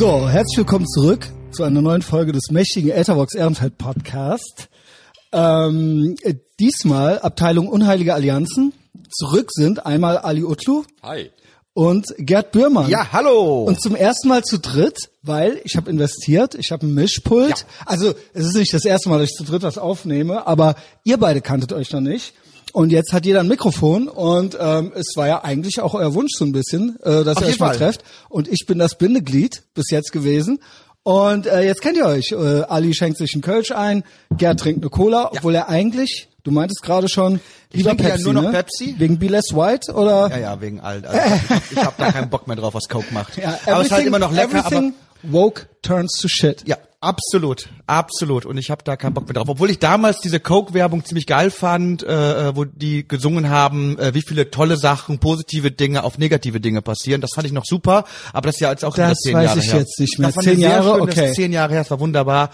So, herzlich willkommen zurück zu einer neuen Folge des mächtigen Etherbox Ehrenfeld Podcast. Ähm, äh, diesmal Abteilung Unheilige Allianzen. Zurück sind einmal Ali Utlu Hi. und Gerd Bührmann. Ja, hallo. Und zum ersten Mal zu dritt, weil ich habe investiert, ich habe ein Mischpult. Ja. Also es ist nicht das erste Mal, dass ich zu dritt was aufnehme, aber ihr beide kanntet euch noch nicht. Und jetzt hat jeder ein Mikrofon und ähm, es war ja eigentlich auch euer Wunsch so ein bisschen, äh, dass Auf ihr euch mal Fall. trefft. Und ich bin das Bindeglied bis jetzt gewesen. Und äh, jetzt kennt ihr euch. Äh, Ali schenkt sich einen Kölsch ein, Gerd trinkt eine Cola, obwohl er eigentlich, du meintest gerade schon, lieber trinke ja Pepsi, nur noch ne? Pepsi. Wegen Be Less White oder? ja, ja, wegen alt. Also, ich habe da keinen Bock mehr drauf, was Coke macht. Ja, aber es ist halt immer noch lecker, aber everything woke turns to shit. ja, absolut, absolut. Und ich habe da keinen Bock mehr drauf. Obwohl ich damals diese Coke-Werbung ziemlich geil fand, äh, wo die gesungen haben, äh, wie viele tolle Sachen, positive Dinge auf negative Dinge passieren. Das fand ich noch super. Aber das ist ja jetzt auch Das zehn weiß Jahre ich her. jetzt nicht mehr. Das Zehn ich Jahre? schön, das Okay. zehn Jahre her, das war wunderbar.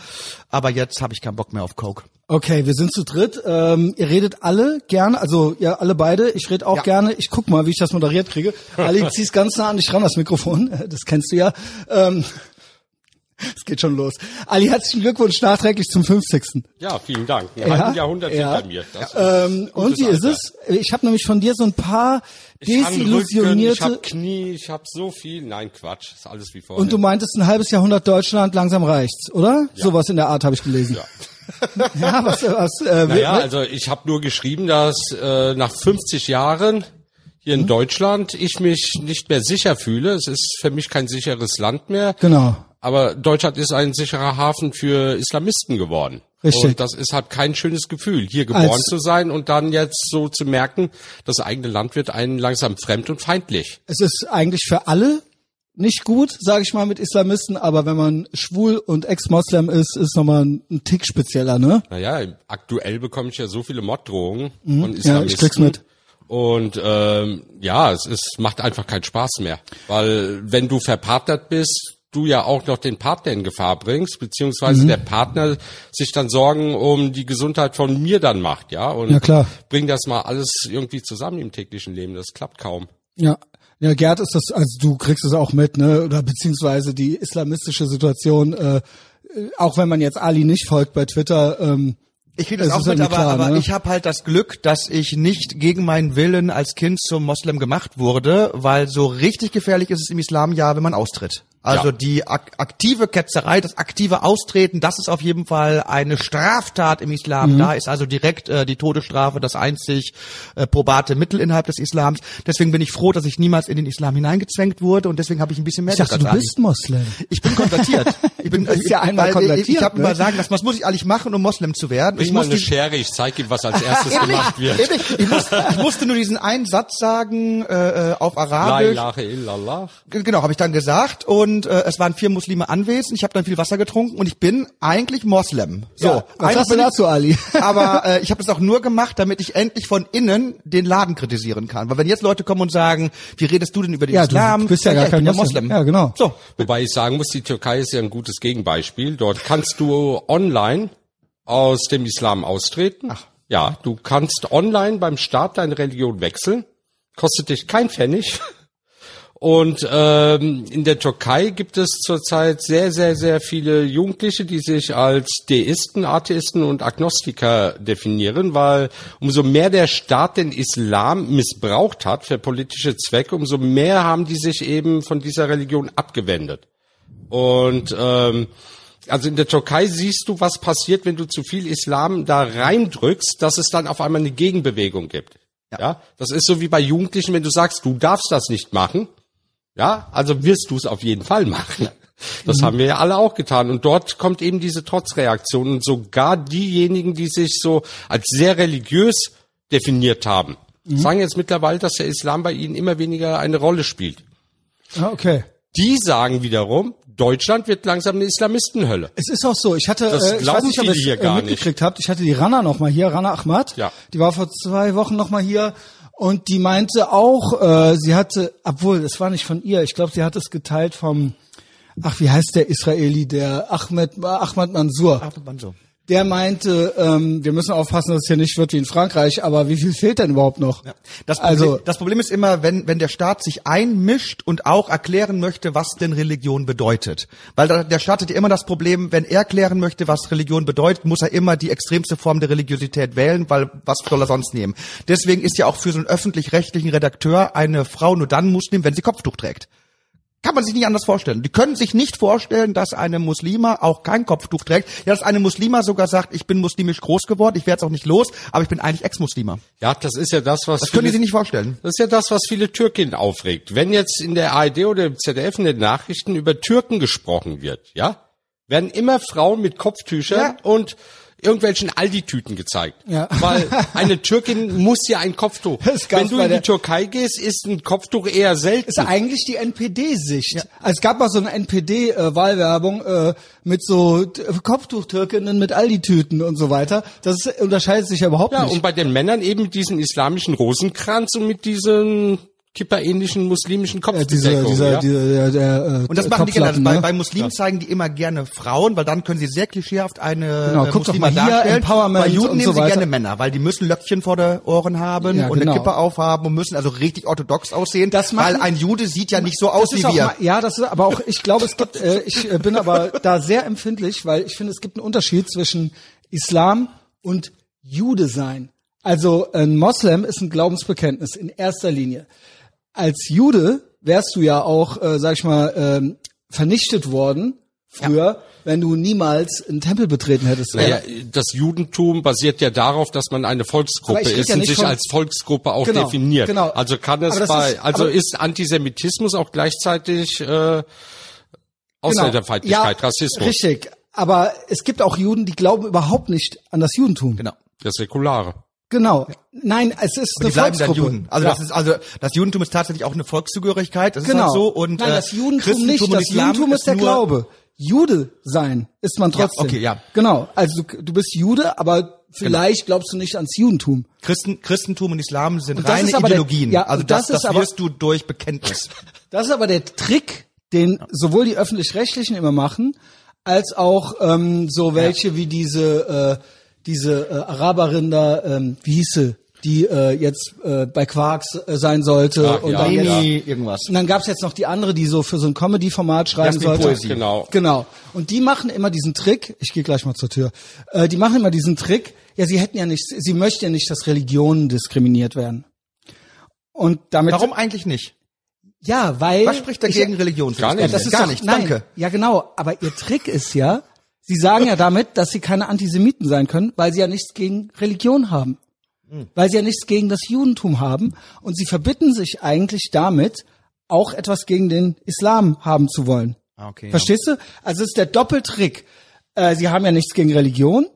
Aber jetzt habe ich keinen Bock mehr auf Coke. Okay, wir sind zu dritt. Ähm, ihr redet alle gerne, also ja, alle beide. Ich rede auch Ja. gerne. Ich guck mal, wie ich das moderiert kriege. Ali, zieh's ganz nah an dich ran, das Mikrofon. Das kennst du ja. Ähm, es geht schon los. Ali, herzlichen Glückwunsch nachträglich zum 50. Ja, vielen Dank. Ein Ja, Jahrhundert ja. hinter mir. Ähm, und wie ist es? Ich habe nämlich von dir so ein paar Ich habe Rücken, ich desillusionierte... habe Knie, ich habe so viel. Nein, Quatsch, ist alles wie vorher. und du meintest, ein halbes Jahrhundert Deutschland, langsam reicht's, oder? Sowas in der Art habe ich gelesen. Ja. Ja, was, was äh, naja, also ich habe nur geschrieben, dass äh, nach 50 Jahren hier in Deutschland ich mich nicht mehr sicher fühle. Es ist für mich kein sicheres Land mehr. Genau. Aber Deutschland ist ein sicherer Hafen für Islamisten geworden. Richtig. Und das ist halt kein schönes Gefühl, hier geboren Als- zu sein und dann jetzt so zu merken, das eigene Land wird einen langsam fremd und feindlich. es ist eigentlich für alle nicht gut, sage ich mal, mit Islamisten, aber wenn man schwul und Ex-Moslem ist, ist nochmal ein, ein Tick spezieller, ne? Naja, aktuell bekomme ich ja so viele Morddrohungen von Mhm. Ja, Islamisten. ich krieg's mit. Und ähm, ja, es ist, macht einfach keinen Spaß mehr. Weil wenn du verpartnert bist, du ja auch noch den Partner in Gefahr bringst, beziehungsweise Mhm. der Partner sich dann Sorgen um die Gesundheit von mir dann macht, ja. Und Ja, klar. bring das mal alles irgendwie zusammen im täglichen Leben. Das klappt kaum. Ja. Ja, Gerd ist das, also du kriegst es auch mit, ne? Oder beziehungsweise die islamistische Situation, äh, auch wenn man jetzt Ali nicht folgt bei Twitter, ähm, Ich kriege das Es auch mit, aber, klar, aber ne? ich habe halt das Glück, dass ich nicht gegen meinen Willen als Kind zum Moslem gemacht wurde, weil so richtig gefährlich ist es im Islam ja, wenn man austritt. Also Ja. die ak aktive Ketzerei, das aktive Austreten, das ist auf jeden Fall eine Straftat im Islam. Mhm. Da ist also direkt äh, die Todesstrafe das einzig äh, probate Mittel innerhalb des Islams. Deswegen bin ich froh, dass ich niemals in den Islam hineingezwängt wurde und deswegen habe ich ein bisschen mehr ich dachte, du Ali. bist Moslem. Ich bin konvertiert. Ich bin, Du bist ja ich, einmal Ich, konvertiert, ich habe ne? mal sagen was muss ich eigentlich machen, um Moslem zu werden? Bring ich mal muss eine Schere, ich zeige ihm, was als erstes gemacht wird. Ich, musste, ich musste nur diesen einen Satz sagen äh, äh, auf La Arabisch. ilaha illallah. Genau, habe ich dann gesagt und äh, es waren vier Muslime anwesend. Ich habe dann viel Wasser getrunken und ich bin eigentlich Moslem. So, Ja, was eigentlich sagst du dazu, Ali? aber äh, ich habe das auch nur gemacht, damit ich endlich von innen den Laden kritisieren kann. Weil wenn jetzt Leute kommen und sagen, wie redest du denn über den Ja, du Islam? bist ja Sag gar ich, kein ich bin Moslem. ja Ja, genau. So, Wobei ich sagen muss, die Türkei ist ja ein gutes Gegenbeispiel. Dort kannst du online aus dem Islam austreten. Ach. Ja, du kannst online beim Staat deine Religion wechseln. Kostet dich kein Pfennig. Und ähm, in der Türkei gibt es zurzeit sehr, sehr, sehr viele Jugendliche, die sich als Deisten, Atheisten und Agnostiker definieren, weil umso mehr der Staat den Islam missbraucht hat für politische Zwecke, umso mehr haben die sich eben von dieser Religion abgewendet. Und ähm, also in der Türkei siehst du, was passiert, wenn du zu viel Islam da reindrückst, dass es dann auf einmal eine Gegenbewegung gibt. Ja. das ist so wie bei Jugendlichen, wenn du sagst, du darfst das nicht machen. Ja, also wirst du es auf jeden Fall machen. Das haben wir ja alle auch getan. Und dort kommt eben diese Trotzreaktion. Und sogar diejenigen, die sich so als sehr religiös definiert haben, sagen jetzt mittlerweile, dass der Islam bei ihnen immer weniger eine Rolle spielt. Ah, okay. Die sagen wiederum, Deutschland wird langsam eine Islamistenhölle. Es ist auch so. Ich hatte, Das äh, ich weiß nicht, ob ihr es hier äh, gar mitgekriegt habt. Ich hatte die Rana noch mal hier, Rana Ahmad. Ja. Die war vor zwei Wochen noch mal hier und die meinte auch, äh, sie hatte, obwohl es war nicht von ihr. Ich glaube, sie hat es geteilt vom, ach wie heißt der Israeli, der Ahmed Ahmad Mansour. Wann so? Der meinte, ähm, wir müssen aufpassen, dass es hier nicht wird wie in Frankreich, aber wie viel fehlt denn überhaupt noch? Das Problem, also, das Problem ist immer, wenn, wenn der Staat sich einmischt und auch erklären möchte, was denn Religion bedeutet. Weil da, der Staat hat ja immer das Problem, wenn er erklären möchte, was Religion bedeutet, muss er immer die extremste Form der Religiosität wählen, weil was soll er sonst nehmen? Deswegen ist ja auch für so einen öffentlich-rechtlichen Redakteur eine Frau nur dann Muslim, wenn sie Kopftuch trägt. Kann man sich nicht anders vorstellen. Die können sich nicht vorstellen, dass eine Muslima auch kein Kopftuch trägt. Ja, dass eine Muslima sogar sagt, ich bin muslimisch groß geworden, ich werde es auch nicht los, aber ich bin eigentlich Ex-Muslima. Ja, das ist ja das, was Das können viele, sich nicht vorstellen. das ist ja das, was viele Türkinnen aufregt. Wenn jetzt in der ARD oder im ZDF in den Nachrichten über Türken gesprochen wird, ja, werden immer Frauen mit Kopftüchern Ja. und irgendwelchen Aldi-Tüten gezeigt. Ja. Weil eine Türkin muss ja ein Kopftuch. Wenn du in die Türkei gehst, ist ein Kopftuch eher selten. ist eigentlich die NPD-Sicht. Also es gab mal so eine NPD-Wahlwerbung äh, mit so Kopftuchtürkinnen mit Aldi-Tüten und so weiter. Das unterscheidet sich ja überhaupt Ja, nicht. und bei den Männern eben mit diesem islamischen Rosenkranz und mit diesen kipperähnlichen muslimischen ja, dieser, dieser, ja? dieser, der, der, äh, Und das machen die gerne. Kopflappen, Bei, ne? bei Muslimen zeigen die immer gerne Frauen, weil dann können sie sehr klischeehaft eine Genau, äh, guck doch Muslima mal hier, darstellen. Empowerment Bei Juden und nehmen so sie gerne Männer, weil die müssen Löckchen vor den Ohren haben Ja, und genau. eine Kippe aufhaben und müssen also richtig orthodox aussehen, Das machen- weil ein Jude sieht ja nicht so aus wie wir. mal, ja, das ist aber auch, ich glaube, es gibt, äh, ich äh, bin aber da sehr empfindlich, weil ich finde, es gibt einen Unterschied zwischen Islam und Jude sein. Also ein Moslem ist ein Glaubensbekenntnis in erster Linie. Als Jude wärst du ja auch, äh, sag ich mal, ähm, vernichtet worden früher, wenn du niemals einen Tempel betreten hättest. Naja, das Judentum basiert ja darauf, dass man eine Volksgruppe ist ja und sich als Volksgruppe auch Genau, definiert. genau. Also kann es bei, ist- also ist Antisemitismus auch gleichzeitig äh, Ausländerfeindlichkeit, ja, Rassismus, Richtig. Aber es gibt auch Juden, die glauben überhaupt nicht an das Judentum. Genau. das Säkulare. Genau. Nein, es ist Und eine die bleiben dann Volksgruppe. Juden. Also Ja. das ist also das Judentum ist tatsächlich auch eine Volkszugehörigkeit. Das genau. ist halt so. Und Nein, äh, das Judentum Christentum nicht. Das Judentum ist der nur- Glaube. Jude sein ist man trotzdem. okay, ja. Genau. Also du, du bist Jude, aber vielleicht glaubst du nicht ans Judentum. Christen, Christentum und Islam sind Und reine ist aber der- Ideologien. ja, also das, das das, ist aber- wirst du durch Bekenntnis. Das ist aber der Trick, den sowohl die öffentlich-rechtlichen immer machen, als auch ähm, so welche wie diese äh, diese äh, Araberin da, ähm, wie hieß sie, die äh, jetzt äh, bei Quarks äh, sein sollte Ach, und ja, dann ja. jetzt irgendwas. Und dann gab's jetzt noch die andere, die so für so ein Comedy-Format schreiben Jasmin sollte. Poesie. Genau. Genau. Und die machen immer diesen Trick, ich gehe gleich mal zur Tür, äh, die machen immer diesen Trick, ja, sie hätten ja nicht, sie möchten ja nicht, dass Religionen diskriminiert werden. Und damit. Warum eigentlich nicht? Ja, weil. Was spricht dagegen ich, Religion? Gar nicht. das ist Gar nicht. Nein, Danke. Ja, genau. Aber ihr Trick ist ja, sie sagen ja damit, dass sie keine Antisemiten sein können, weil sie ja nichts gegen Religion haben. Hm. Weil sie ja nichts gegen das Judentum haben. Und sie verbitten sich eigentlich damit, auch etwas gegen den Islam haben zu wollen. Ah, okay, ja. Verstehst du? Also es ist der Doppeltrick. Äh, sie haben ja nichts gegen Religion,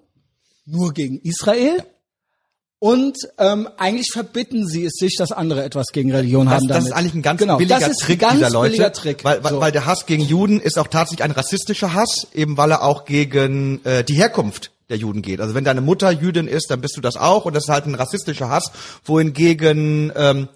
nur gegen Israel. Und ähm, eigentlich verbitten sie es sich, dass andere etwas gegen Religion Das, haben. das damit. ist eigentlich ein ganz genau, billiger das ist Trick ganz dieser Leute, billiger Trick. Weil, weil, So. weil der Hass gegen Juden ist auch tatsächlich ein rassistischer Hass, eben weil er auch gegen äh, die Herkunft der Juden geht. Also wenn deine Mutter Jüdin ist, dann bist du das auch und das ist halt ein rassistischer Hass, wohingegen ähm,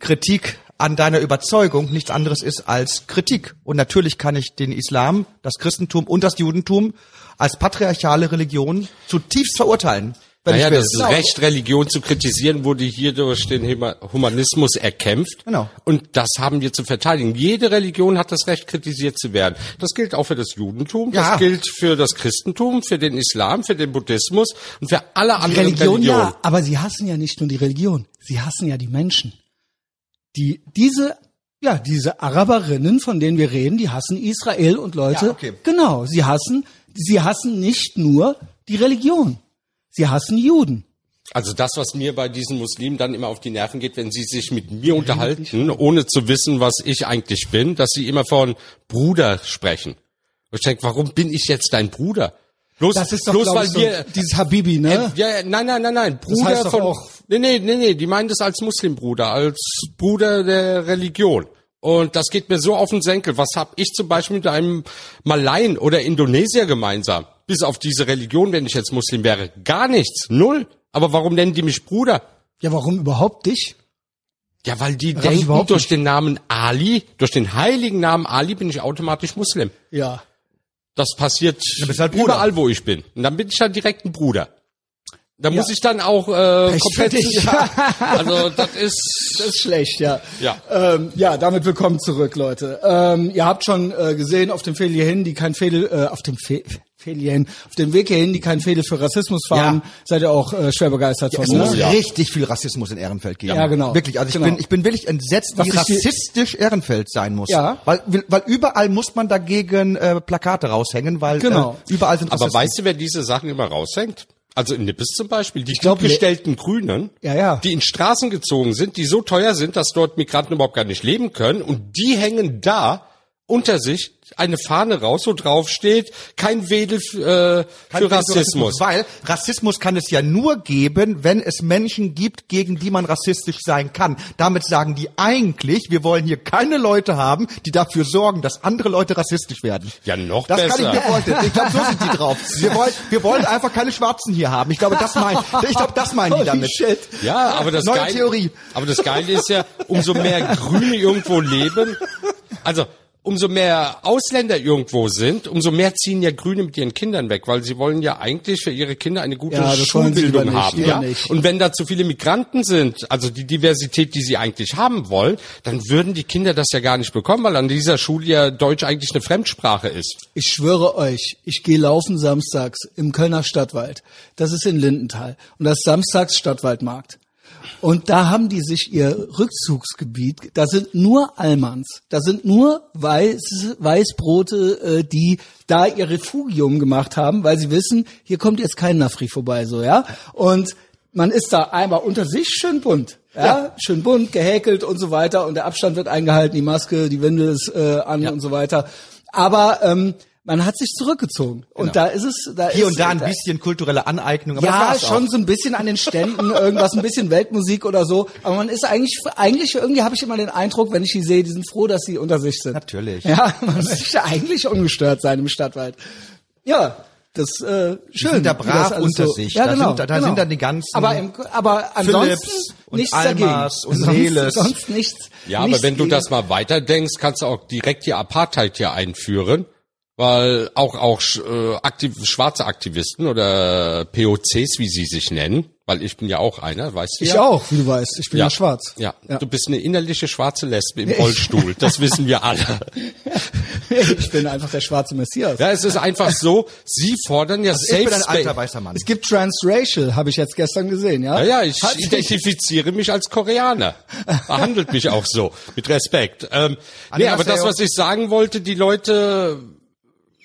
Kritik an deiner Überzeugung nichts anderes ist als Kritik. Und natürlich kann ich den Islam, das Christentum und das Judentum als patriarchale Religion zutiefst verurteilen. Wenn Naja, das Recht, Religion zu kritisieren, wurde hier durch den Huma- Humanismus erkämpft. Genau. Und das haben wir zu verteidigen. Jede Religion hat das Recht, kritisiert zu werden. Das gilt auch für das Judentum, Ja. das gilt für das Christentum, für den Islam, für den Buddhismus und für alle anderen Religion, Religionen. ja, aber sie hassen ja nicht nur die Religion, sie hassen ja die Menschen. Die, diese, ja, diese Araberinnen, von denen wir reden, die hassen Israel und Leute. Ja, okay. Genau, sie hassen, sie hassen nicht nur die Religion. Sie hassen Juden. Also das, was mir bei diesen Muslimen dann immer auf die Nerven geht, wenn sie sich mit mir unterhalten, ohne zu wissen, was ich eigentlich bin, dass sie immer von Bruder sprechen. Und ich denke, warum bin ich jetzt dein Bruder? Bloß, Das ist doch, bloß weil ich, so, wir dieses Habibi, ne? Äh, ja, nein, nein, nein, nein. Bruder heißt doch von. auch- Nee, nee, nee, nee, die meinen das als Muslimbruder, als Bruder der Religion. Und das geht mir so auf den Senkel. Was hab ich zum Beispiel mit einem Malaien oder Indonesier gemeinsam? Bis auf diese Religion, wenn ich jetzt Muslim wäre. Gar nichts. Null. Aber warum nennen die mich Bruder? Ja, warum überhaupt dich? Ja, weil die ich denken, durch den Namen Ali, durch den heiligen Namen Ali bin ich automatisch Muslim. Ja. Das passiert halt Bruder. überall, wo ich bin. Und dann bin ich halt direkt ein Bruder. Da muss ich dann auch äh, komplett. Ja, also das ist Das ist schlecht, ja. Ja. Ähm, ja, damit willkommen zurück, Leute. Ähm, ihr habt schon äh, gesehen auf dem Fädel hierhin, die kein Fädel, äh, auf dem Fe Hierhin, auf dem Weg hierhin, die kein Fädel für Rassismus fahren, Ja. seid ihr auch äh, schwer begeistert Es von, muss ne? ja. richtig viel Rassismus in Ehrenfeld geben. Ja, genau. Wirklich, also ich Genau. bin ich bin wirklich entsetzt, Was wie rassistisch Ehrenfeld sein muss. Ja. Weil weil überall muss man dagegen äh, Plakate raushängen, weil Genau. äh, überall sind Aber Rassisten. weißt du, wer diese Sachen immer raushängt? Also in Nippes zum Beispiel, die glaub, gut gestellten Grünen, Ja, ja. die in Straßen gezogen sind, die so teuer sind, dass dort Migranten überhaupt gar nicht leben können und die hängen da unter sich eine Fahne raus, wo drauf steht, kein Wedel äh, Kein für Rassismus. Weil Rassismus kann es ja nur geben, wenn es Menschen gibt, gegen die man rassistisch sein kann. Damit sagen die eigentlich, wir wollen hier keine Leute haben, die dafür sorgen, dass andere Leute rassistisch werden. Ja, noch das besser. kann ich mir vorstellen. Ich glaube, so sind die drauf. Wir wollen, wir wollen einfach keine Schwarzen hier haben. Ich glaube, das meinen, ich glaube, das meinen die damit. shit. Ja, aber das Neue Geile, Theorie. aber das Geile ist ja, umso mehr Grüne irgendwo leben, also umso mehr Ausländer irgendwo sind, umso mehr ziehen ja Grüne mit ihren Kindern weg, weil sie wollen ja eigentlich für ihre Kinder eine gute Ja, Schulbildung nicht, haben. Ja? nicht. Und wenn da zu viele Migranten sind, also die Diversität, die sie eigentlich haben wollen, dann würden die Kinder das ja gar nicht bekommen, weil an dieser Schule ja Deutsch eigentlich eine Fremdsprache ist. Ich schwöre euch, ich gehe laufen samstags im Kölner Stadtwald. Das ist in Lindenthal. Und das ist samstags Stadtwaldmarkt. Und da haben die sich ihr Rückzugsgebiet, da sind nur Almans, da sind nur Weiß, Weißbrote, äh, die da ihr Refugium gemacht haben, weil sie wissen, hier kommt jetzt kein Nafri vorbei, so, ja. Und man ist da einmal unter sich schön bunt. Ja, schön bunt, gehäkelt und so weiter und der Abstand wird eingehalten, die Maske, die Windel ist äh, an und so weiter. Aber ähm, man hat sich zurückgezogen und da ist es da Hier ist, und da ein da- bisschen kulturelle Aneignung. Aber ja, schon Auch. so ein bisschen an den Ständen, irgendwas, ein bisschen Weltmusik oder so. Aber man ist eigentlich, eigentlich irgendwie habe ich immer den Eindruck, wenn ich die sehe, die sind froh, dass sie unter sich sind. Natürlich. Ja, man möchte eigentlich ungestört sein im Stadtwald. Ja, das äh, schön. sind da brav unter so, sich. Ja, Da genau. sind- da genau. sind dann die ganzen Aber, im, aber ansonsten Philips und nichts Almas dagegen. und sonst, Neles. sonst nichts. Ja, aber nichts wenn du das mal weiterdenkst, kannst du auch direkt die Apartheid hier einführen, weil auch auch äh, aktiv, schwarze Aktivisten oder POCs, wie sie sich nennen, weil ich bin ja auch einer, weißt du ich ja. auch, wie du weißt, ich bin ja, schwarz. Ja. du bist eine innerliche schwarze Lesbe im Rollstuhl, das wissen wir alle. ich bin einfach der schwarze Messias. Ja, es ist einfach so, sie fordern ja Ich Safe bin ein alter weißer Mann. Es gibt Transracial, habe ich jetzt gestern gesehen, ja? Ja, ja, ich Hat identifiziere mich als Koreaner. Behandelt mich auch so, mit Respekt. Ähm, nee, aber das, was ich sagen wollte, die Leute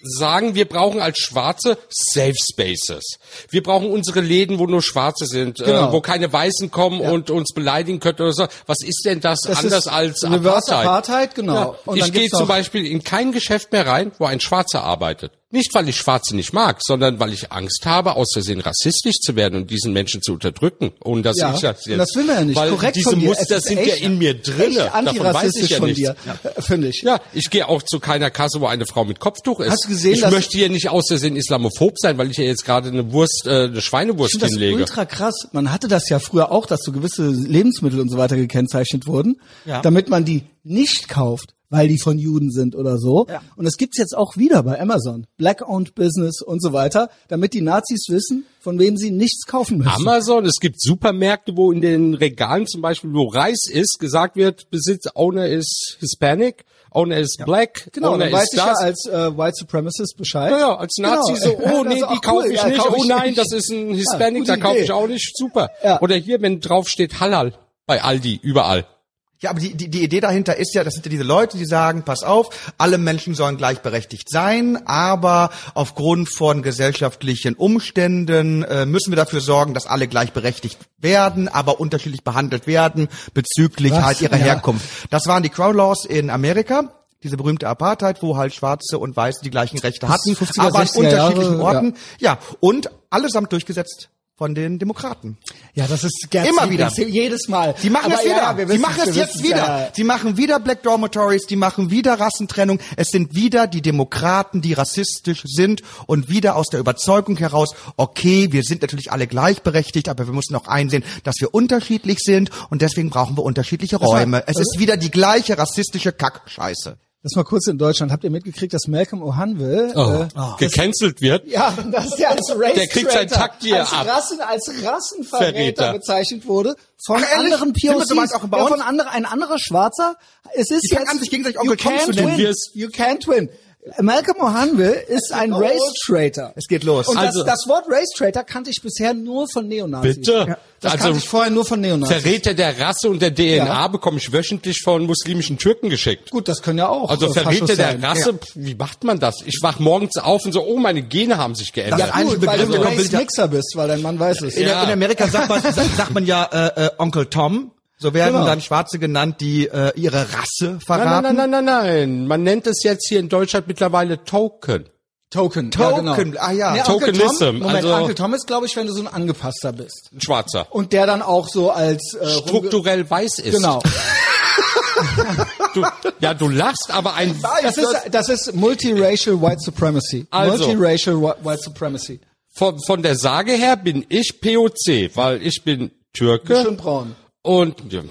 sagen, wir brauchen als Schwarze Safe Spaces. Wir brauchen unsere Läden, wo nur Schwarze sind, Genau. äh, wo keine Weißen kommen und uns beleidigen könnten oder so. Was ist denn das, Das anders als Apartheid? Apartheid, genau. Ja. Ich gehe zum Beispiel in kein Geschäft mehr rein, wo ein Schwarzer arbeitet. Nicht, weil ich Schwarze nicht mag, sondern weil ich Angst habe, aus Versehen rassistisch zu werden und diesen Menschen zu unterdrücken. Und das Ja, ich das jetzt. das will man ja nicht. Weil Korrekt diese Muster ist sind echt- ja in mir drin. Davon weiß ich ja von nichts. dir, äh, finde ich. Ja, ich gehe auch zu keiner Kasse, wo eine Frau mit Kopftuch ist. Hast du gesehen, ich möchte hier nicht aus Versehen islamophob sein, weil ich ja jetzt gerade eine Wurst, äh, eine Schweinewurst Ich finde das hinlege. ultra krass. Man hatte das ja früher auch, dass so gewisse Lebensmittel und so weiter gekennzeichnet wurden, Ja. damit man die nicht kauft, weil die von Juden sind oder so. Ja. Und das gibt's jetzt auch wieder bei Amazon. Black-owned Business und so weiter, damit die Nazis wissen, von wem sie nichts kaufen müssen. Amazon, es gibt Supermärkte, wo in den Regalen zum Beispiel, wo Reis ist, gesagt wird, Besitz, Owner ist Hispanic, Owner ist Black, Genau, Owner dann weiß ist ich ja als äh, White Supremacist Bescheid. Ja, ja, als Nazi Genau. so, oh nee, die kaufe cool. ich Ja, nicht, kauf oh ich nein, nicht. das ist ein Hispanic, da kaufe ich auch nicht, super. Ja. Oder hier, wenn drauf steht Halal, bei Aldi, überall. Ja, aber die, die, die Idee dahinter ist ja, das sind ja diese Leute, die sagen, pass auf, alle Menschen sollen gleichberechtigt sein, aber aufgrund von gesellschaftlichen Umständen äh, müssen wir dafür sorgen, dass alle gleichberechtigt werden, aber unterschiedlich behandelt werden bezüglich Was? halt ihrer Ja. Herkunft. Das waren die Crow Laws in Amerika. Diese berühmte Apartheid, wo halt Schwarze und Weiße die gleichen Rechte hatten, 50er, aber an 60er Jahre, unterschiedlichen ja. Orten. Ja. und allesamt durchgesetzt von den Demokraten. Ja, das ist Gerds Immer wieder. Jedes Mal. Die machen Aber es wieder. ja, wir die machen es jetzt wieder. Ja. Die machen wieder Black Dormitories, die machen wieder Rassentrennung. Es sind wieder die Demokraten, die rassistisch sind und wieder aus der Überzeugung heraus, okay, wir sind natürlich alle gleichberechtigt, aber wir müssen auch einsehen, dass wir unterschiedlich sind und deswegen brauchen wir unterschiedliche Räume. Es ist wieder die gleiche rassistische Kackscheiße. Das mal kurz in Deutschland. Habt ihr mitgekriegt, dass Malcolm O'Hanville Oh, gecancelt wird. ja, dass der als Race Der kriegt sein Traitor, Takt hier als ab. Rassen, als Rassenverräter Verräter. bezeichnet wurde von Ach, anderen POCs. ja, von anderen, ein anderer Schwarzer. Es ist Die jetzt, an, sich gegenseitig you can't win. You can't win. Malcolm O'Hanville ist ein los. Race Traitor. Es geht los. Und Also- das, das Wort Race Traitor kannte ich bisher nur von Neonazis. Bitte? Das Also- kannte ich vorher nur von Neonazis. Verräter der Rasse und der DNA Ja. bekomme ich wöchentlich von muslimischen Türken geschickt. Gut, das können ja auch. Also äh, Verräter der sein. Rasse, pf, wie macht man das? Ich wach morgens auf und so, oh, meine Gene haben sich geändert. Das Ja, gut, weil Begriff, du ich- Race-Mixer bist, weil dein Mann weiß es. In, Ja. in Amerika sagt man, sagt man ja äh, äh, Onkel Tom. So werden Genau. dann Schwarze genannt, die äh, ihre Rasse verraten. nein, nein, nein, nein, nein. Man nennt es jetzt hier in Deutschland mittlerweile Token. Token. Token, Ja, genau. ah ja. Nee, Onkel Tokenism, Tom, Moment, also- Onkel Tom ist, glaube ich, wenn du so ein Angepasster bist. Ein Schwarzer. Und der dann auch so als äh, Strukturell weiß ist. Genau. Du, ja, du lachst, aber ein Das ist, das ist Multiracial White Supremacy. Also. Multiracial Whi- White Supremacy. von, von der Sage her bin ich POC, weil ich bin Türke. Schön braun. Und ja,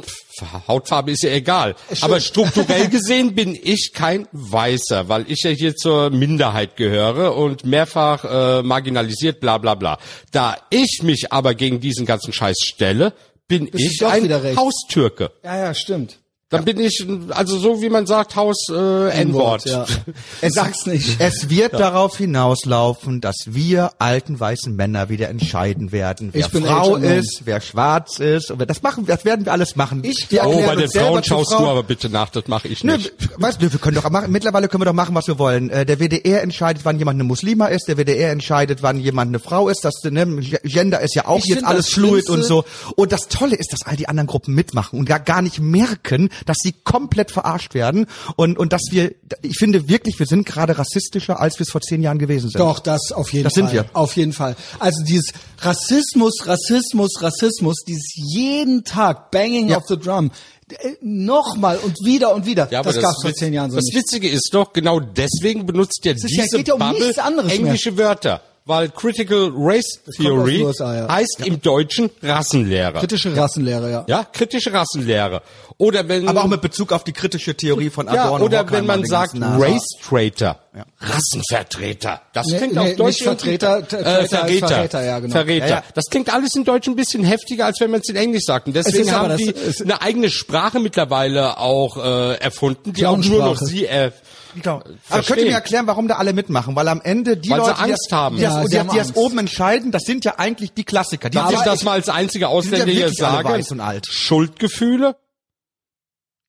Hautfarbe ist ja egal. Aber strukturell gesehen bin ich kein Weißer, weil ich ja hier zur Minderheit gehöre und mehrfach äh, marginalisiert, bla bla bla. Da ich mich aber gegen diesen ganzen Scheiß stelle, bin Bist ich ein. Haustürke. Ja, ja, stimmt. Dann bin ich, also so wie man sagt, Haus äh, N-Wort. Ja. Er sagt's nicht. Es wird darauf hinauslaufen, dass wir alten weißen Männer wieder entscheiden werden, wer Frau ist, wer schwarz ist. Und das machen, das werden wir alles machen. Ich wir Oh, bei den Frauen schaust Frau. du aber bitte nach, das mache ich Nö, nicht. weißt du, wir können doch machen, mittlerweile können wir doch machen, was wir wollen. Äh, der WDR entscheidet, wann jemand eine Muslima ist, der WDR entscheidet, wann jemand eine Frau ist, das ne, Gender ist ja auch Ich jetzt alles fluid und so. Und das Tolle ist, dass all die anderen Gruppen mitmachen und gar, gar nicht merken, dass sie komplett verarscht werden und, und dass wir, ich finde wirklich, wir sind gerade rassistischer, als wir es vor zehn Jahren gewesen sind. Doch, das auf jeden Das Fall. sind wir. Auf jeden Fall. Also dieses Rassismus, Rassismus, Rassismus, dieses jeden Tag Banging Ja. of the Drum. Äh, Nochmal und wieder und wieder. Ja, aber das gab's vor Witz- zehn Jahren so Das nicht. Witzige ist doch, genau deswegen benutzt ja ja- diese geht ja um Bubble nichts anderes mehr. englische Wörter. Weil Critical Race Theory USA, ja. heißt im Deutschen Rassenlehre. Kritische Rassenlehre, ja. ja, kritische Rassenlehre. Oder wenn Aber auch mit Bezug auf die kritische Theorie von ja, Adorno. oder Horkheimer wenn man sagt. Race Traitor, Rassenvertreter. Das Nee, klingt nee, auf Deutsch Vertreter, äh, Verräter. Verräter, ja, genau. Verräter. Ja, ja. Das klingt alles in Deutsch ein bisschen heftiger, als wenn man es in Englisch sagt. Und deswegen haben das- die eine eigene Sprache mittlerweile auch äh, erfunden, die auch nur noch sie äh, Genau. Aber verstehen. könnt ihr mir erklären, warum da alle mitmachen? Weil am Ende die Weil Leute, die Angst das, haben. die, das, Ja, die, das, haben die das oben entscheiden, das sind ja eigentlich die Klassiker. Die Darf ich aber das mal als einziger Ausländer ja hier sagen? weiß und alt. Schuldgefühle?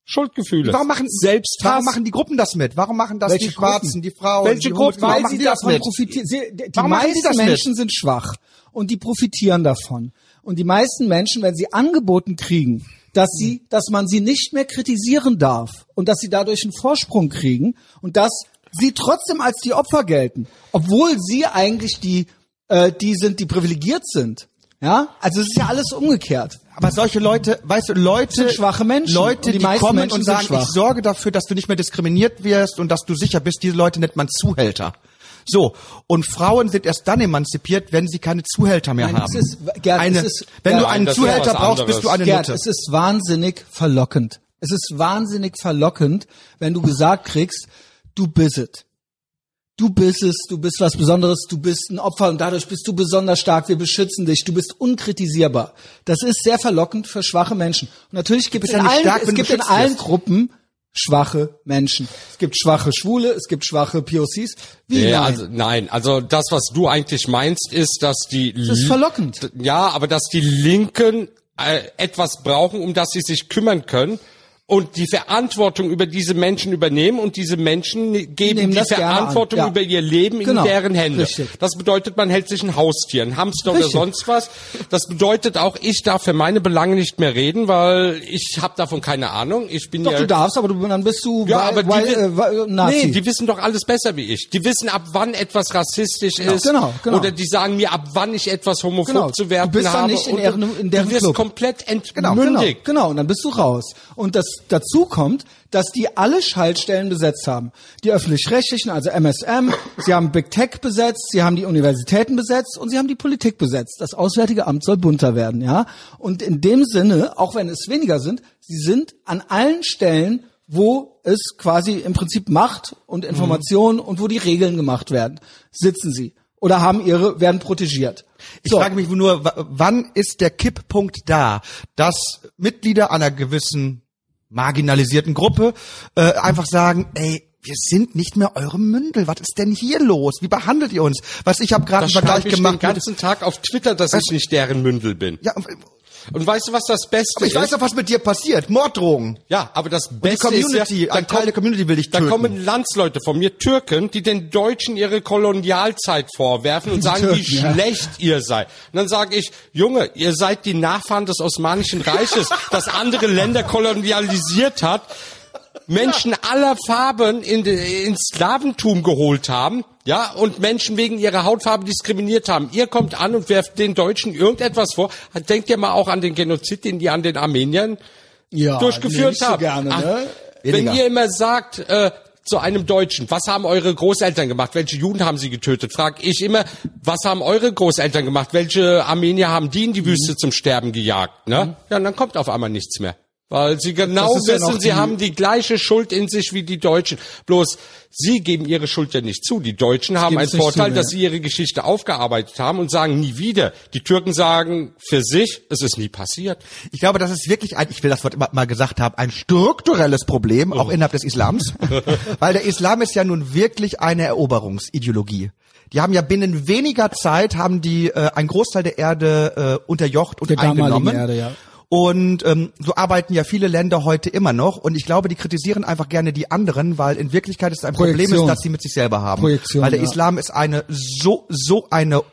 Schuldgefühle. Warum machen, Selbsthass? warum machen die Gruppen das mit? Warum machen das Welche die Schwarzen, Gruppen? die Frauen, Welche die Gruppen? Weil machen sie die das davon mit? profitieren. Sie, die Warum die meisten das mit? Menschen sind schwach und die profitieren davon. Und die meisten Menschen, wenn sie angeboten kriegen, dass sie, dass man sie nicht mehr kritisieren darf und dass sie dadurch einen Vorsprung kriegen und dass sie trotzdem als die Opfer gelten, obwohl sie eigentlich die, äh, die sind, die privilegiert sind. Ja, also es ist ja alles umgekehrt. Aber solche Leute, weißt du, Leute, sind schwache Menschen. Leute, die die, kommen Menschen und sagen, ich sorge dafür, dass du nicht mehr diskriminiert wirst und dass du sicher bist. Diese Leute nennt man Zuhälter. So. Und Frauen sind erst dann emanzipiert, wenn sie keine Zuhälter mehr Nein, haben. es ist- Gerd, eine, ist- wenn Gerd, du einen Zuhälter brauchst, anderes. bist du eine Gerd, Nutte. es ist wahnsinnig verlockend. Es ist wahnsinnig verlockend, wenn du gesagt kriegst, du bist es. Du bist es, du bist was Besonderes, du bist ein Opfer und dadurch bist du besonders stark, wir beschützen dich, du bist unkritisierbar. Das ist sehr verlockend für schwache Menschen. Und natürlich gibt es ja in allen, stark, es gibt in allen. Gruppen schwache Menschen. Es gibt schwache Schwule, es gibt schwache POCs. Wie Ja, nein? also, nein, also das, was du eigentlich meinst, ist, dass die das ist verlockend. ja, aber dass die Linken äh, etwas brauchen, um das sie sich kümmern können und die Verantwortung über diese Menschen übernehmen und diese Menschen geben nehmen die Verantwortung ja. über ihr Leben Genau, in deren Hände. richtig. Das bedeutet, man hält sich ein Haustier, ein Hamster Richtig. oder sonst was. Das bedeutet auch, ich darf für meine Belange nicht mehr reden, weil ich habe davon keine Ahnung. Ich bin Doch, ja du darfst, aber du, dann bist du ja, aber die, wei- wi- äh, wei- Nazi. nee, die wissen doch alles besser wie ich. Die wissen, ab wann etwas rassistisch ist. genau, genau. Oder die sagen mir, ab wann ich etwas homophob Genau. zu werden Du bist dann habe. nicht in deren- in deren du wirst Club. komplett Genau, genau, entmündigt. genau. Und dann bist du raus. Und das dazu kommt, dass die alle Schaltstellen besetzt haben. Die öffentlich-rechtlichen, also MSM, sie haben Big Tech besetzt, sie haben die Universitäten besetzt und sie haben die Politik besetzt. Das Auswärtige Amt soll bunter werden, ja. Und in dem Sinne, auch wenn es weniger sind, sie sind an allen Stellen wo es quasi im Prinzip Macht und Information und wo die Regeln gemacht werden, sitzen sie oder haben ihre, werden protegiert. Ich frage mich nur, wann ist der Kipppunkt da, dass Mitglieder einer gewissen marginalisierten Gruppe äh, einfach sagen, ey, wir sind nicht mehr eure Mündel. Was ist denn hier los? Wie behandelt ihr uns? Was ich habe gerade einen Vergleich ich gemacht. den ganzen Tag auf Twitter, dass ich nicht deren Mündel bin. ja, und- weißt du, was das Beste aber ich ist? weiß doch, was mit dir passiert. Morddrohungen. ja, aber das Und die Beste Community, ist ja, ein Teil der Community will dich da töten. kommen Landsleute von mir, Türken, die den Deutschen ihre Kolonialzeit vorwerfen und sagen, wie Türken, ja. schlecht ihr seid. Und dann sage ich, Junge, ihr seid die Nachfahren des Osmanischen Reiches, das andere Länder kolonialisiert hat, Menschen aller Farben in ins Sklaventum geholt haben, ja, und Menschen wegen ihrer Hautfarbe diskriminiert haben. Ihr kommt an und werft den Deutschen irgendetwas vor. Denkt ihr mal auch an den Genozid, den die an den Armeniern ja, durchgeführt nee, nicht so haben. gerne, Ach, ne? wenn ihr immer sagt, äh, zu einem Deutschen, was haben eure Großeltern gemacht? Welche Juden haben sie getötet? Frag ich immer, was haben eure Großeltern gemacht? Welche Armenier haben die in die Wüste Mhm. zum Sterben gejagt? Ne? Ja, und dann kommt auf einmal nichts mehr. Weil sie genau ja wissen, noch sie haben die gleiche Schuld in sich wie die Deutschen. Bloß, sie geben ihre Schuld ja nicht zu. Die Deutschen haben einen Vorteil, zu, dass ja. sie ihre Geschichte aufgearbeitet haben und sagen nie wieder. Die Türken sagen für sich, es ist nie passiert. Ich glaube, das ist wirklich ein, ich will das Wort immer mal gesagt haben, ein strukturelles Problem, auch innerhalb des Islams. Weil der Islam ist ja nun wirklich eine Eroberungsideologie. Die haben ja binnen weniger Zeit, haben die äh, einen Großteil der Erde äh, unterjocht und Der eingenommen. Erde, ja. Und ähm, so arbeiten ja viele Länder heute immer noch. Und ich glaube, die kritisieren einfach gerne die anderen, weil in Wirklichkeit ist ein Problem, Projektion. ist, dass sie mit sich selber haben. Projektion, weil der ja. Islam ist eine so so eine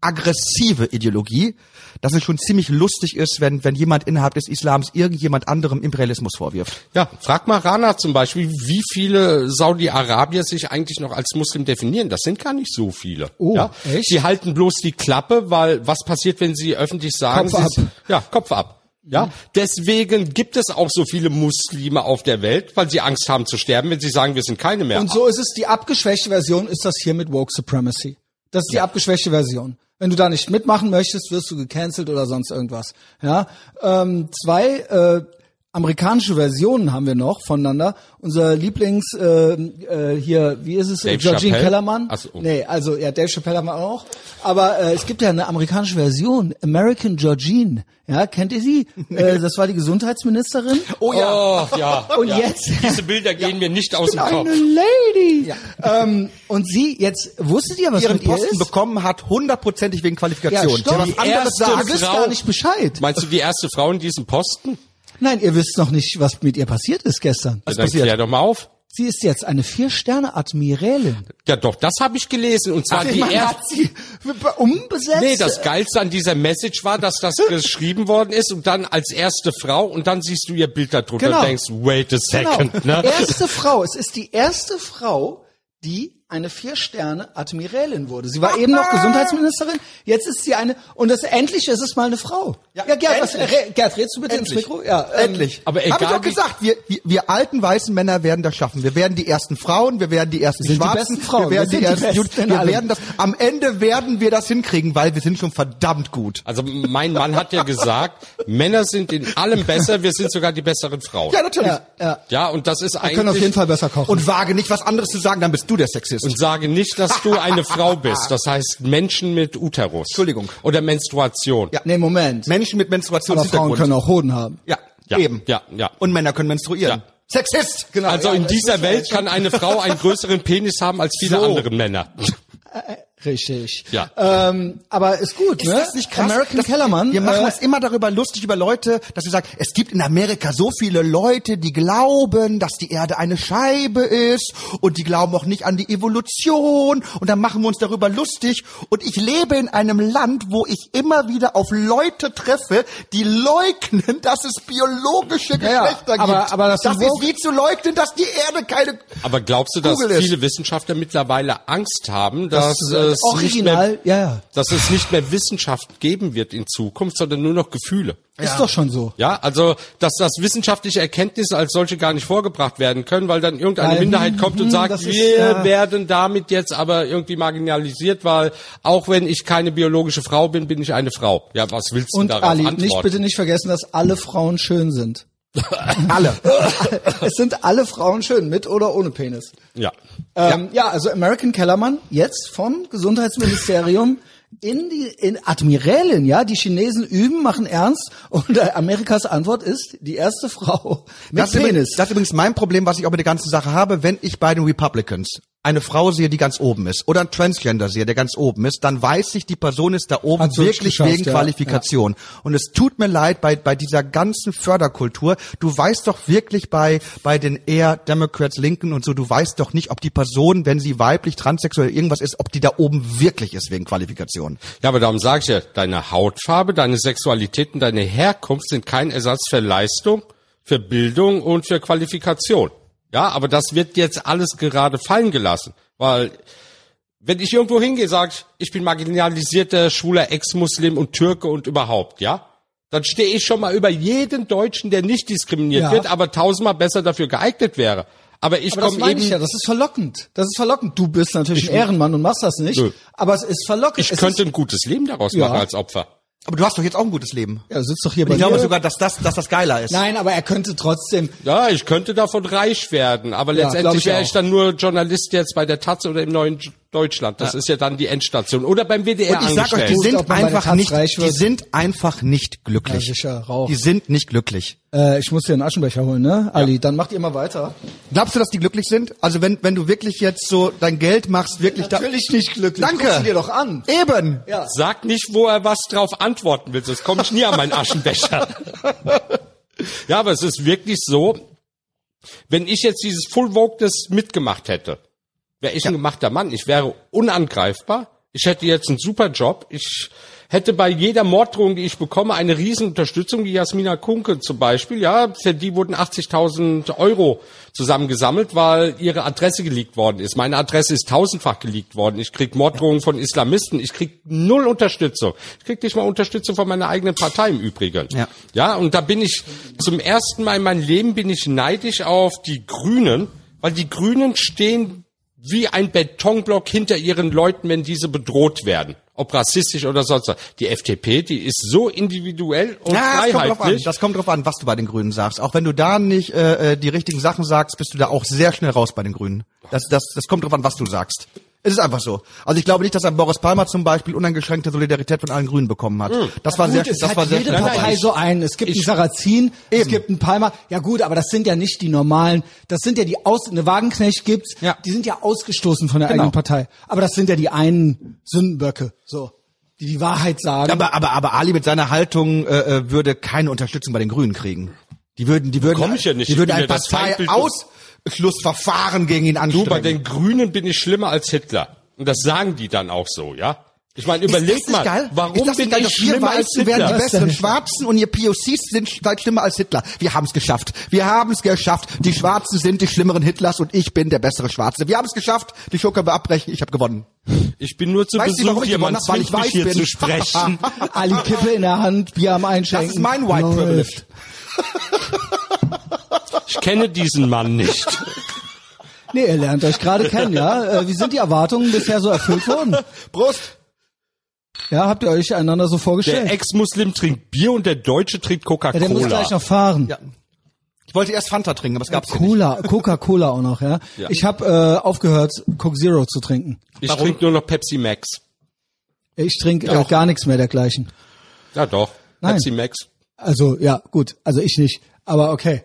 aggressive Ideologie, dass es schon ziemlich lustig ist, wenn, wenn jemand innerhalb des Islams irgendjemand anderem Imperialismus vorwirft. Ja, frag mal Rana zum Beispiel, wie viele Saudi-Arabier sich eigentlich noch als Muslim definieren. Das sind gar nicht so viele. Oh, ja? echt? Sie halten bloß die Klappe, weil was passiert, wenn sie öffentlich sagen, Kopf ab. ja, Kopf ab. Ja, deswegen gibt es auch so viele Muslime auf der Welt, weil sie Angst haben zu sterben, wenn sie sagen, wir sind keine mehr. Und so ist es, die abgeschwächte Version ist das hier mit Woke Supremacy. Das ist die abgeschwächte Version. Wenn du da nicht mitmachen möchtest, wirst du gecancelt oder sonst irgendwas. Ja, ähm, zwei äh, amerikanische Versionen haben wir noch voneinander. Unser Lieblings äh, äh, hier, wie ist es? Dave Georgine Chappelle? Kellermann. Ach so. Nee, also ja, Dave Chappelle haben wir auch. Aber äh, es gibt ja eine amerikanische Version, American Georgine. Ja, kennt ihr sie? äh, das war die Gesundheitsministerin. Oh Oh, ja. Und ja. jetzt- Diese Bilder gehen mir nicht aus dem Kopf. Eine Lady. Ähm, und sie, jetzt wusstet ihr, was Ihren mit ihr Posten ist? bekommen hat, hundertprozentig wegen Ja, Qualifikation. stopp. Wer Die anderes erste Frau- gar nicht Bescheid. Meinst du die erste Frau in diesem Posten? Nein, ihr wisst noch nicht, was mit ihr passiert ist gestern. Ja, dann passiert? klär doch mal auf. Sie ist jetzt eine Vier-Sterne-Admiralin. Ja, doch, das habe ich gelesen. Und zwar die Man erste. umbesetzt. Nee, das Geilste an dieser Message war, dass das geschrieben worden ist und dann als erste Frau und dann siehst du ihr Bild darunter Genau. und denkst, wait a genau. second, ne? Erste Frau. Es ist die erste Frau, die eine Vier-Sterne-Admiralin wurde. Sie war eben noch Gesundheitsministerin, jetzt ist sie eine, und das endlich ist es mal eine Frau. Ja, Gerd, was. Re, Gerd, redst du bitte Endlich. ins Mikro? Ja, ähm, Endlich. aber Hab ich egal doch gesagt, wir, wir, wir alten weißen Männer werden das schaffen. Wir werden die ersten Frauen, wir werden die ersten Wir sind die Schwarzen, besten Frauen. wir werden Wir die sind die ersten Juden, wir allem. werden das, am Ende werden wir das hinkriegen, weil wir sind schon verdammt gut. Also mein Mann hat ja gesagt, Männer sind in allem besser, wir sind sogar die besseren Frauen. Ja, natürlich. Ja, ja. Ja, und das ist Wir eigentlich können auf jeden Fall besser kochen. Und wage nicht was anderes zu sagen, dann bist du der Sexist. Und sage nicht, dass du eine Frau bist. Das heißt Menschen mit Uterus. Entschuldigung. Oder Menstruation. Ja. nee, Moment. Menschen mit Aber Menstruationshintergrund. Frauen können auch Hoden haben. ja, Ja, eben. ja, ja. Und Männer können menstruieren. Ja. Sexist. Genau. Also ja, in dieser Welt kann eine Frau einen größeren Penis haben als viele So. andere Männer. Richtig. Ja. Ähm, aber ist gut, Ist ne? das nicht krass? American Das- Kellermann. Wir machen äh, uns immer darüber lustig über Leute, dass wir sagen, es gibt in Amerika so viele Leute, die glauben, dass die Erde eine Scheibe ist und die glauben auch nicht an die Evolution und dann machen wir uns darüber lustig und ich lebe in einem Land, wo ich immer wieder auf Leute treffe, die leugnen, dass es biologische Ja, ja, Geschlechter aber- gibt. aber das das ist wie zu leugnen, dass die Erde keine Aber glaubst du, dass viele Wissenschaftler mittlerweile Angst haben, dass, das es nicht mehr, Original, ja, ja. dass es nicht mehr Wissenschaft geben wird in Zukunft, sondern nur noch Gefühle? Ist doch schon so. Ja, also dass das wissenschaftliche Erkenntnisse als solche gar nicht vorgebracht werden können, weil dann irgendeine Weil, Minderheit kommt und hm, sagt, ist, wir ja. werden damit jetzt aber irgendwie marginalisiert, weil auch wenn ich keine biologische Frau bin, bin ich eine Frau. Ja, was willst du Und darauf Ali, antworten? nicht bitte nicht vergessen, dass alle Frauen schön sind. Alle. es sind alle Frauen schön, mit oder ohne Penis. Ja. Ähm, ja. also American Kellermann jetzt vom Gesundheitsministerium in die in Admirälin, ja, die Chinesen üben, machen ernst und äh, Amerikas Antwort ist die erste Frau mit Das ist, übrigens, Penis. das ist übrigens mein Problem, was ich auch mit der ganzen Sache habe. Wenn ich bei den Republicans eine Frau sehe, die ganz oben ist, oder ein Transgender sehe, der ganz oben ist, dann weiß ich, die Person ist da oben Hat's wirklich wegen ja. Qualifikation. Und es tut mir leid bei, bei dieser ganzen Förderkultur. Du weißt doch wirklich bei, bei den eher Democrats, Linken und so, du weißt doch nicht, ob die Person, wenn sie weiblich, transsexuell irgendwas ist, ob die da oben wirklich ist wegen Qualifikation. Ja, aber darum sage ich ja, deine Hautfarbe, deine Sexualität und deine Herkunft sind kein Ersatz für Leistung, für Bildung und für Qualifikation. Ja, aber das wird jetzt alles gerade fallen gelassen, weil wenn ich irgendwo hingehe, sage ich, ich bin marginalisierter, schwuler Ex-Muslim und Türke und überhaupt, ja, dann stehe ich schon mal über jeden Deutschen, der nicht diskriminiert Ja. wird, aber tausendmal besser dafür geeignet wäre. Aber ich komme eben, ich ja, das ist verlockend. Das ist verlockend. Du bist natürlich ein Ehrenmann und machst das nicht, Nö. aber es ist verlockend. ich es könnte ist, ein gutes Leben daraus Ja. machen als Opfer. Aber du hast doch jetzt auch ein gutes Leben. ja, du sitzt doch hier bei Ich glaube mir. sogar, dass das, dass das geiler ist. Nein, aber er könnte trotzdem Ja, ich könnte davon reich werden, aber Ja, glaub letztendlich ich wäre auch. ich dann nur Journalist jetzt bei der Taz oder im neuen Deutschland. Das ist ja dann die Endstation. Oder beim WDR Und ich sag euch, die sind einfach nicht, die sind einfach nicht glücklich. Ja, sicher, Rauch. Die sind nicht glücklich. Äh, ich muss dir einen Aschenbecher holen, ne? Ali, dann macht ihr mal weiter. Glaubst du, dass die glücklich sind? Also wenn, wenn du wirklich jetzt so dein Geld machst, wirklich Natürlich nicht glücklich. Danke. Guck sie dir doch an. da. Eben. Ja. Sag nicht, wo er was drauf antworten will, sonst komme ich nie an meinen Aschenbecher. ja, aber es ist wirklich so, wenn ich jetzt dieses Full Wokeness mitgemacht hätte, wäre ich ein gemachter Mann. Ich wäre unangreifbar. Ich hätte jetzt einen super Job. Ich hätte bei jeder Morddrohung, die ich bekomme, eine Riesenunterstützung, wie Jasmina Kunke zum Beispiel. Ja, für die wurden 80.000 Euro zusammengesammelt, weil ihre Adresse geleakt worden ist. Meine Adresse ist tausendfach geleakt worden. Ich krieg Morddrohungen von Islamisten. Ich krieg null Unterstützung. Ich krieg nicht mal Unterstützung von meiner eigenen Partei im Übrigen. Ja. Ja, und da bin ich zum ersten Mal in meinem Leben bin ich neidisch auf die Grünen, weil die Grünen stehen wie ein Betonblock hinter ihren Leuten, wenn diese bedroht werden. Ob rassistisch oder sonst was. Die FDP, die ist so individuell und Ja, das kommt drauf an. freiheitlich. Das kommt drauf an, was du bei den Grünen sagst. Auch wenn du da nicht äh, äh, die richtigen Sachen sagst, bist du da auch sehr schnell raus bei den Grünen. Das, das, das kommt drauf an, was du sagst. Es ist einfach so. Also ich glaube nicht, dass ein Boris Palmer zum Beispiel uneingeschränkte Solidarität von allen Grünen bekommen hat. Das war sehr, Gut, es das hat war sehr jede. Partei ich- so einen. Es gibt einen Sarrazin, es Eben. gibt einen Palmer. Ja gut, aber das sind ja nicht die normalen. Das sind ja die aus. Eine Wagenknecht gibt's. Ja. Die sind ja ausgestoßen von der Genau. eigenen Partei. Aber das sind ja die einen Sündenböcke, so die die Wahrheit sagen. Aber, aber, aber Ali mit seiner Haltung äh, äh, würde keine Unterstützung bei den Grünen kriegen. Die würden, die würden, Komm ich ja nicht. die Ich würden ein ja das Parteiausschlussverfahren gegen ihn Du, anstrengen. bei den Grünen bin ich schlimmer als Hitler. Und das sagen die dann auch so, ja? Ich meine, überleg mal, geil? warum das bin nicht geil, ich wir schlimmer als Weißen werden die Hitler? besseren? Schwarzen und ihr POCs sind seid schlimmer als Hitler. Wir haben es geschafft. Wir haben es geschafft. Die Schwarzen sind die schlimmeren Hitlers und ich bin der bessere Schwarze. Wir haben es geschafft. Die Schokolade abbrechen. Ich habe gewonnen. Ich bin nur zu Weißt du, warum Besuch ich hier, man gewonnen hab? Weil ich zwingt mich weiß hier bin. zu sprechen. Ali Kippe in der Hand, Bier am Einschenken. Das ist mein White. Privilege. Ich kenne diesen Mann nicht. Nee, ihr lernt euch gerade kennen, ja? Äh, Wie sind die Erwartungen bisher so erfüllt worden? Prost. Ja, habt ihr euch einander so Der vorgestellt? Ex-Muslim trinkt Bier und der Deutsche trinkt ja, der muss Coca-Cola. gleich noch fahren. Ja. Ich wollte erst Fanta trinken, aber es gab's nicht. Cola, Coca-Cola auch noch, ja. Ja. Ich habe äh, aufgehört, Coke Zero zu trinken. ich trinke nur noch Pepsi Max. Ich trinke äh, gar nichts mehr dergleichen. Ja doch, Nein. Pepsi Max. Also ja, gut, also ich nicht, aber okay.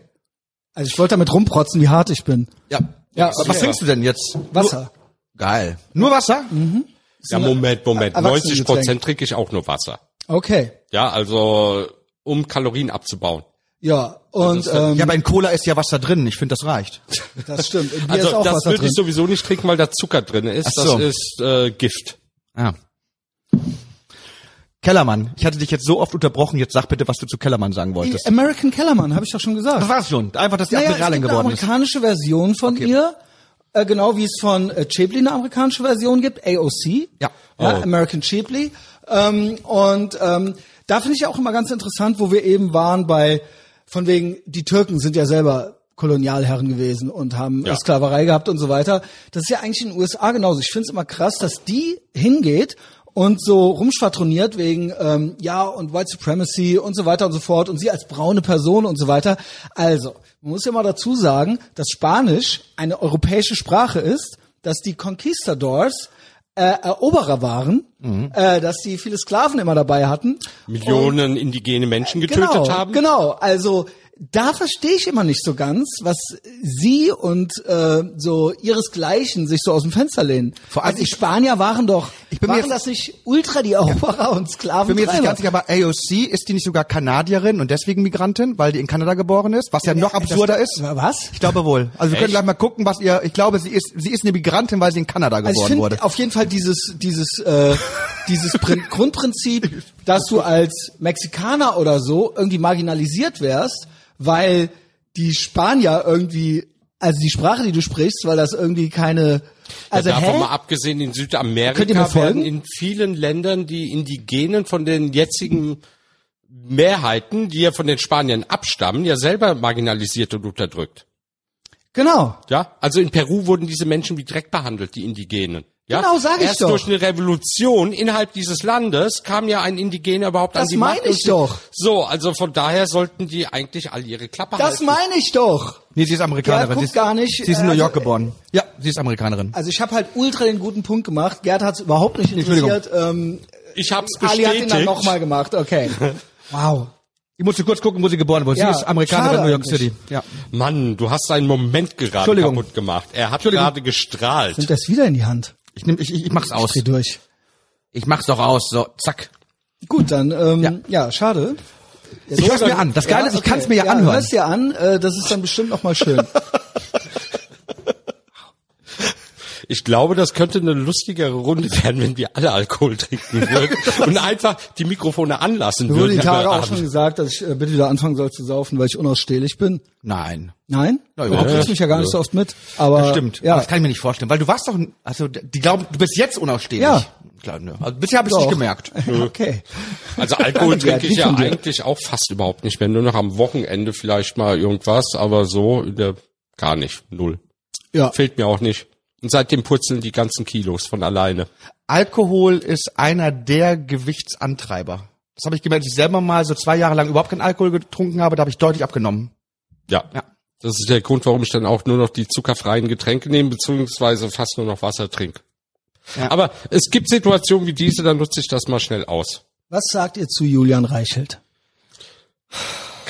Also ich wollte damit rumprotzen, wie hart ich bin. Ja. Ja, Was okay. trinkst du denn jetzt? Wasser. Nur, geil. Nur Wasser? Ja, Moment, Moment. Erwachsenengetränk. 90 Prozent trinke ich auch nur Wasser. Okay. Ja, also um Kalorien abzubauen. Ja, und ähm, Ja, aber in Cola ist ja Wasser drin. Ich finde, das reicht. das stimmt. Also ist auch das Wasser würde ich sowieso nicht trinken, weil da Zucker drin ist. So. Das ist äh, Gift. Ja. Kellermann, ich hatte dich jetzt so oft unterbrochen, jetzt sag bitte, was du zu Kellermann sagen wolltest. American Kellerman, habe ich doch schon gesagt. Das war's schon. Einfach, dass die Naja, Admiralin eine geworden ist. amerikanische Version von ihr, äh, genau wie es von äh, Chipley eine amerikanische Version gibt, AOC. Ja. ja Oh. American Chipley. Ähm, und ähm, da finde ich auch immer ganz interessant, wo wir eben waren bei, von wegen, die Türken sind ja selber Kolonialherren gewesen und haben Ja. Sklaverei gehabt und so weiter. Das ist ja eigentlich in den USA genauso. Ich finde es immer krass, dass die hingeht und so rumschwadroniert wegen ähm, ja und White Supremacy und so weiter und so fort und sie als braune Person und so weiter. Also, man muss ja mal dazu sagen, dass Spanisch eine europäische Sprache ist, dass die Conquistadors äh, Eroberer waren, äh, dass sie viele Sklaven immer dabei hatten. Millionen indigene Menschen getötet genau, haben. Genau, also da verstehe ich immer nicht so ganz, was sie und äh, so ihresgleichen sich so aus dem Fenster lehnen. Vor allem also die ich- Spanier waren doch, Ich bin waren jetzt- das nicht ultra die Eroberer und Sklaven? Bin mir jetzt nicht ganz sicher, aber AOC, ist die nicht sogar Kanadierin und deswegen Migrantin, weil die in Kanada geboren ist? Was ja noch absurder ist. Was? Ich glaube wohl. Also wir können gleich mal gucken, was ihr, ich glaube, sie ist, sie ist eine Migrantin, weil sie in Kanada Also ich geboren finde wurde. auf jeden Fall dieses dieses äh, dieses Prin Grundprinzip, dass du als Mexikaner oder so irgendwie marginalisiert wärst, weil die Spanier irgendwie also die Sprache, die du sprichst, weil das irgendwie keine also ja, davon hä? mal abgesehen, in Südamerika werden in vielen Ländern die Indigenen von den jetzigen Mehrheiten, die ja von den Spaniern abstammen, ja selber marginalisiert und unterdrückt. Genau. Ja, also in Peru wurden diese Menschen wie Dreck behandelt, die Indigenen. Ja? Genau, sag ich Erst doch. durch eine Revolution innerhalb dieses Landes kam ja ein Indigener überhaupt an Das die meine Macht. und ich sie- doch. So, also von daher sollten die eigentlich all ihre Klappe Das halten. meine ich doch. Nee, sie ist Amerikanerin. Ja, guck sie ist, gar nicht, Sie ist in New also, York geboren. Ja, sie ist Amerikanerin. Also ich habe halt ultra den guten Punkt gemacht. Gerd hat es überhaupt nicht interessiert. Ähm, Ich hab's Ali hat ihn dann bestätigt. nochmal gemacht. Okay. Wow. Ich musste kurz gucken, wo sie geboren wurde. Ja, sie ist Amerikanerin schade New York eigentlich. City. Ja. Mann, du hast einen Moment gerade Entschuldigung. kaputt gemacht. Er hat gerade gestrahlt. Nimmt das wieder in die Hand. Ich nehm, ich, ich, ich mach's aus. Dreh durch. Ich mach's doch aus. So, zack. Gut, dann ähm, ja. Ja. schade. Ja, Ich hör's mir an. Das Geile ist, ich kann's mir ja anhören. Hörst dir an, äh, das ist dann bestimmt noch mal schön. Ich glaube, das könnte eine lustigere Runde werden, wenn wir alle Alkohol trinken würden und einfach die Mikrofone anlassen wurde würden. die Tage auch schon gesagt, dass ich äh, bitte wieder anfangen soll zu saufen, weil ich unausstehlich bin. Nein. Nein? Na, du überhaupt kriegst nicht. mich ja gar nicht so oft mit. Aber Das stimmt. Aber Ja. Das kann ich mir nicht vorstellen, weil du warst doch, ein- also die glauben, du bist jetzt unausstehlich. Ja. Klar, ne. Also bisher habe ich nicht gemerkt. Okay. Also Alkohol Ja, trinke ich ja eigentlich auch fast überhaupt nicht mehr. Nur noch am Wochenende vielleicht mal irgendwas, aber so in der, gar nicht. Null. Ja. Fehlt mir auch nicht. Und seitdem purzeln die ganzen Kilos von alleine. Alkohol ist einer der Gewichtsantreiber. Das habe ich gemerkt, als ich selber mal so zwei Jahre lang überhaupt keinen Alkohol getrunken habe, da habe ich deutlich abgenommen. Ja. Ja. Das ist der Grund, warum ich dann auch nur noch die zuckerfreien Getränke nehme, beziehungsweise fast nur noch Wasser trinke. Ja. Aber es gibt Situationen wie diese, dann nutze ich das mal schnell aus. Was sagt ihr zu Julian Reichelt?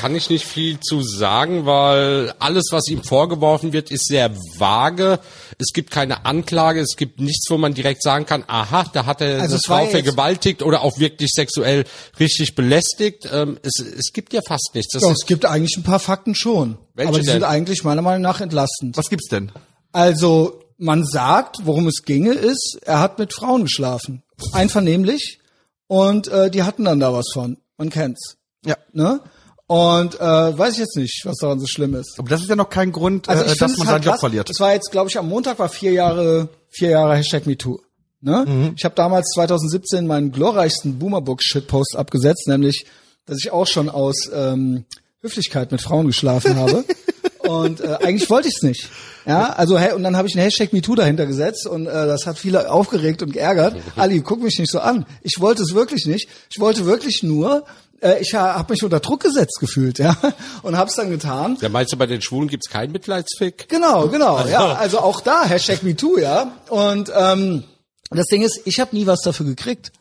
Kann ich nicht viel zu sagen, weil alles, was ihm vorgeworfen wird, ist sehr vage. Es gibt keine Anklage, es gibt nichts, wo man direkt sagen kann, aha, da hat er Also eine Frau vergewaltigt oder auch wirklich sexuell richtig belästigt. Ähm, es, es gibt ja fast nichts. Das Doch, es gibt eigentlich ein paar Fakten schon. Welche aber die denn? sind eigentlich meiner Meinung nach entlastend. Was gibt's denn? Also, man sagt, worum es ginge, ist, er hat mit Frauen geschlafen. Einvernehmlich. Und äh, die hatten dann da was von. Man kennt's. Ja. Ne? Und äh, weiß ich jetzt nicht, was daran so schlimm ist. Aber das ist ja noch kein Grund, Also äh, dass man halt seinen Job krass. verliert. Es war jetzt, glaube ich, am Montag war vier Jahre, vier Jahre Hashtag MeToo. Ne? Mhm. Ich habe damals 2017 meinen glorreichsten Boomerbook-Shitpost abgesetzt, nämlich, dass ich auch schon aus ähm, Höflichkeit mit Frauen geschlafen habe. und äh, eigentlich wollte ich es nicht. Ja, also hey, und dann habe ich einen Hashtag MeToo dahinter gesetzt und äh, das hat viele aufgeregt und geärgert. Ali, guck mich nicht so an. Ich wollte es wirklich nicht. Ich wollte wirklich nur, äh, ich habe mich unter Druck gesetzt gefühlt, ja, und habe es dann getan. ja, meinst du, bei den Schwulen gibt's keinen Mitleidsfick? Genau, genau, ja. Also auch da, Hashtag MeToo, ja. Und ähm, das Ding ist, ich habe nie was dafür gekriegt.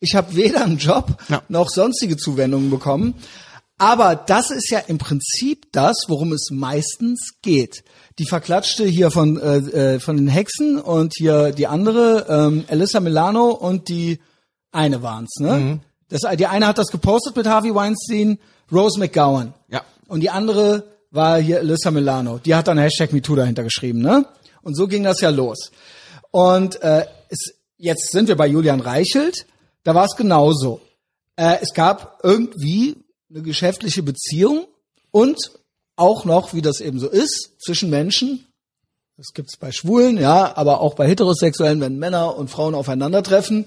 Ich habe weder einen Job Ja. noch sonstige Zuwendungen bekommen. Aber das ist ja im Prinzip das, worum es meistens geht. Die verklatschte hier von äh, äh, von den Hexen und hier die andere, ähm, Alyssa Milano und die eine waren's, ne? Das, die eine hat das gepostet mit Harvey Weinstein, Rose McGowan. Ja. Und die andere war hier Alyssa Milano. Die hat dann Hashtag MeToo dahinter geschrieben, ne? Und so ging das ja los. Und äh, es, jetzt sind wir bei Julian Reichelt. Da war es genauso. Äh, es gab irgendwie eine geschäftliche Beziehung und auch noch, wie das eben so ist, zwischen Menschen. Das gibt's bei Schwulen, ja, aber auch bei Heterosexuellen, wenn Männer und Frauen aufeinandertreffen,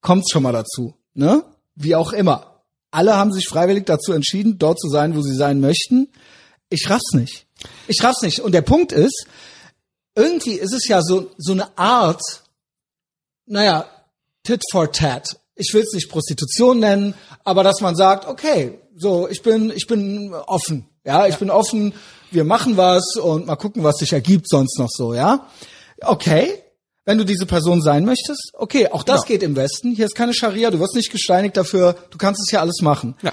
kommt's schon mal dazu, ne? Wie auch immer. Alle haben sich freiwillig dazu entschieden, dort zu sein, wo sie sein möchten. Ich raff's nicht. Ich raff's nicht. Und der Punkt ist, irgendwie ist es ja so, so eine Art, naja, Tit for Tat. Ich will es nicht Prostitution nennen, aber dass man sagt, okay, so, ich bin, ich bin offen. Ja, ich bin offen, wir machen was und mal gucken, was sich ergibt sonst noch so, ja. Okay, wenn du diese Person sein möchtest, okay, auch das Ja. geht im Westen. Hier ist keine Scharia, du wirst nicht gesteinigt dafür, du kannst es ja alles machen. Ja.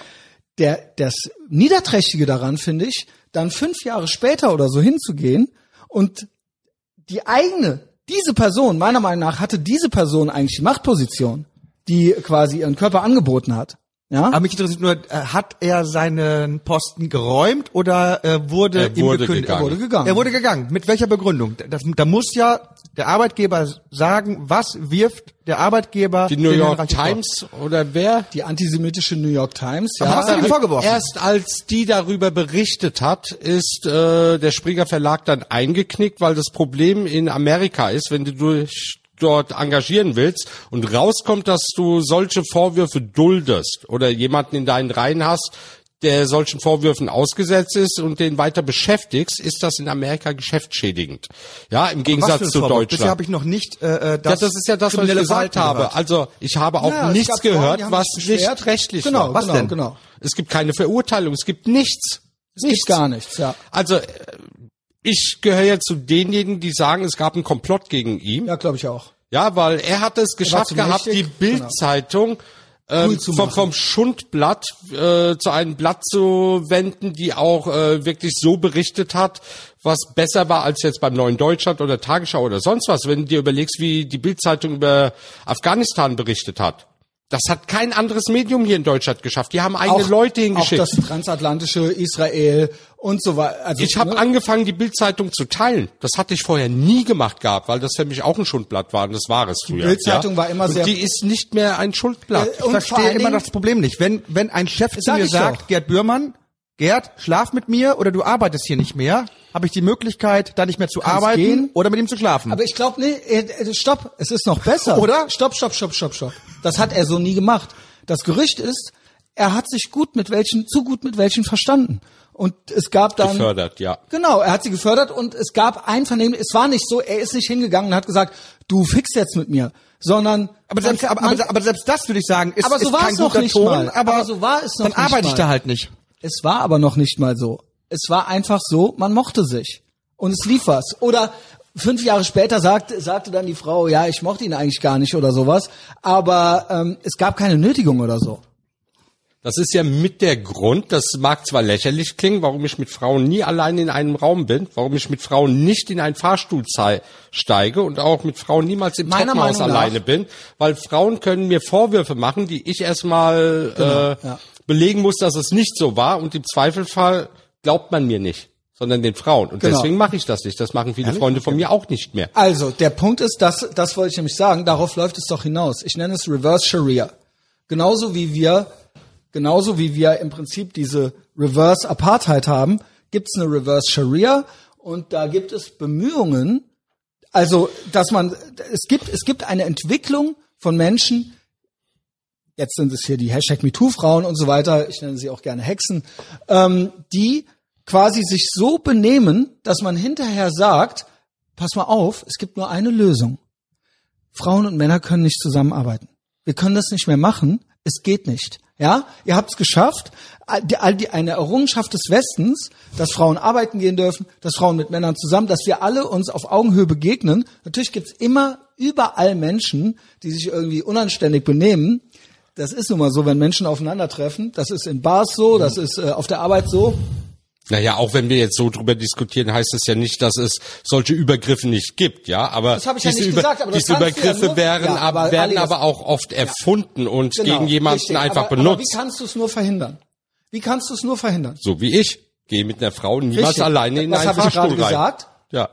Der, das Niederträchtige daran finde ich, dann fünf Jahre später oder so hinzugehen und die eigene, diese Person, meiner Meinung nach, hatte diese Person eigentlich die Machtposition, die quasi ihren Körper angeboten hat. Ja? Aber mich interessiert nur, äh, hat er seinen Posten geräumt oder äh, wurde Er ihm wurde gekündigt? gegangen. Er wurde gegangen. Er wurde gegangen. Mit welcher Begründung? Das, da muss ja der Arbeitgeber sagen, was wirft der Arbeitgeber Die New York Reiche vor? Times oder wer? die antisemitische New York Times. Aber was hat ihm vorgeworfen? Erst als die darüber berichtet hat, ist äh, der Springer Verlag dann eingeknickt, weil das Problem in Amerika ist, wenn du dich dort engagieren willst und rauskommt, dass du solche Vorwürfe duldest oder jemanden in deinen Reihen hast, der solchen Vorwürfen ausgesetzt ist und den weiter beschäftigst, ist das in Amerika geschäftsschädigend. Ja, im Gegensatz zu? Deutschland. Bisher habe ich noch nicht äh, äh, das, ja, das ist ja das, was ich gesagt Verhalten habe. gehört. Also ich habe auch Ja, nichts Frauen, gehört, haben was nicht rechtlich Genau, war. Was genau, denn? genau. Es gibt keine Verurteilung, es gibt nichts. Es gibt gar nichts, ja. Also äh, ich gehöre ja zu denjenigen, die sagen, es gab einen Komplott gegen ihn. Ja, glaube ich auch. Ja, weil er hat es geschafft gehabt, die mächtig, Bild-Zeitung ähm, Cool vom, vom Schundblatt äh, zu einem Blatt zu wenden, die auch äh, wirklich so berichtet hat, was besser war als jetzt beim Neuen Deutschland oder Tagesschau oder sonst was. Wenn du dir überlegst, wie die Bild-Zeitung über Afghanistan berichtet hat. Das hat kein anderes Medium hier in Deutschland geschafft. Die haben eigene Leute hingeschickt. Auch das transatlantische Israel und so weiter. Also, Ich habe ne? angefangen, die Bildzeitung zu teilen. Das hatte ich vorher nie gemacht gehabt, weil das für mich auch ein Schundblatt war und das war es früher. Bild-Zeitung ja? war immer und sehr- Die ist nicht mehr ein Schuldblatt. Äh, Ich verstehe immer das Problem nicht. Wenn, wenn ein Chef zu mir sagt, doch. Gerd Bührmann, Gerd, schlaf mit mir oder du arbeitest hier nicht mehr, habe ich die Möglichkeit, da nicht mehr zu arbeiten gehen. oder mit ihm zu schlafen. Aber ich glaube, nee, äh, äh, stopp, es ist noch besser. Oder? Stopp, stopp, stopp, stopp, stopp. Das hat er so nie gemacht. Das Gerücht ist, er hat sich gut mit welchen, zu gut mit welchen verstanden. Und es gab dann. Gefördert, ja. Genau, er hat sie gefördert und es gab Einvernehmen. Es war nicht so, er ist nicht hingegangen und hat gesagt, du fix jetzt mit mir, sondern. aber, selbst, aber, aber, aber selbst das würde ich sagen, ist, Aber so ist war kein es noch guter nicht Ton, mal. aber, Aber so war es noch dann nicht arbeite ich mal. da halt nicht. Es war aber noch nicht mal so. Es war einfach so, man mochte sich. Und es lief was. Oder fünf Jahre später sagte, sagte dann die Frau, ja, ich mochte ihn eigentlich gar nicht oder sowas. Aber ähm, es gab keine Nötigung oder so. Das ist ja mit der Grund, das mag zwar lächerlich klingen, warum ich mit Frauen nie allein in einem Raum bin, warum ich mit Frauen nicht in einen Fahrstuhl steige und auch mit Frauen niemals im Meiner Treppenhaus alleine bin, weil Frauen können mir Vorwürfe machen, die ich erstmal äh, ja. Belegen muss, dass es nicht so war und im Zweifelfall glaubt man mir nicht, sondern den Frauen. Und Genau. deswegen mache ich das nicht. Das machen viele Freunde von mir auch nicht mehr. Also, der Punkt ist, das, das wollte ich nämlich sagen, darauf läuft es doch hinaus. Ich nenne es Reverse Sharia. Genauso wie wir, genauso wie wir im Prinzip diese Reverse Apartheid haben, gibt es eine Reverse Sharia und da gibt es Bemühungen, also, dass man, es gibt, es gibt eine Entwicklung von Menschen, jetzt sind es hier die Hashtag MeToo-Frauen und so weiter, ich nenne sie auch gerne Hexen, ähm, die quasi sich so benehmen, dass man hinterher sagt, pass mal auf, es gibt nur eine Lösung. Frauen und Männer können nicht zusammenarbeiten. Wir können das nicht mehr machen. Es geht nicht. Ja, ihr habt es geschafft. Eine Errungenschaft des Westens, dass Frauen arbeiten gehen dürfen, dass Frauen mit Männern zusammen, dass wir alle uns auf Augenhöhe begegnen. Natürlich gibt's immer überall Menschen, die sich irgendwie unanständig benehmen. Das ist nun mal so, wenn Menschen aufeinandertreffen. Das ist in Bars so, das ist äh, auf der Arbeit so. Naja, auch wenn wir jetzt so drüber diskutieren, heißt es ja nicht, dass es solche Übergriffe nicht gibt, ja. Aber Das hab ich ja diese, nicht gesagt, aber diese ja Übergriffe nur- wären, Ja, aber, werden aber auch oft erfunden und Genau, gegen jemanden richtig. einfach aber, benutzt. Aber wie kannst du es nur verhindern? Wie kannst du es nur verhindern? so wie ich. Gehe mit einer Frau niemals Richtig. alleine in Was einen Fahrstuhl gerade rein. gesagt? Ja.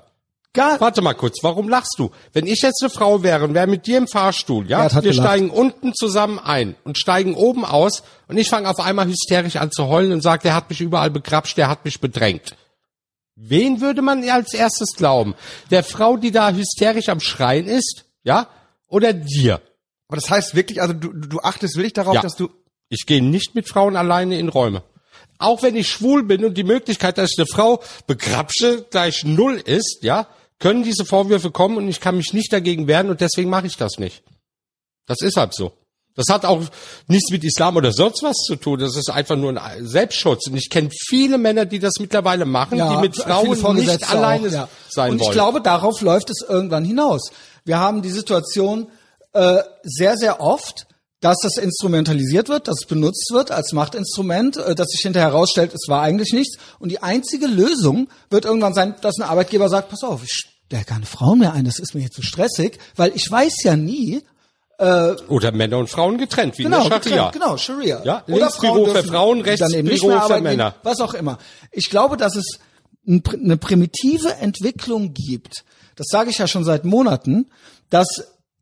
Gar, Warte mal kurz, warum lachst du? Wenn ich jetzt eine Frau wäre und wäre mit dir im Fahrstuhl, ja, wir gelacht. steigen unten zusammen ein und steigen oben aus und ich fange auf einmal hysterisch an zu heulen und sage, der hat mich überall begrapscht, der hat mich bedrängt. Wen würde man als erstes glauben? Der Frau, die da hysterisch am Schreien ist, ja, oder dir? Aber das heißt wirklich, also du, du achtest wirklich darauf, Ja. dass du Ich gehe nicht mit Frauen alleine in Räume. Auch wenn ich schwul bin und die Möglichkeit, dass ich eine Frau begrapsche, gleich null ist, ja, können diese Vorwürfe kommen und ich kann mich nicht dagegen wehren und deswegen mache ich das nicht. Das ist halt so. Das hat auch nichts mit Islam oder sonst was zu tun. Das ist einfach nur ein Selbstschutz. Und ich kenne viele Männer, die das mittlerweile machen, die mit Frauen nicht alleine auch, ja. sein Und ich wollen. glaube, darauf läuft es irgendwann hinaus. Wir haben die Situation äh, sehr, sehr oft, dass das instrumentalisiert wird, dass es benutzt wird als Machtinstrument, äh, dass sich hinterher herausstellt, es war eigentlich nichts. Und die einzige Lösung wird irgendwann sein, dass ein Arbeitgeber sagt, pass auf, ich stelle keine Frauen mehr ein, das ist mir jetzt zu stressig, weil ich weiß ja nie, Oder Männer und Frauen getrennt, wie Genau, in der Scharia. getrennt, genau, Sharia. Ja, Oder Frauen für Frauen, Rechtsbüro für Männer. gehen, Was auch immer. Ich glaube, dass es eine primitive Entwicklung gibt. Das sage ich ja schon seit Monaten, dass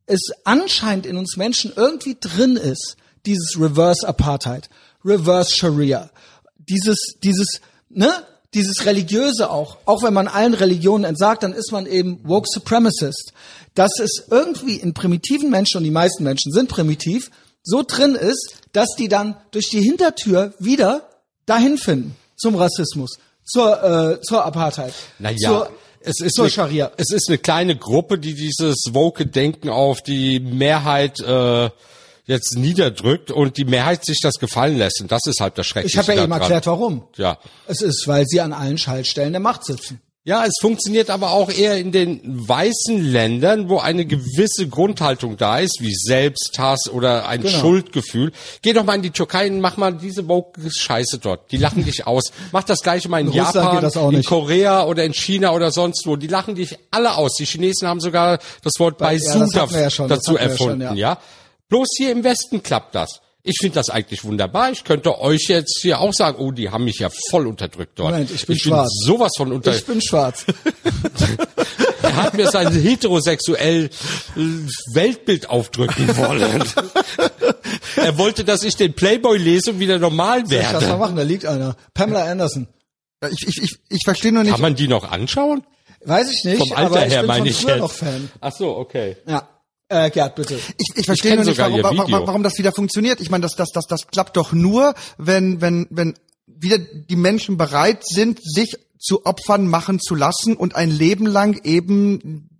es anscheinend in uns Menschen irgendwie drin ist, dieses Reverse Apartheid, Reverse Sharia, dieses, dieses, ne, dieses religiöse auch, auch wenn man allen Religionen entsagt, dann ist man eben woke supremacist, dass es irgendwie in primitiven Menschen und die meisten Menschen sind primitiv so drin ist, dass die dann durch die Hintertür wieder dahin finden zum Rassismus, zur äh, zur Apartheid, Naja, zur, es ist eine, Scharia. Es ist eine kleine Gruppe, die dieses woke Denken auf die Mehrheit äh, jetzt niederdrückt und die Mehrheit sich das gefallen lässt. Und das ist halt das Schreckliche. Ich habe ja eben erklärt, warum. Ja. Es ist, weil sie an allen Schaltstellen der Macht sitzen. Ja, es funktioniert aber auch eher in den weißen Ländern, wo eine gewisse Grundhaltung da ist, wie Selbsthass oder ein Genau. Schuldgefühl. Geh doch mal in die Türkei und mach mal diese woke Scheiße dort. Die lachen dich aus. Mach das gleiche mal in, In Japan, in. Korea oder in China oder sonst wo. Die lachen dich alle aus. Die Chinesen haben sogar das Wort Ja, Baisu das hatten wir ja das dazu wir ja schon, erfunden, ja. Bloß hier im Westen klappt das. Ich finde das eigentlich wunderbar. Ich könnte euch jetzt hier auch sagen, oh, die haben mich ja voll unterdrückt dort. Moment, ich bin ich schwarz. Bin sowas von unter. Ich bin schwarz. Er hat mir sein heterosexuell äh, Weltbild aufdrücken wollen. er wollte, dass ich den Playboy lese und wieder normal Ich lass mal werde. machen, da liegt einer. Pamela Anderson. Ich, ich, ich, ich verstehe nur nicht. Kann man die noch anschauen? Weiß ich nicht, Vom Alter aber ich her bin meine ich jetzt. noch Fan. Ach so, okay. Ja. Äh, Gerd, bitte. Ich, ich verstehe kenn nur nicht, warum, warum, warum das wieder funktioniert. Ich meine, das, das, das, das klappt doch nur, wenn, wenn, wenn wieder die Menschen bereit sind, sich zu Opfern machen zu lassen und ein Leben lang eben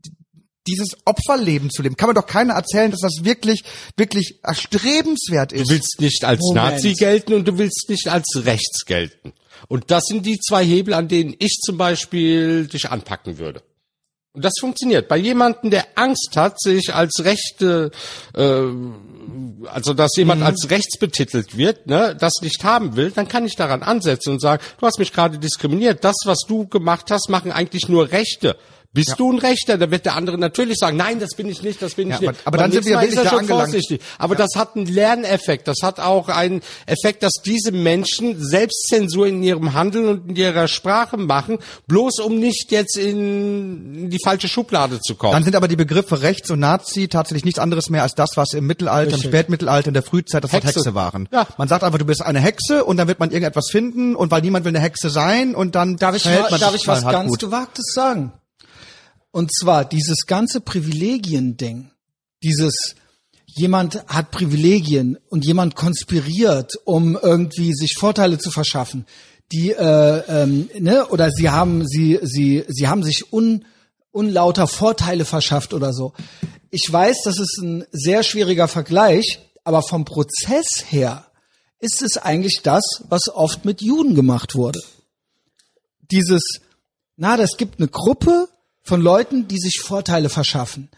dieses Opferleben zu leben. Kann man doch keiner erzählen, dass das wirklich, wirklich erstrebenswert Du ist. willst nicht als Moment. Nazi gelten und du willst nicht als rechts gelten. Und das sind die zwei Hebel, an denen ich zum Beispiel dich anpacken würde. Und das funktioniert. Bei jemandem, der Angst hat, sich als Rechte, äh, also dass jemand als rechts betitelt wird, ne, das nicht haben will, dann kann ich daran ansetzen und sagen, du hast mich gerade diskriminiert. Das, was du gemacht hast, machen eigentlich nur Rechte. Bist du ein Rechter? Da wird der andere natürlich sagen, nein, das bin ich nicht, das bin ich Ja, nicht. aber- aber dann sind wir wirklich da schon angelangt. vorsichtig. Aber das hat einen Lerneffekt. Das hat auch einen Effekt, dass diese Menschen Selbstzensur in ihrem Handeln und in ihrer Sprache machen, bloß um nicht jetzt in die falsche Schublade zu kommen. Dann sind aber die Begriffe Rechts und Nazi tatsächlich nichts anderes mehr als das, was im Mittelalter, Richtig. im Spätmittelalter, in der Frühzeit das Wort Hexe. Hexe waren. Ja. Man sagt einfach, du bist eine Hexe und dann wird man irgendetwas finden und weil niemand will eine Hexe sein und dann Darf ich, mal, man darf ich was ganz gut. Gewagtes sagen? Und zwar dieses ganze Privilegien-Ding, dieses jemand hat Privilegien und jemand konspiriert, um irgendwie sich Vorteile zu verschaffen. Die äh, ähm, ne oder sie haben sie sie sie haben sich un, unlauter Vorteile verschafft oder so. Ich weiß, das ist ein sehr schwieriger Vergleich, aber vom Prozess her ist es eigentlich das, was oft mit Juden gemacht wurde dieses, na, das gibt eine Gruppe von Leuten, die sich Vorteile verschaffen,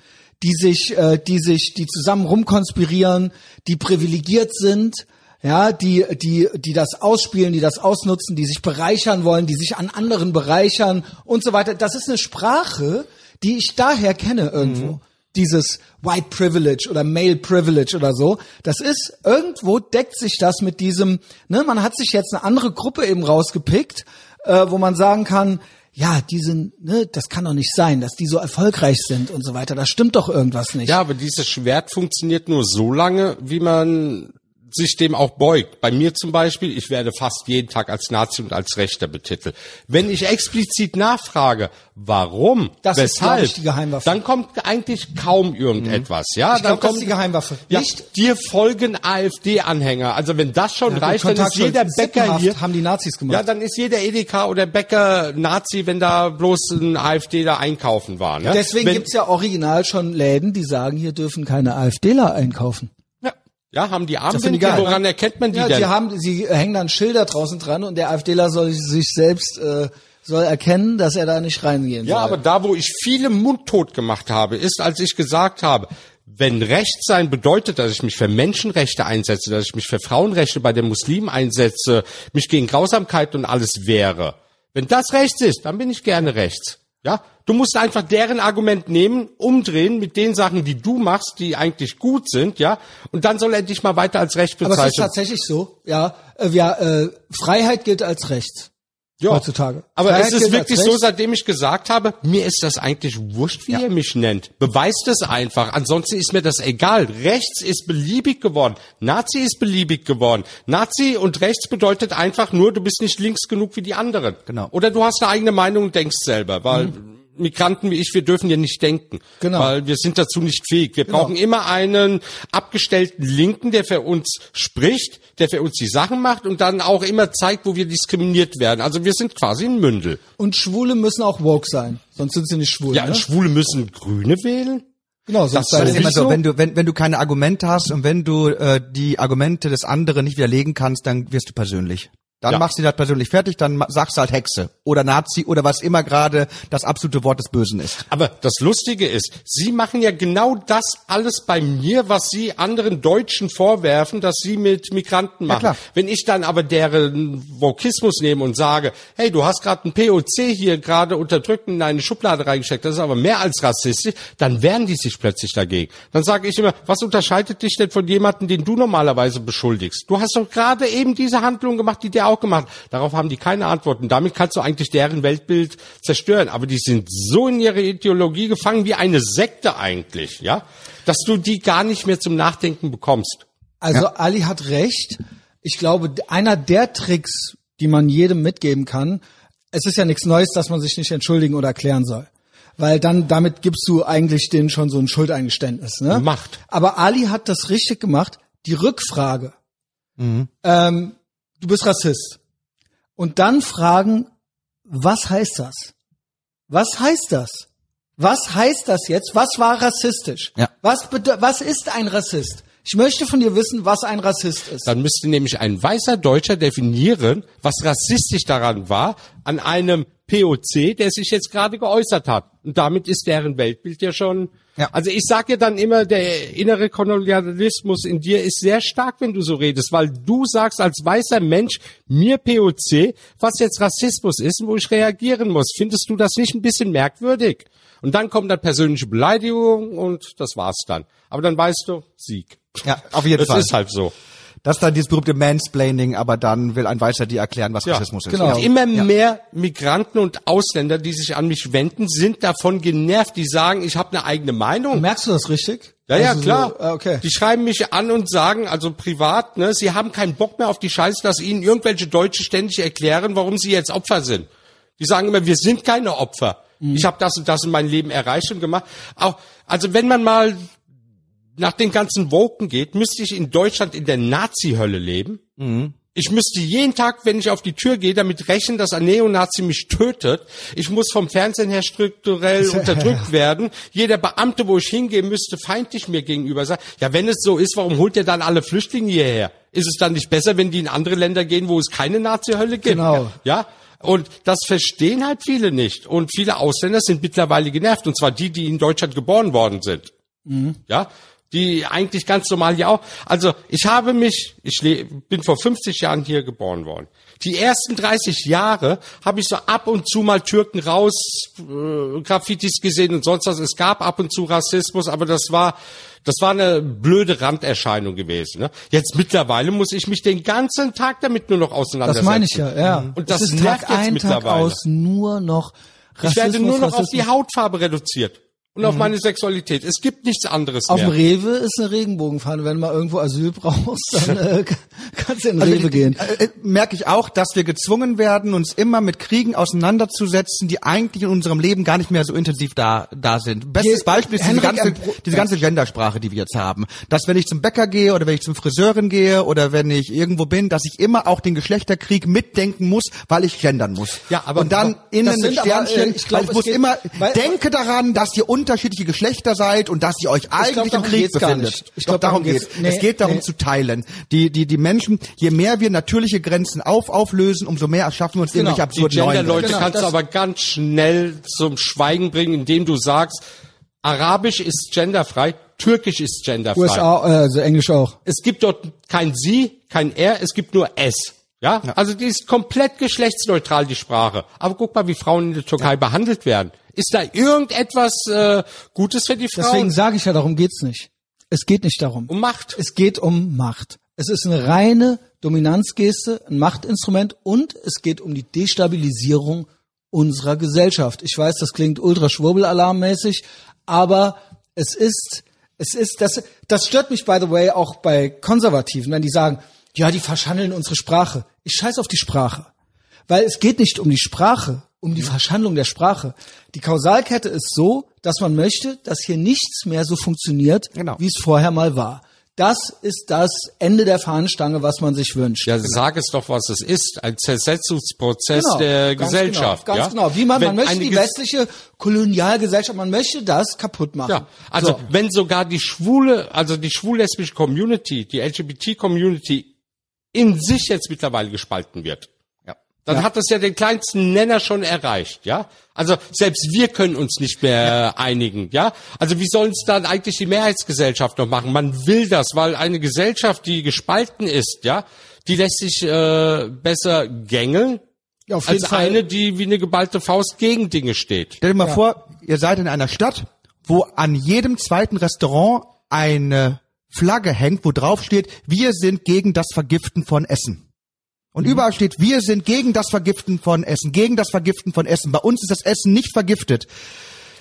die sich, äh, die sich, die zusammen rumkonspirieren, die privilegiert sind, ja, die, die, die das ausspielen, die das ausnutzen, die sich bereichern wollen, die sich an anderen bereichern und so weiter. Das ist eine Sprache, die ich daher kenne irgendwo. Dieses White Privilege oder Male Privilege oder so. Das ist, irgendwo deckt sich das mit diesem, ne, man hat sich jetzt eine andere Gruppe eben rausgepickt, äh, wo man sagen kann, ja, die sind, ne, das kann doch nicht sein, dass die so erfolgreich sind und so weiter. Da stimmt doch irgendwas nicht. Ja, aber dieses Schwert funktioniert nur so lange, wie man sich dem auch beugt. Bei mir zum Beispiel, ich werde fast jeden Tag als Nazi und als Rechter betitelt. Wenn ich explizit nachfrage, warum, Das ist, glaub weshalb, ich, die Geheimwaffe. dann kommt eigentlich kaum irgendetwas. Ja, Ich dann glaube, das kommt ist die Geheimwaffe. ja, Nicht dir folgen AfD-Anhänger. Also wenn das schon Ja, reicht, dann ist jeder ist Bäcker hier. haben die Nazis gemacht. Ja, dann ist jeder Edeka oder Bäcker Nazi, wenn da bloß ein AfD da einkaufen war. Ne? Deswegen wenn, gibt's ja original schon Läden, die sagen, hier dürfen keine AfDler einkaufen. Ja, ja, haben die geil, woran erkennt man die Ja, denn? die haben, sie hängen dann Schilder draußen dran und der AfDler soll sich selbst äh, soll erkennen, dass er da nicht reingehen Ja, soll. aber da, wo ich viele mundtot gemacht habe, ist, als ich gesagt habe, wenn Recht sein bedeutet, dass ich mich für Menschenrechte einsetze, dass ich mich für Frauenrechte bei den Muslimen einsetze, mich gegen Grausamkeit und alles wehre. Wenn das rechts ist, dann bin ich gerne rechts. Ja, du musst einfach deren Argument nehmen, umdrehen mit den Sachen, die du machst, die eigentlich gut sind, ja, und dann soll er dich mal weiter als recht aber es ist bezeichnen. tatsächlich so, ja, äh, ja äh, Freiheit gilt als Recht Ja. heutzutage. Aber Freiheit es ist wirklich so, seitdem ich gesagt habe, mir ist das eigentlich wurscht, wie ihr mich nennt. Beweist es einfach. Ansonsten ist mir das egal. Rechts ist beliebig geworden. Nazi ist beliebig geworden. Nazi und rechts bedeutet einfach nur, du bist nicht links genug wie die anderen. Genau. Oder du hast eine eigene Meinung und denkst selber, weil Migranten wie ich, wir dürfen ja nicht denken. Genau. Weil wir sind dazu nicht fähig. Wir brauchen immer einen abgestellten Linken, der für uns spricht, der für uns die Sachen macht und dann auch immer zeigt, wo wir diskriminiert werden. Also wir sind quasi ein Mündel. Und Schwule müssen auch woke sein, sonst sind sie nicht schwul. Ja, ne? und Schwule müssen Grüne wählen? genau, sonst das Das ist immer so, so? wenn du, wenn, wenn du keine Argumente hast und wenn du äh, die Argumente des anderen nicht widerlegen kannst, dann wirst du persönlich. Dann Ja. machst du das persönlich fertig, dann sagst du halt Hexe oder Nazi oder was immer gerade das absolute Wort des Bösen ist. Aber das Lustige ist, Sie machen ja genau das alles bei mir, was Sie anderen Deutschen vorwerfen, dass Sie mit Migranten machen. klar. Wenn ich dann aber deren Vokismus nehme und sage, hey, du hast gerade ein POC hier gerade unterdrückt in eine Schublade reingesteckt, das ist aber mehr als rassistisch, dann wehren die sich plötzlich dagegen. Dann sage ich immer, was unterscheidet dich denn von jemandem, den du normalerweise beschuldigst? Du hast doch gerade eben diese Handlung gemacht, die der auch gemacht. Darauf haben die keine Antworten. Damit kannst du eigentlich deren Weltbild zerstören. Aber die sind so in ihre Ideologie gefangen wie eine Sekte eigentlich, ja, dass du die gar nicht mehr zum Nachdenken bekommst. Also Ali hat recht. Ich glaube, einer der Tricks, die man jedem mitgeben kann, es ist ja nichts Neues, dass man sich nicht entschuldigen oder erklären soll. Weil dann, damit gibst du eigentlich denen schon so ein Schuldeingeständnis. Ne? Macht. Aber Ali hat das richtig gemacht. Die Rückfrage. Ähm, du bist Rassist. Und dann fragen, was heißt das? Was heißt das? Was heißt das jetzt? Was war rassistisch? Ja. Was, was ist ein Rassist? Ich möchte von dir wissen, was ein Rassist ist. Dann müsste nämlich ein weißer Deutscher definieren, was rassistisch daran war, an einem POC, der sich jetzt gerade geäußert hat. Und damit ist deren Weltbild ja schon. Ja. Also ich sage ja dann immer, der innere Kolonialismus in dir ist sehr stark, wenn du so redest, weil du sagst als weißer Mensch mir POC, was jetzt Rassismus ist und wo ich reagieren muss. Findest du das nicht ein bisschen merkwürdig? Und dann kommt dann persönliche Beleidigung und das war's dann. Aber dann weißt du, Sieg. Ja, auf jeden Das Fall. ist halt so. Das ist dann dieses berühmte Mansplaining, aber dann will ein Weißer dir erklären, was Rassismus ist. genau. Und immer mehr Migranten und Ausländer, die sich an mich wenden, sind davon genervt. Die sagen, ich habe eine eigene Meinung. Merkst du das richtig? Ja, ja, Also so, klar. ah, okay. Die schreiben mich an und sagen, also privat, ne, sie haben keinen Bock mehr auf die Scheiße, dass ihnen irgendwelche Deutsche ständig erklären, warum sie jetzt Opfer sind. Die sagen immer, wir sind keine Opfer. Mhm. Ich habe das und das in meinem Leben erreicht und gemacht. Auch, also wenn man mal nach den ganzen Woken geht, müsste ich in Deutschland in der Nazi-Hölle leben. Ich müsste jeden Tag, wenn ich auf die Tür gehe, damit rechnen, dass ein Neonazi mich tötet. Ich muss vom Fernsehen her strukturell unterdrückt werden. Jeder Beamte, wo ich hingehe, müsste feindlich mir gegenüber sein. Ja, wenn es so ist, warum holt er dann alle Flüchtlinge hierher? Ist es dann nicht besser, wenn die in andere Länder gehen, wo es keine Nazi-Hölle gibt? Genau. Ja. Und das verstehen halt viele nicht. Und viele Ausländer sind mittlerweile genervt. Und zwar die, die in Deutschland geboren worden sind. Ja, die eigentlich ganz normal hier auch. Also ich habe mich, ich bin vor 50 Jahren hier geboren worden. Die ersten 30 Jahre habe ich so ab und zu mal Türken raus, äh, Graffitis gesehen und sonst was. Es gab ab und zu Rassismus, aber das war, das war eine blöde Randerscheinung gewesen. Ne? Jetzt mittlerweile muss ich mich den ganzen Tag damit nur noch Das auseinandersetzen. meine ich ja, ja. Und das es ist nervt Tag jetzt ein, Tag mittlerweile. aus nur noch Ich werde Rassismus, nur noch auf Rassismus. die Hautfarbe reduziert. Und auf meine Sexualität. Es gibt nichts anderes Auf dem mehr. Rewe ist eine Regenbogenfahne. Wenn du mal irgendwo Asyl brauchst, dann äh, kannst du in den Also, Rewe gehen. Äh, äh, merke ich auch, dass wir gezwungen werden, uns immer mit Kriegen auseinanderzusetzen, die eigentlich in unserem Leben gar nicht mehr so intensiv da, da sind. Bestes Beispiel ist diese ganze, diese ganze Gendersprache, die wir jetzt haben. Dass wenn ich zum Bäcker gehe oder wenn ich zum Friseurin gehe oder wenn ich irgendwo bin, dass ich immer auch den Geschlechterkrieg mitdenken muss, weil ich gendern muss. Ja, aber- Und dann aber innen das aber, Sternchen, äh, ich glaub, ich muss geht- immer, weil- denke daran, dass ihr unterschiedliche Geschlechter seid und dass ihr euch eigentlich im darum Krieg befindet. Ich Doch, glaub, darum geht's- nee, es geht darum nee. zu teilen. Die, die, die Menschen, je mehr wir natürliche Grenzen auf, auflösen, umso mehr erschaffen wir uns Genau. irgendwelche Die absurden neuen Gender-Leute Genau, kannst du das- aber ganz schnell zum Schweigen bringen, indem du sagst, Arabisch ist genderfrei, Türkisch ist genderfrei. USA, äh, also Englisch auch. Es gibt dort kein Sie, kein Er, es gibt nur Es. Ja? Also die ist komplett geschlechtsneutral, die Sprache. Aber guck mal, wie Frauen in der Türkei behandelt werden. Ist da irgendetwas äh, Gutes für die Frauen? Deswegen sage ich ja, darum geht's nicht. Es geht nicht darum. um Macht. Es geht um Macht. Es ist eine reine Dominanzgeste, ein Machtinstrument und es geht um die Destabilisierung unserer Gesellschaft. Ich weiß, das klingt ultra schwurbelalarmmäßig, aber es ist, es ist, das, das stört mich by the way auch bei Konservativen, wenn die sagen, ja, die verschandeln unsere Sprache. Ich scheiß auf die Sprache. Weil es geht nicht um die Sprache, um die Verschandlung der Sprache. Die Kausalkette ist so, dass man möchte, dass hier nichts mehr so funktioniert, Genau. wie es vorher mal war. Das ist das Ende der Fahnenstange, was man sich wünscht. Ja, sag es doch, was es ist. Ein Zersetzungsprozess Genau, der ganz Gesellschaft. Genau, ganz ja? genau. Wie man, Wenn man möchte die westliche Kolonialgesellschaft, man möchte das kaputt machen. Ja, also So. wenn sogar die schwule, also die schwul-lesbische Community, die LGBT-Community in sich jetzt mittlerweile gespalten wird, Ja. dann hat das ja den kleinsten Nenner schon erreicht, ja? Also selbst wir können uns nicht mehr einigen, ja? Also wie sollen es dann eigentlich die Mehrheitsgesellschaft noch machen? Man will das, weil eine Gesellschaft, die gespalten ist, ja, die lässt sich äh, besser gängeln Ja, auf jeden als Fall. eine, die wie eine geballte Faust gegen Dinge steht. Stell dir mal vor, ihr seid in einer Stadt, wo an jedem zweiten Restaurant eine Flagge hängt, wo drauf steht, wir sind gegen das Vergiften von Essen. Und überall steht, wir sind gegen das Vergiften von Essen, gegen das Vergiften von Essen. Bei uns ist das Essen nicht vergiftet.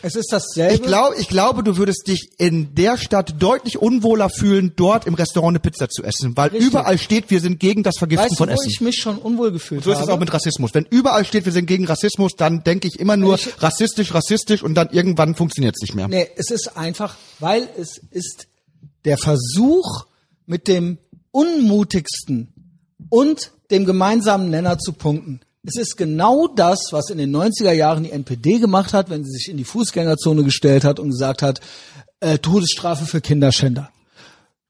Es ist dasselbe. Ich glaube, ich glaube, du würdest dich in der Stadt deutlich unwohler fühlen, dort im Restaurant eine Pizza zu essen, weil Richtig. überall steht, wir sind gegen das Vergiften weißt du, von wo Essen. ich mich schon unwohl gefühlt So ist es habe? auch mit Rassismus. Wenn überall steht, wir sind gegen Rassismus, dann denke ich immer nur Ich- rassistisch, rassistisch und dann irgendwann funktioniert es nicht mehr. Nee, es ist einfach, weil es ist der Versuch, mit dem unmutigsten und dem gemeinsamen Nenner zu punkten. Es ist genau das, was in den 90er Jahren die NPD gemacht hat, wenn sie sich in die Fußgängerzone gestellt hat und gesagt hat, äh, Todesstrafe für Kinderschänder.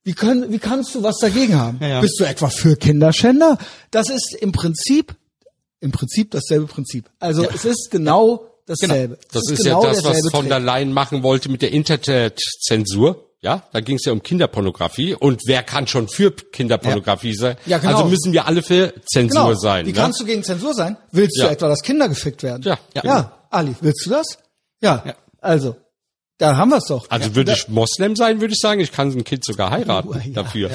Wie, können, wie kannst du was dagegen haben? ja. Bist du etwa für Kinderschänder? Das ist im Prinzip, im Prinzip dasselbe Prinzip. Also es ist genau dasselbe. Es Das ist genau ja das, was von der Leyen machen wollte mit der Internetzensur. Ja, da ging es ja um Kinderpornografie. Und wer kann schon für Kinderpornografie sein? Ja, genau. Also müssen wir alle für Zensur Genau. sein. Wie ne? kannst du gegen Zensur sein? Willst Ja. du etwa, dass Kinder gefickt werden? Ja. ja. Ja. Ali, willst du das? Ja. Ja. Also, da haben wir's doch. Also würde ich Moslem sein, würde ich sagen, ich kann ein Kind sogar heiraten Oh, ja. dafür.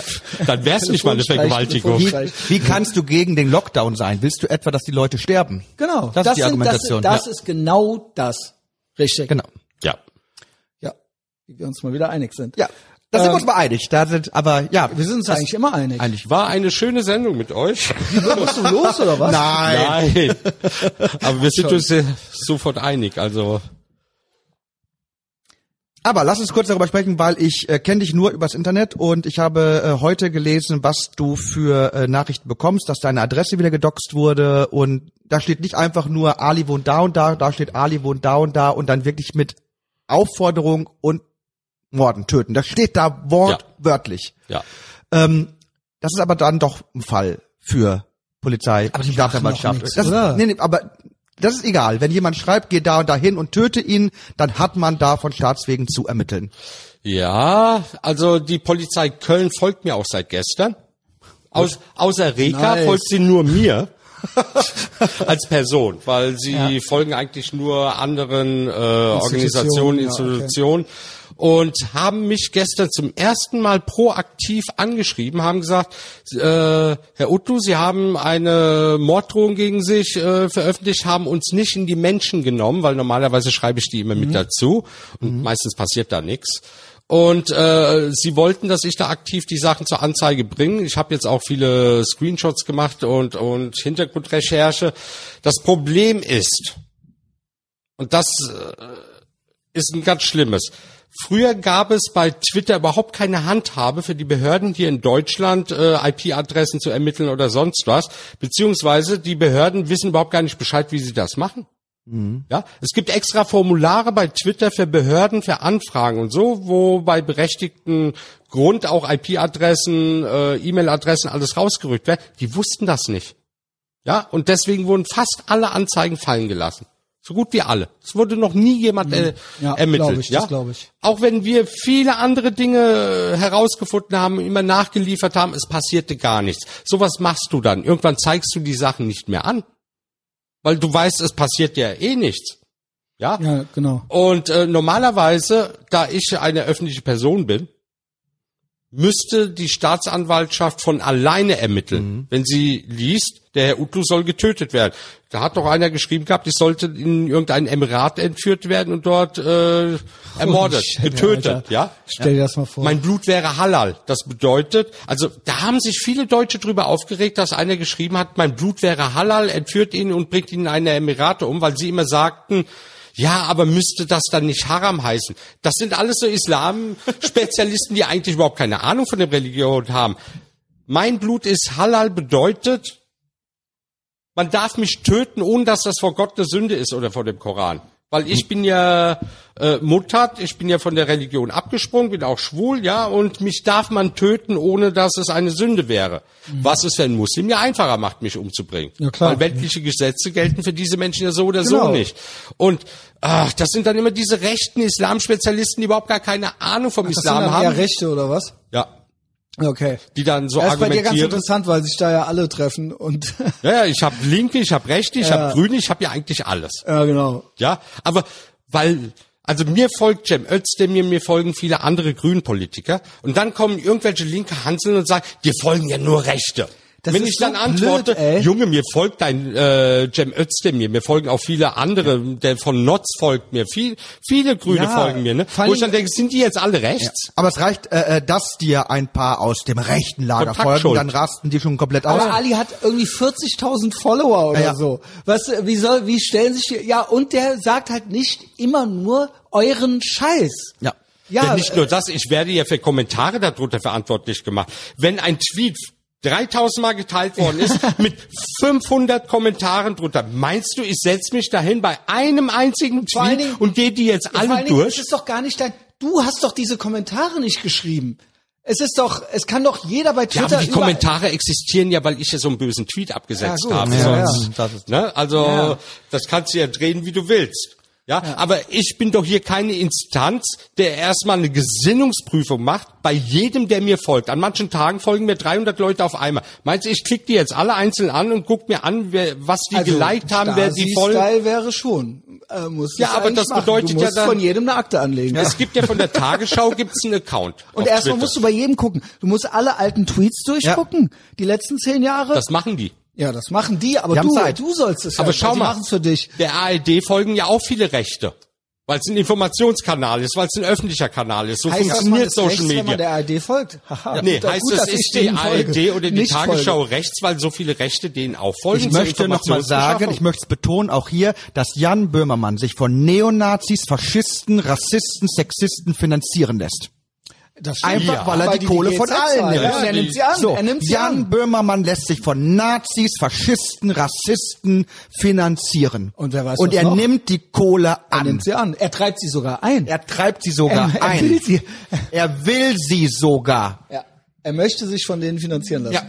Dann wäre es nicht mal eine Vergewaltigung. Telefonstreich. Wie kannst du gegen den Lockdown sein? Willst du etwa, dass die Leute sterben? Genau. Das, ist die sind- Argumentation. Das, das ja. ist genau das. Richtig. genau. Ja. Wie wir uns mal wieder einig sind. Ja, da sind wir Ähm, uns mal einig. Da sind, aber ja, Wir sind uns eigentlich immer einig. eigentlich. War eine schöne Sendung mit euch. Bist du los oder was? Nein. Nein. Aber wir sind uns sofort einig. Also Aber lass uns kurz darüber sprechen, weil ich äh, kenne dich nur übers Internet und ich habe äh, heute gelesen, was du für äh, Nachrichten bekommst, dass deine Adresse wieder gedoxt wurde und da steht nicht einfach nur Ali wohnt da und da, da steht Ali wohnt da und da und dann wirklich mit Aufforderung und Morden, töten. Das steht da wortwörtlich. ja. Ähm, das ist aber dann doch ein Fall für Polizei, Aber die Staatsanwaltschaft. nichts, das, oder? Nee, nee, aber das ist egal. Wenn jemand schreibt, geh da und dahin und töte ihn, dann hat man da von Staatswegen zu ermitteln. Ja, also die Polizei Köln folgt mir auch seit gestern. Aus, außer Reka Nice. folgt sie nur mir als Person, weil sie folgen eigentlich nur anderen äh, Organisationen, ja, okay. Und haben mich gestern zum ersten Mal proaktiv angeschrieben, haben gesagt, äh, Herr Uttu, Sie haben eine Morddrohung gegen sich äh, veröffentlicht, haben uns nicht in die Menschen genommen, weil normalerweise schreibe ich die immer mit dazu und meistens passiert da nichts. Und äh, sie wollten, dass ich da aktiv die Sachen zur Anzeige bringe. Ich habe jetzt auch viele Screenshots gemacht und, und Hintergrundrecherche. Das Problem ist, und das äh, ist ein ganz schlimmes. Früher gab es bei Twitter überhaupt keine Handhabe für die Behörden hier in Deutschland, äh, IP-Adressen zu ermitteln oder sonst was. Beziehungsweise die Behörden wissen überhaupt gar nicht Bescheid, wie sie das machen. Ja, es gibt extra Formulare bei Twitter für Behörden, für Anfragen und so, wo bei berechtigten Grund auch IP-Adressen, äh, E-Mail-Adressen alles rausgerückt werden. Die wussten das nicht. Ja, und deswegen wurden fast alle Anzeigen fallen gelassen. So gut wie alle. Es wurde noch nie jemand äh, Ja, ermittelt. glaub ich, ja? das glaub ich. Auch wenn wir viele andere Dinge äh, herausgefunden haben, immer nachgeliefert haben, es passierte gar nichts. Sowas machst du dann. Irgendwann zeigst du die Sachen nicht mehr an. Weil du weißt, es passiert ja eh nichts. Ja? Ja, genau. Und äh, normalerweise, da ich eine öffentliche Person bin, müsste die Staatsanwaltschaft von alleine ermitteln, wenn sie liest, der Herr Utlu soll getötet werden. Da hat doch einer geschrieben gehabt, ich sollte in irgendein Emirat entführt werden und dort äh, ermordet, Shit, getötet, Alter. ja? Stell dir das mal vor. Mein Blut wäre halal. Das bedeutet, also da haben sich viele Deutsche drüber aufgeregt, dass einer geschrieben hat, mein Blut wäre halal, entführt ihn und bringt ihn in eine Emirate um, weil sie immer sagten, ja, aber müsste das dann nicht Haram heißen? Das sind alles so Islam-Spezialisten, die eigentlich überhaupt keine Ahnung von der Religion haben. Mein Blut ist halal bedeutet, man darf mich töten, ohne dass das vor Gott eine Sünde ist oder vor dem Koran. Weil ich bin ja äh, Muttert, ich bin ja von der Religion abgesprungen, bin auch schwul, ja, und mich darf man töten, ohne dass es eine Sünde wäre. Was es für einen Muslim ja einfacher macht, mich umzubringen. Ja, klar. Weil weltliche Gesetze gelten für diese Menschen ja so oder so Genau. nicht. Und ach, das sind dann immer diese rechten Islamspezialisten, die überhaupt gar keine Ahnung vom sind Islam haben. eher Rechte oder was? Ja, Okay. die dann so Das ist bei dir ganz argumentieren. interessant, weil sich da ja alle treffen und Ja, ja, ich habe Linke, ich habe Rechte, ich Ja. habe Grüne, ich habe ja eigentlich alles. ja genau. Ja, aber weil, also mir folgt Cem Özdemir, mir folgen viele andere Grünpolitiker und dann kommen irgendwelche linke Hanseln und sagen, dir folgen ja nur Rechte. Das Wenn ist ich dann so antworte, blöd. Junge, mir folgt dein äh, Cem Özdemir, mir folgen auch viele andere, der von Notz folgt mir, viel, viele Grüne Ja, folgen mir, ne? Wo ich dann denke, sind die jetzt alle rechts? Aber es reicht, äh, äh, dass dir ein paar aus dem rechten Lager folgen, dann rasten die schon komplett aus. Aber Ali hat irgendwie 40.000 Follower oder Ja, ja. so. Was, wie soll, wie stellen sich die, ja, und der sagt halt nicht immer nur euren Scheiß. Ja. Ja, Denn nicht nur das, ich werde ja für Kommentare darunter verantwortlich gemacht. Wenn ein Tweet 3000 Mal geteilt worden ist, mit 500 Kommentaren drunter, meinst du, ich setze mich dahin bei einem einzigen Vor allen Tweet Dingen- und gehe die jetzt Vor alle allen Dingen, durch? Es ist doch gar nicht dein, du hast doch diese Kommentare nicht geschrieben. Es ist doch, es kann doch jeder bei Ja, Twitter aber die Kommentare existieren ja, weil ich ja so einen bösen Tweet abgesetzt Ja, habe. Ja, sonst, ja. Das ne? Also, Ja. das kannst du ja drehen, wie du willst. Ja, aber ich bin doch hier keine Instanz, der erstmal eine Gesinnungsprüfung macht bei jedem, der mir folgt. An manchen Tagen folgen mir 300 Leute auf einmal. Meinst du, ich klicke die jetzt alle einzeln an und guck mir an, wer, was die geliked haben, wer die folgen? Style wäre schon. Äh, muss Ja, aber das machen. bedeutet du ja musst dann- von jedem eine Akte anlegen. Es gibt ja von der Tagesschau gibt's einen Account. Und erstmal musst du bei jedem gucken. Du musst alle alten Tweets durchgucken. Die letzten zehn Jahre. Das machen die. Ja, das machen die, aber Die du, Zeit. du sollst es Aber ja, schau mal. machen's für dich. Der ARD folgen ja auch viele Rechte. Weil es ein Informationskanal ist, weil es ein öffentlicher Kanal ist. So Heißt das, man funktioniert Social rechts, wenn man Media. der ARD folgt? Haha, Nee, gut, heißt gut, ich ist die. ARD oder die Nicht Tagesschau folge. rechts, weil so viele Rechte denen auch folgen? Ich möchte noch mal sagen, ich möchte es betonen, auch hier, dass Jan Böhmermann sich von Neonazis, Faschisten, Rassisten, Sexisten finanzieren lässt. Das stimmt. Einfach, weil er die, die Kohle GZ von allen nimmt. Ja, er die- nimmt sie an. So, er nimmt sie Jan an. Böhmermann lässt sich von Nazis, Faschisten, Rassisten finanzieren. Und wer weiß Und was er noch? nimmt die Kohle Er an. nimmt sie an. Er treibt sie sogar ein. Er treibt sie sogar Er- er ein. will sie. Er will sie sogar. ja. Er möchte sich von denen finanzieren lassen. Ja.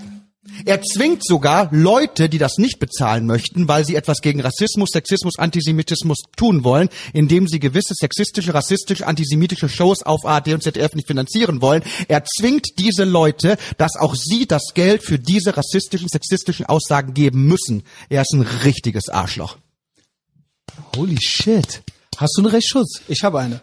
Er zwingt sogar Leute, die das nicht bezahlen möchten, weil sie etwas gegen Rassismus, Sexismus, Antisemitismus tun wollen, indem sie gewisse sexistische, rassistische, antisemitische Shows auf ARD und ZDF nicht finanzieren wollen. Er zwingt diese Leute, dass auch sie das Geld für diese rassistischen, sexistischen Aussagen geben müssen. Er ist ein richtiges Arschloch. Holy shit. Hast du einen Rechtsschutz? Ich habe eine.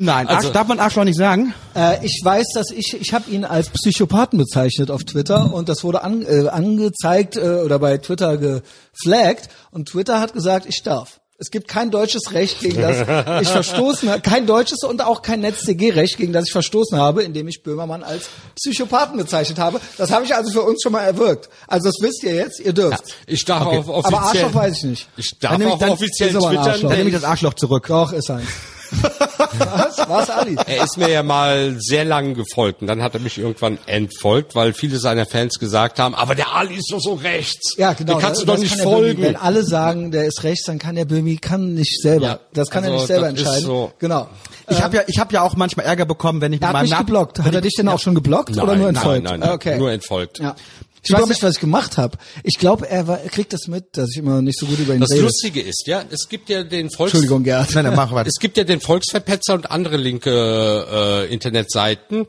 Nein, Also- Arsch, darf man Arschloch nicht sagen? Äh, ich weiß, dass ich, ich habe ihn als Psychopathen bezeichnet auf Twitter und das wurde an, äh, angezeigt äh, oder bei Twitter geflaggt und Twitter hat gesagt, ich darf. Es gibt kein deutsches Recht, gegen das ich verstoßen habe, kein deutsches und auch kein NetzDG-Recht, gegen das ich verstoßen habe, indem ich Böhmermann als Psychopathen bezeichnet habe. Das habe ich also für uns schon mal erwirkt. Also das wisst ihr jetzt, ihr dürft. Ich darf auch offiziell. Aber Arschloch weiß ich nicht. Ich darf Dann dann offiziell twittern. Dann nehme ich das Arschloch zurück. Doch, ist eins. Was? Was, Ali? Er ist mir ja mal sehr lang gefolgt und dann hat er mich irgendwann entfolgt, weil viele seiner Fans gesagt haben, aber der Ali ist doch so rechts. Ja, genau. Den kannst du das doch nicht der Böhmi. folgen. Wenn alle sagen, der ist rechts, dann kann der Böhmi kann nicht selber. Ja, das kann er also nicht selber entscheiden. so. Genau. Ich habe ja, ich habe ja auch manchmal Ärger bekommen, wenn ich Er mit hat meinem mich Namen geblockt. Hat er dich denn auch schon geblockt Nein, oder nur nein, entfolgt? nein, nein, Ah, okay. nur entfolgt. Ja. Ich weiß nicht, was ich gemacht habe. Ich glaube, er, war, kriegt das mit, dass ich immer nicht so gut über ihn Das rede. Lustige ist ja, es gibt ja den Volks Entschuldigung, Gerd. Nein, dann mach weiter. Es gibt ja den Volksverpetzer und andere linke äh, Internetseiten,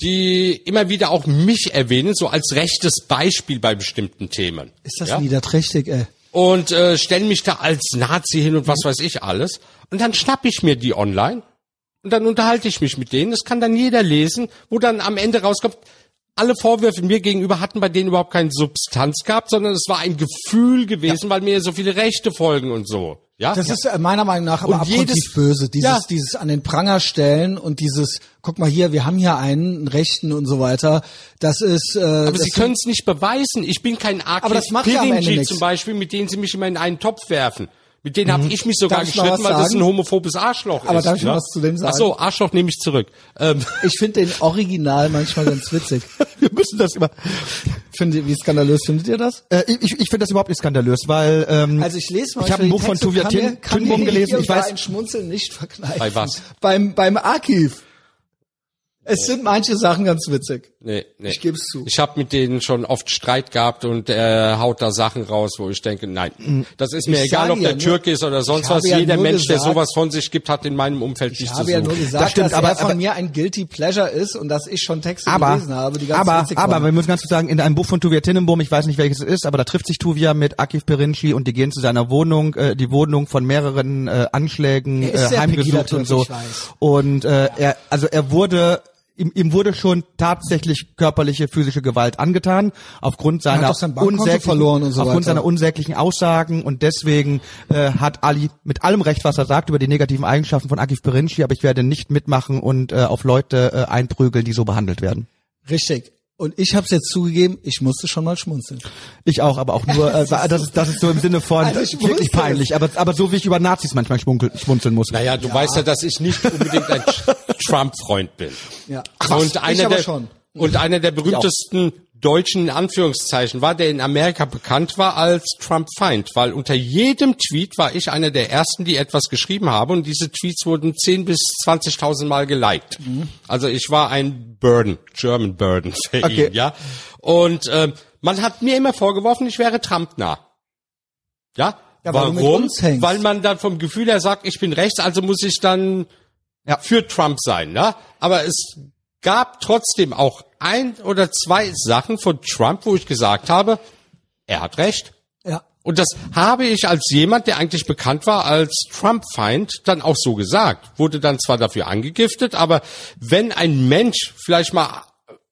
die immer wieder auch mich erwähnen, so als rechtes Beispiel bei bestimmten Themen. Ist das ja? niederträchtig, ey? Und äh, stellen mich da als Nazi hin und was weiß ich alles. Und dann schnapp ich mir die online und dann unterhalte ich mich mit denen. Das kann dann jeder lesen, wo dann am Ende rauskommt, alle Vorwürfe mir gegenüber hatten bei denen überhaupt keine Substanz gehabt, sondern es war ein Gefühl gewesen, weil mir so viele Rechte folgen und so. Ja, Das ist äh, meiner Meinung nach aber Und jedes- böse. Dieses, Ja. dieses an den Pranger stellen und dieses, guck mal hier, wir haben hier einen, einen Rechten und so weiter. Das ist, äh, Aber sie können es nicht beweisen. Ich bin kein Aber Akif das macht ja am Ende zum Beispiel, mit denen sie mich immer in einen Topf werfen. Mit denen habe ich mich sogar Mhm. Darf was weil das ein homophobes Arschloch Aber ist. darf ich ja? was zu dem sagen? Ach so, Arschloch nehme ich zurück. Ähm, Ich finde den Original manchmal ganz witzig. Wir müssen das immer. Findet, wie skandalös findet ihr das? Äh, ich ich finde das überhaupt nicht skandalös, weil ähm, Also ich lese mal Ich habe ein Buch von Tuvia Tinbum gelesen. Ich weiß, ein Schmunzeln nicht verkneifen. Bei was? Beim beim Archiv. Es sind manche Sachen ganz witzig. nee, nee. Ich geb's zu. Ich habe mit denen schon oft Streit gehabt und er haut da Sachen raus, wo ich denke, nein, das ist mir Ich egal, ob ja der nur- Türke ist oder sonst ich was. ja Jeder Mensch, der gesagt- sowas von sich gibt, hat in meinem Umfeld Ich nichts zu habe ja suchen. nur gesagt, Das stimmt, dass aber- er von aber- mir ein guilty pleasure ist und dass ich schon Texte aber, gelesen habe, die ganz aber, witzig aber, waren. wir müssen ganz kurz sagen, in einem Buch von Tuvia Tinnenbohm, ich weiß nicht welches es ist, aber da trifft sich Tuvia mit Akif Perinci und die gehen zu seiner Wohnung, äh, die Wohnung von mehreren äh, Anschlägen äh, heimgesucht und so. ich weiß. Und äh, er, also er wurde Ihm, ihm wurde schon tatsächlich körperliche, physische Gewalt angetan, aufgrund seiner, sein unsäglichen, so aufgrund seiner unsäglichen Aussagen und deswegen äh, hat Ali mit allem Recht, was er sagt über die negativen Eigenschaften von Akif Perinci, aber ich werde nicht mitmachen und äh, auf Leute äh, einprügeln, die so behandelt werden. Richtig. Und ich habe es jetzt zugegeben, ich musste schon mal schmunzeln. Ich auch, aber auch nur, äh, das ist, das ist so im Sinne von, Also wirklich peinlich, aber, aber so wie ich über Nazis manchmal schmunzeln muss. Naja, du weißt ja, dass ich nicht unbedingt ein Trump-Freund bin. Ja. und ich einer aber der, schon. Und einer der berühmtesten Deutschen in Anführungszeichen war, der in Amerika bekannt war als Trump-Feind, weil unter jedem Tweet war ich einer der ersten, die etwas geschrieben habe und diese Tweets wurden 10 bis 20.000 Mal geliked. Mhm. Also ich war ein Burden, German Burden für Okay. ihn, ja. Und ähm, man hat mir immer vorgeworfen, ich wäre Trump-nah. Ja? Ja, Warum? hängst. Weil man dann vom Gefühl her sagt, ich bin rechts, also muss ich dann Ja. für Trump sein, ne? Aber es gab trotzdem auch ein oder zwei Sachen von Trump, wo ich gesagt habe, er hat recht. Ja. Und das habe ich als jemand, der eigentlich bekannt war als Trump-Feind, dann auch so gesagt. Wurde dann zwar dafür angegiftet, aber wenn ein Mensch vielleicht mal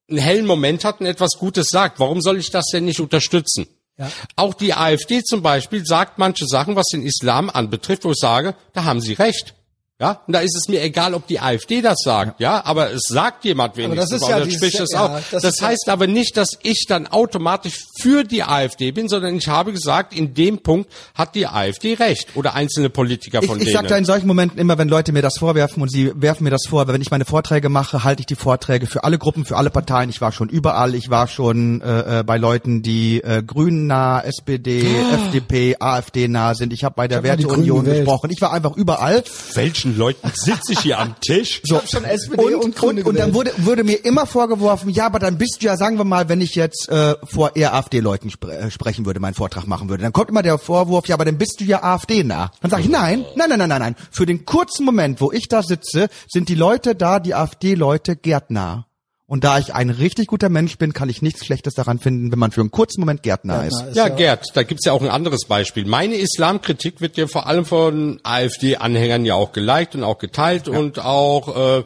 einen hellen Moment hat und etwas Gutes sagt, warum soll ich das denn nicht unterstützen? Ja. Auch die AfD zum Beispiel sagt manche Sachen, was den Islam anbetrifft, wo ich sage, da haben sie recht. Ja, und da ist es mir egal, ob die AfD das sagt, ja, aber es sagt jemand wenigstens, das ist ja dann dieses- ja, auch. das Das, ist ja- heißt aber nicht, dass ich dann automatisch für die AfD bin, sondern ich habe gesagt, in dem Punkt hat die AfD recht oder einzelne Politiker Ich, von ich denen. sage da in solchen Momenten immer, wenn Leute mir das vorwerfen und sie werfen mir das vor, aber wenn ich meine Vorträge mache, halte ich die Vorträge für alle Gruppen, für alle Parteien. Ich war schon überall. Ich war schon äh, äh, bei Leuten, die äh, Grünen nah, SPD, FDP, AfD nah sind. Ich habe bei der Werteunion gesprochen. Ich war einfach überall. Welchen Leuten sitze ich hier am Tisch? So. hab schon SPD und, und Grüne und, und dann wurde, wurde mir immer vorgeworfen, ja, aber dann bist du ja, sagen wir mal, wenn ich jetzt äh, vor eher AfD-Leuten spre äh, sprechen würde, meinen Vortrag machen würde, dann kommt immer der Vorwurf, ja, aber dann bist du ja AfD-nah. Dann sage ich, nein, nein, nein, nein, nein, nein. Für den kurzen Moment, wo ich da sitze, sind die Leute da, die AfD-Leute, gärtnah. Und da ich ein richtig guter Mensch bin, kann ich nichts Schlechtes daran finden, wenn man für einen kurzen Moment Gärtner ist. Ja, Gerd, da gibt's ja auch ein anderes Beispiel. Meine Islamkritik wird ja vor allem von AfD-Anhängern ja auch geliked und auch geteilt und auch äh,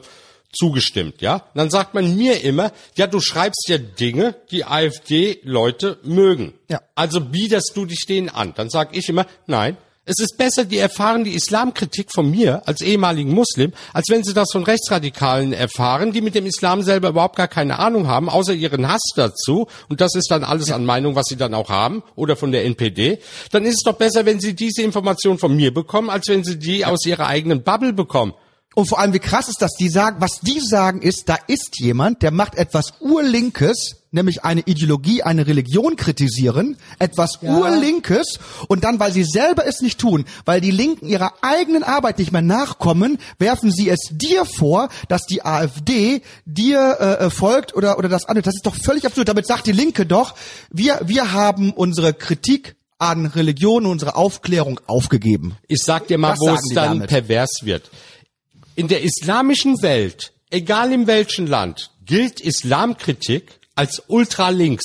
zugestimmt, ja? Dann sagt man mir immer, ja, du schreibst ja Dinge, die AfD-Leute mögen. Ja. Also biederst du dich denen an. Dann sag ich immer, nein, es ist besser, die erfahren die Islamkritik von mir als ehemaligen Muslim, als wenn sie das von Rechtsradikalen erfahren, die mit dem Islam selber überhaupt gar keine Ahnung haben, außer ihren Hass dazu. Und das ist dann alles an Meinung, was sie dann auch haben, oder von der NPD. Dann ist es doch besser, wenn sie diese Information von mir bekommen, als wenn sie die aus ihrer eigenen Bubble bekommen. Und vor allem, wie krass ist das? Die sagen, was die sagen ist, da ist jemand, der macht etwas Urlinkes, nämlich eine Ideologie, eine Religion kritisieren, etwas Ja. Urlinkes, und dann, weil sie selber es nicht tun, weil die Linken ihrer eigenen Arbeit nicht mehr nachkommen, werfen sie es dir vor, dass die AfD dir äh, äh, folgt oder, oder das andere. Das ist doch völlig absurd. Damit sagt die Linke doch, wir, wir haben unsere Kritik an Religion und unsere Aufklärung aufgegeben. Ich sag dir mal, Das wo es dann damit. pervers wird. In der islamischen Welt, egal in welchem Land, gilt Islamkritik als ultralinks.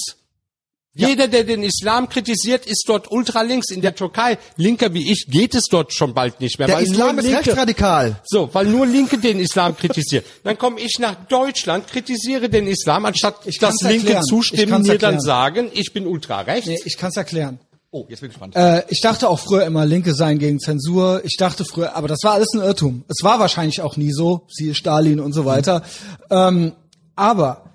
Jeder, der den Islam kritisiert, ist dort ultralinks. In der Türkei, Linker wie ich, geht es dort schon bald nicht mehr. Der Islam ist Linke, rechtsradikal. so, weil nur Linke den Islam kritisieren. Dann komme ich nach Deutschland, kritisiere den Islam, anstatt Ich dass kann's Linke erklären. Zustimmen, mir dann sagen, ich bin ultrarechts. Nee, ich kann es erklären. Oh, jetzt bin ich gespannt. Äh, ich dachte auch früher immer, Linke seien gegen Zensur. Ich dachte früher, aber das war alles ein Irrtum. Es war wahrscheinlich auch nie so, siehe Stalin und so weiter. Ähm, aber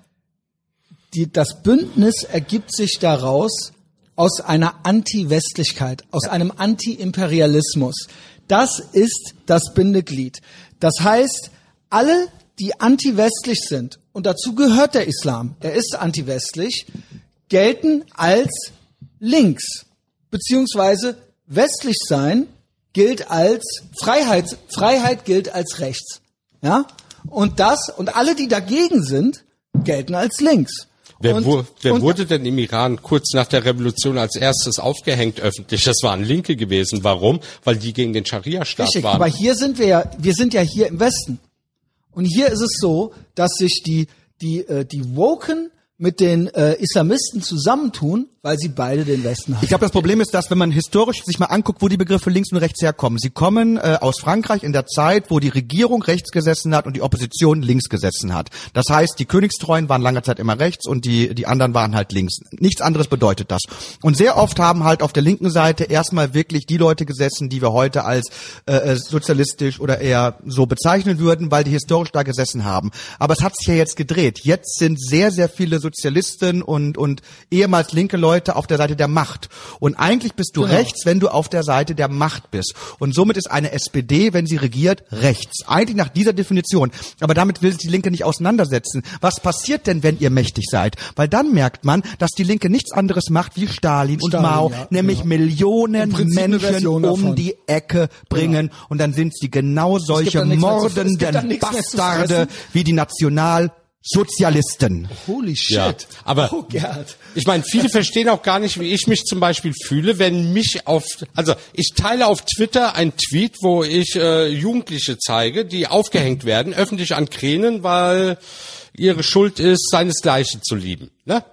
die, das Bündnis ergibt sich daraus aus einer Anti-Westlichkeit, aus einem Anti-Imperialismus. Das ist das Bindeglied. Das heißt, alle, die anti-westlich sind, und dazu gehört der Islam, er ist anti-westlich, gelten als links, beziehungsweise westlich sein gilt als Freiheit, Freiheit gilt als rechts. Ja? Und das, und alle, die dagegen sind, gelten als links. Wer, und, wu- wer und, wurde denn im Iran kurz nach der Revolution als erstes aufgehängt öffentlich? Das waren Linke gewesen. Warum? Weil die gegen den Scharia-Staat waren. aber hier sind wir ja, wir sind ja hier im Westen. Und hier ist es so, dass sich die, die, äh, die Woken mit den äh, Islamisten zusammentun, weil sie beide den Westen haben. Ich glaube, das Problem ist, dass wenn man historisch sich mal anguckt, wo die Begriffe links und rechts herkommen, sie kommen äh, aus Frankreich in der Zeit, wo die Regierung rechts gesessen hat und die Opposition links gesessen hat. Das heißt, die Königstreuen waren lange Zeit immer rechts und die die anderen waren halt links. Nichts anderes bedeutet das. Und sehr oft haben halt auf der linken Seite erstmal wirklich die Leute gesessen, die wir heute als äh, äh, sozialistisch oder eher so bezeichnen würden, weil die historisch da gesessen haben. Aber es hat sich ja jetzt gedreht. Jetzt sind sehr sehr viele Sozialisten und und ehemals linke Leute auf der Seite der Macht. Und eigentlich bist du Genau. rechts, wenn du auf der Seite der Macht bist. Und somit ist eine SPD, wenn sie regiert, rechts. Eigentlich nach dieser Definition. Aber damit will sich die Linke nicht auseinandersetzen. Was passiert denn, wenn ihr mächtig seid? Weil dann merkt man, dass die Linke nichts anderes macht wie Stalin, und Stalin, Mao, ja, nämlich ja. Millionen Menschen um davon. die Ecke bringen. Und dann sind sie genau solche mordenden Bastarde wie die Nationalsozialisten. Holy shit. Ja, aber oh, ich meine, viele verstehen auch gar nicht, wie ich mich zum Beispiel fühle, wenn mich auf, also ich teile auf Twitter ein Tweet, wo ich äh, Jugendliche zeige, die aufgehängt werden, öffentlich an Kränen, weil ihre Schuld ist, seinesgleichen zu lieben. Ne?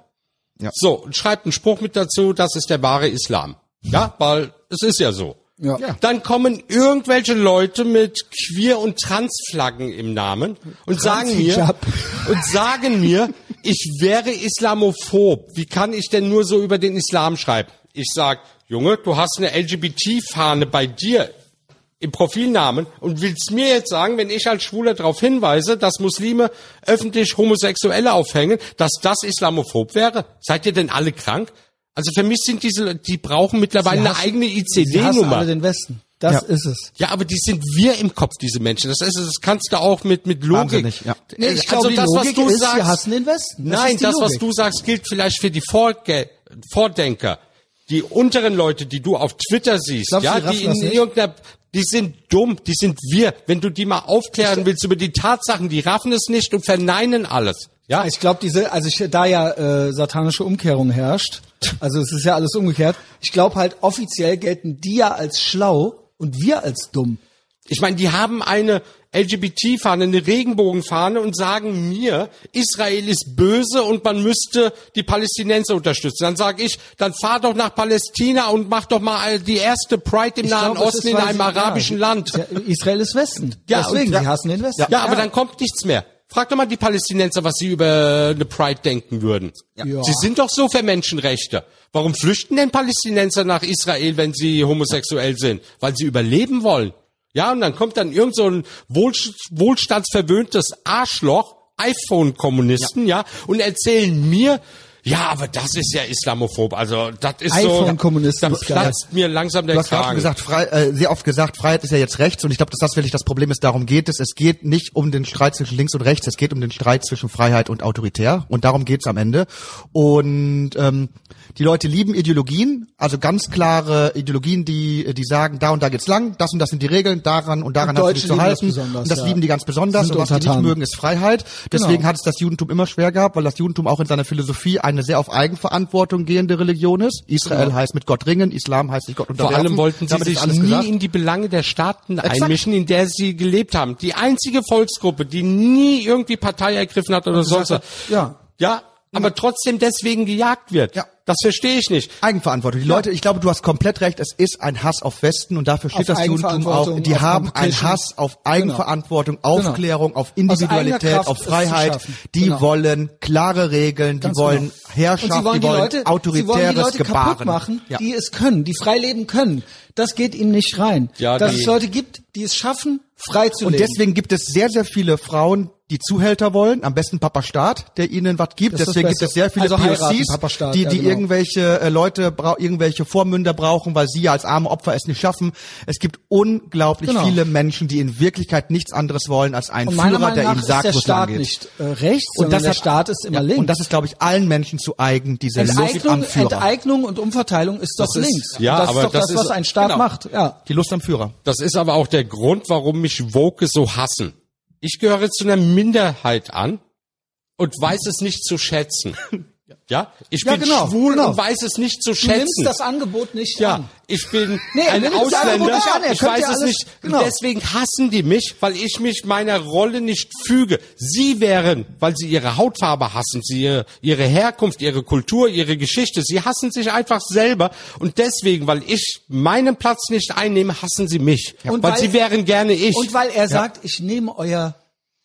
Ja. So, und schreibt einen Spruch mit dazu, das ist der wahre Islam. Ja, weil es ist ja so. Ja. Dann kommen irgendwelche Leute mit Queer- und Transflaggen im Namen und sagen mir, und sagen mir, ich wäre islamophob. Wie kann ich denn nur so über den Islam schreiben? Ich sag, Junge, du hast eine LGBT-Fahne bei dir im Profilnamen und willst mir jetzt sagen, wenn ich als Schwuler darauf hinweise, dass Muslime öffentlich Homosexuelle aufhängen, dass das islamophob wäre? Seid ihr denn alle krank? Also für mich sind diese, die brauchen mittlerweile eine eigene ICD-Nummer. alle den Westen. Das Ja. ist es. Ja, aber die sind wir im Kopf, diese Menschen. Das ist, das kannst du auch mit, mit Logik. Wahnsinnig, ja. Nee, ich Also glaube, die das, was Logik du ist, sagst, wir hassen den Westen. Das Nein, das, was Logik. du sagst, gilt vielleicht für die Vorge Vordenker. Die unteren Leute, die du auf Twitter siehst, Glaubst ja, die in nicht? irgendeiner, die sind dumm, die sind wir. Wenn du die mal aufklären willst über die Tatsachen, die raffen es nicht und verneinen alles. Ja, Ich glaube, diese, also ich, da ja äh, satanische Umkehrung herrscht, also es ist ja alles umgekehrt. Ich glaube halt offiziell gelten die ja als schlau und wir als dumm. Ich meine, die haben eine LGBT-Fahne, eine Regenbogenfahne und sagen mir, Israel ist böse und man müsste die Palästinenser unterstützen. Dann sage ich, dann fahr doch nach Palästina und mach doch mal die erste Pride im Ich Nahen glaube, es Osten in einem arabischen ja, Land. ja, Israel ist Westen. Ja, Deswegen, und- die hassen den Westen. Ja, aber dann kommt nichts mehr. Frag doch mal die Palästinenser, was sie über eine Pride denken würden. Ja. Sie sind doch so für Menschenrechte. Warum flüchten denn Palästinenser nach Israel, wenn sie homosexuell sind? Weil sie überleben wollen. Ja, und dann kommt dann irgend so ein wohl, wohlstandsverwöhntes Arschloch, iPhone-Kommunisten, ja. und erzählen mir, ja, aber das ist ja islamophob. Also das ist so, iPhone-Kommunisten da platzt mir langsam der Du hast Kragen. gesagt, frei, äh, sehr oft gesagt, Freiheit ist ja jetzt rechts und ich glaube, dass das wirklich das Problem ist. Darum geht es. Es geht nicht um den Streit zwischen links und rechts, es geht um den Streit zwischen Freiheit und autoritär und darum geht's am Ende. Und ähm, die Leute lieben Ideologien, also ganz klare Ideologien, die die sagen, da und da geht's lang, das und das sind die Regeln, daran und daran Und hast du Deutsche dich zu das halten. besonders, und das ja. lieben die ganz besonders. Sind und was die nicht untertan. mögen, ist Freiheit. Deswegen Genau. hat es das Judentum immer schwer gehabt, weil das Judentum auch in seiner Philosophie eine sehr auf Eigenverantwortung gehende Religion ist. Israel heißt mit Gott ringen, Islam heißt sich Gott Genau. Vor unterwerfen. allem wollten sie sich alles nie gesagt. in die Belange der Staaten Exakt. einmischen, in der sie gelebt haben. Die einzige Volksgruppe, die nie irgendwie Partei ergriffen hat oder sonst was. ja. Ja, aber trotzdem deswegen gejagt wird. Ja. Das verstehe ich nicht. Eigenverantwortung. Die Leute, ich glaube, du hast komplett recht, es ist ein Hass auf Westen und dafür steht Auf das Judentum auch. Die haben einen. Hass auf Eigenverantwortung, Aufklärung, auf Individualität, auf Freiheit. Die Genau. wollen klare Regeln, die Ganz wollen genau. Herrschaft, und sie wollen die wollen Leute, autoritäres sie wollen die Leute Gebaren. kaputt machen, Ja. die es können, die frei leben können. Das geht ihnen nicht rein. Ja, Dass die- es Leute gibt, die es schaffen, frei zu Und leben. deswegen gibt es sehr, sehr viele Frauen, die Zuhälter wollen, am besten Papa Staat, der ihnen was gibt. Das ist das Deswegen gibt es sehr viele Also heiraten, POCs, Papa Staat, die, ja, die genau. irgendwelche äh, Leute, brau irgendwelche Vormünder brauchen, weil sie ja als arme Opfer es nicht schaffen. Es gibt unglaublich Genau. viele Menschen, die in Wirklichkeit nichts anderes wollen als einen und Führer, der ihnen sagt, ist wo der es lang Staat geht. nicht äh, rechts, sondern der Staat ist immer ja, links. Und das ist, glaube ich, allen Menschen zu eigen, diese Lust Enteignung, am Führer. Enteignung und Umverteilung ist doch Das ist- links. ja, Und das aber ist doch das, das was ist- ein Staat genau. macht. Ja. Die Lust am Führer. Das ist aber auch der Grund, warum mich Woke so hassen. Ich gehöre zu einer Minderheit an und weiß es nicht zu schätzen. Ja, ich Ja, bin genau, schwul genau. und weiß es nicht zu Du schätzen. nimmst das Angebot nicht Ja, an. ich bin Nee, ein Ausländer. nicht an, er Ich weiß ja es alles- nicht. genau. Deswegen hassen die mich, weil ich mich meiner Rolle nicht füge. Sie wären, weil sie ihre Hautfarbe hassen, sie ihre, ihre Herkunft, ihre Kultur, ihre Geschichte. Sie hassen sich einfach selber und deswegen, weil ich meinen Platz nicht einnehme, hassen sie mich. Und weil, weil- sie wären gerne ich. Und weil er sagt, ich nehme euer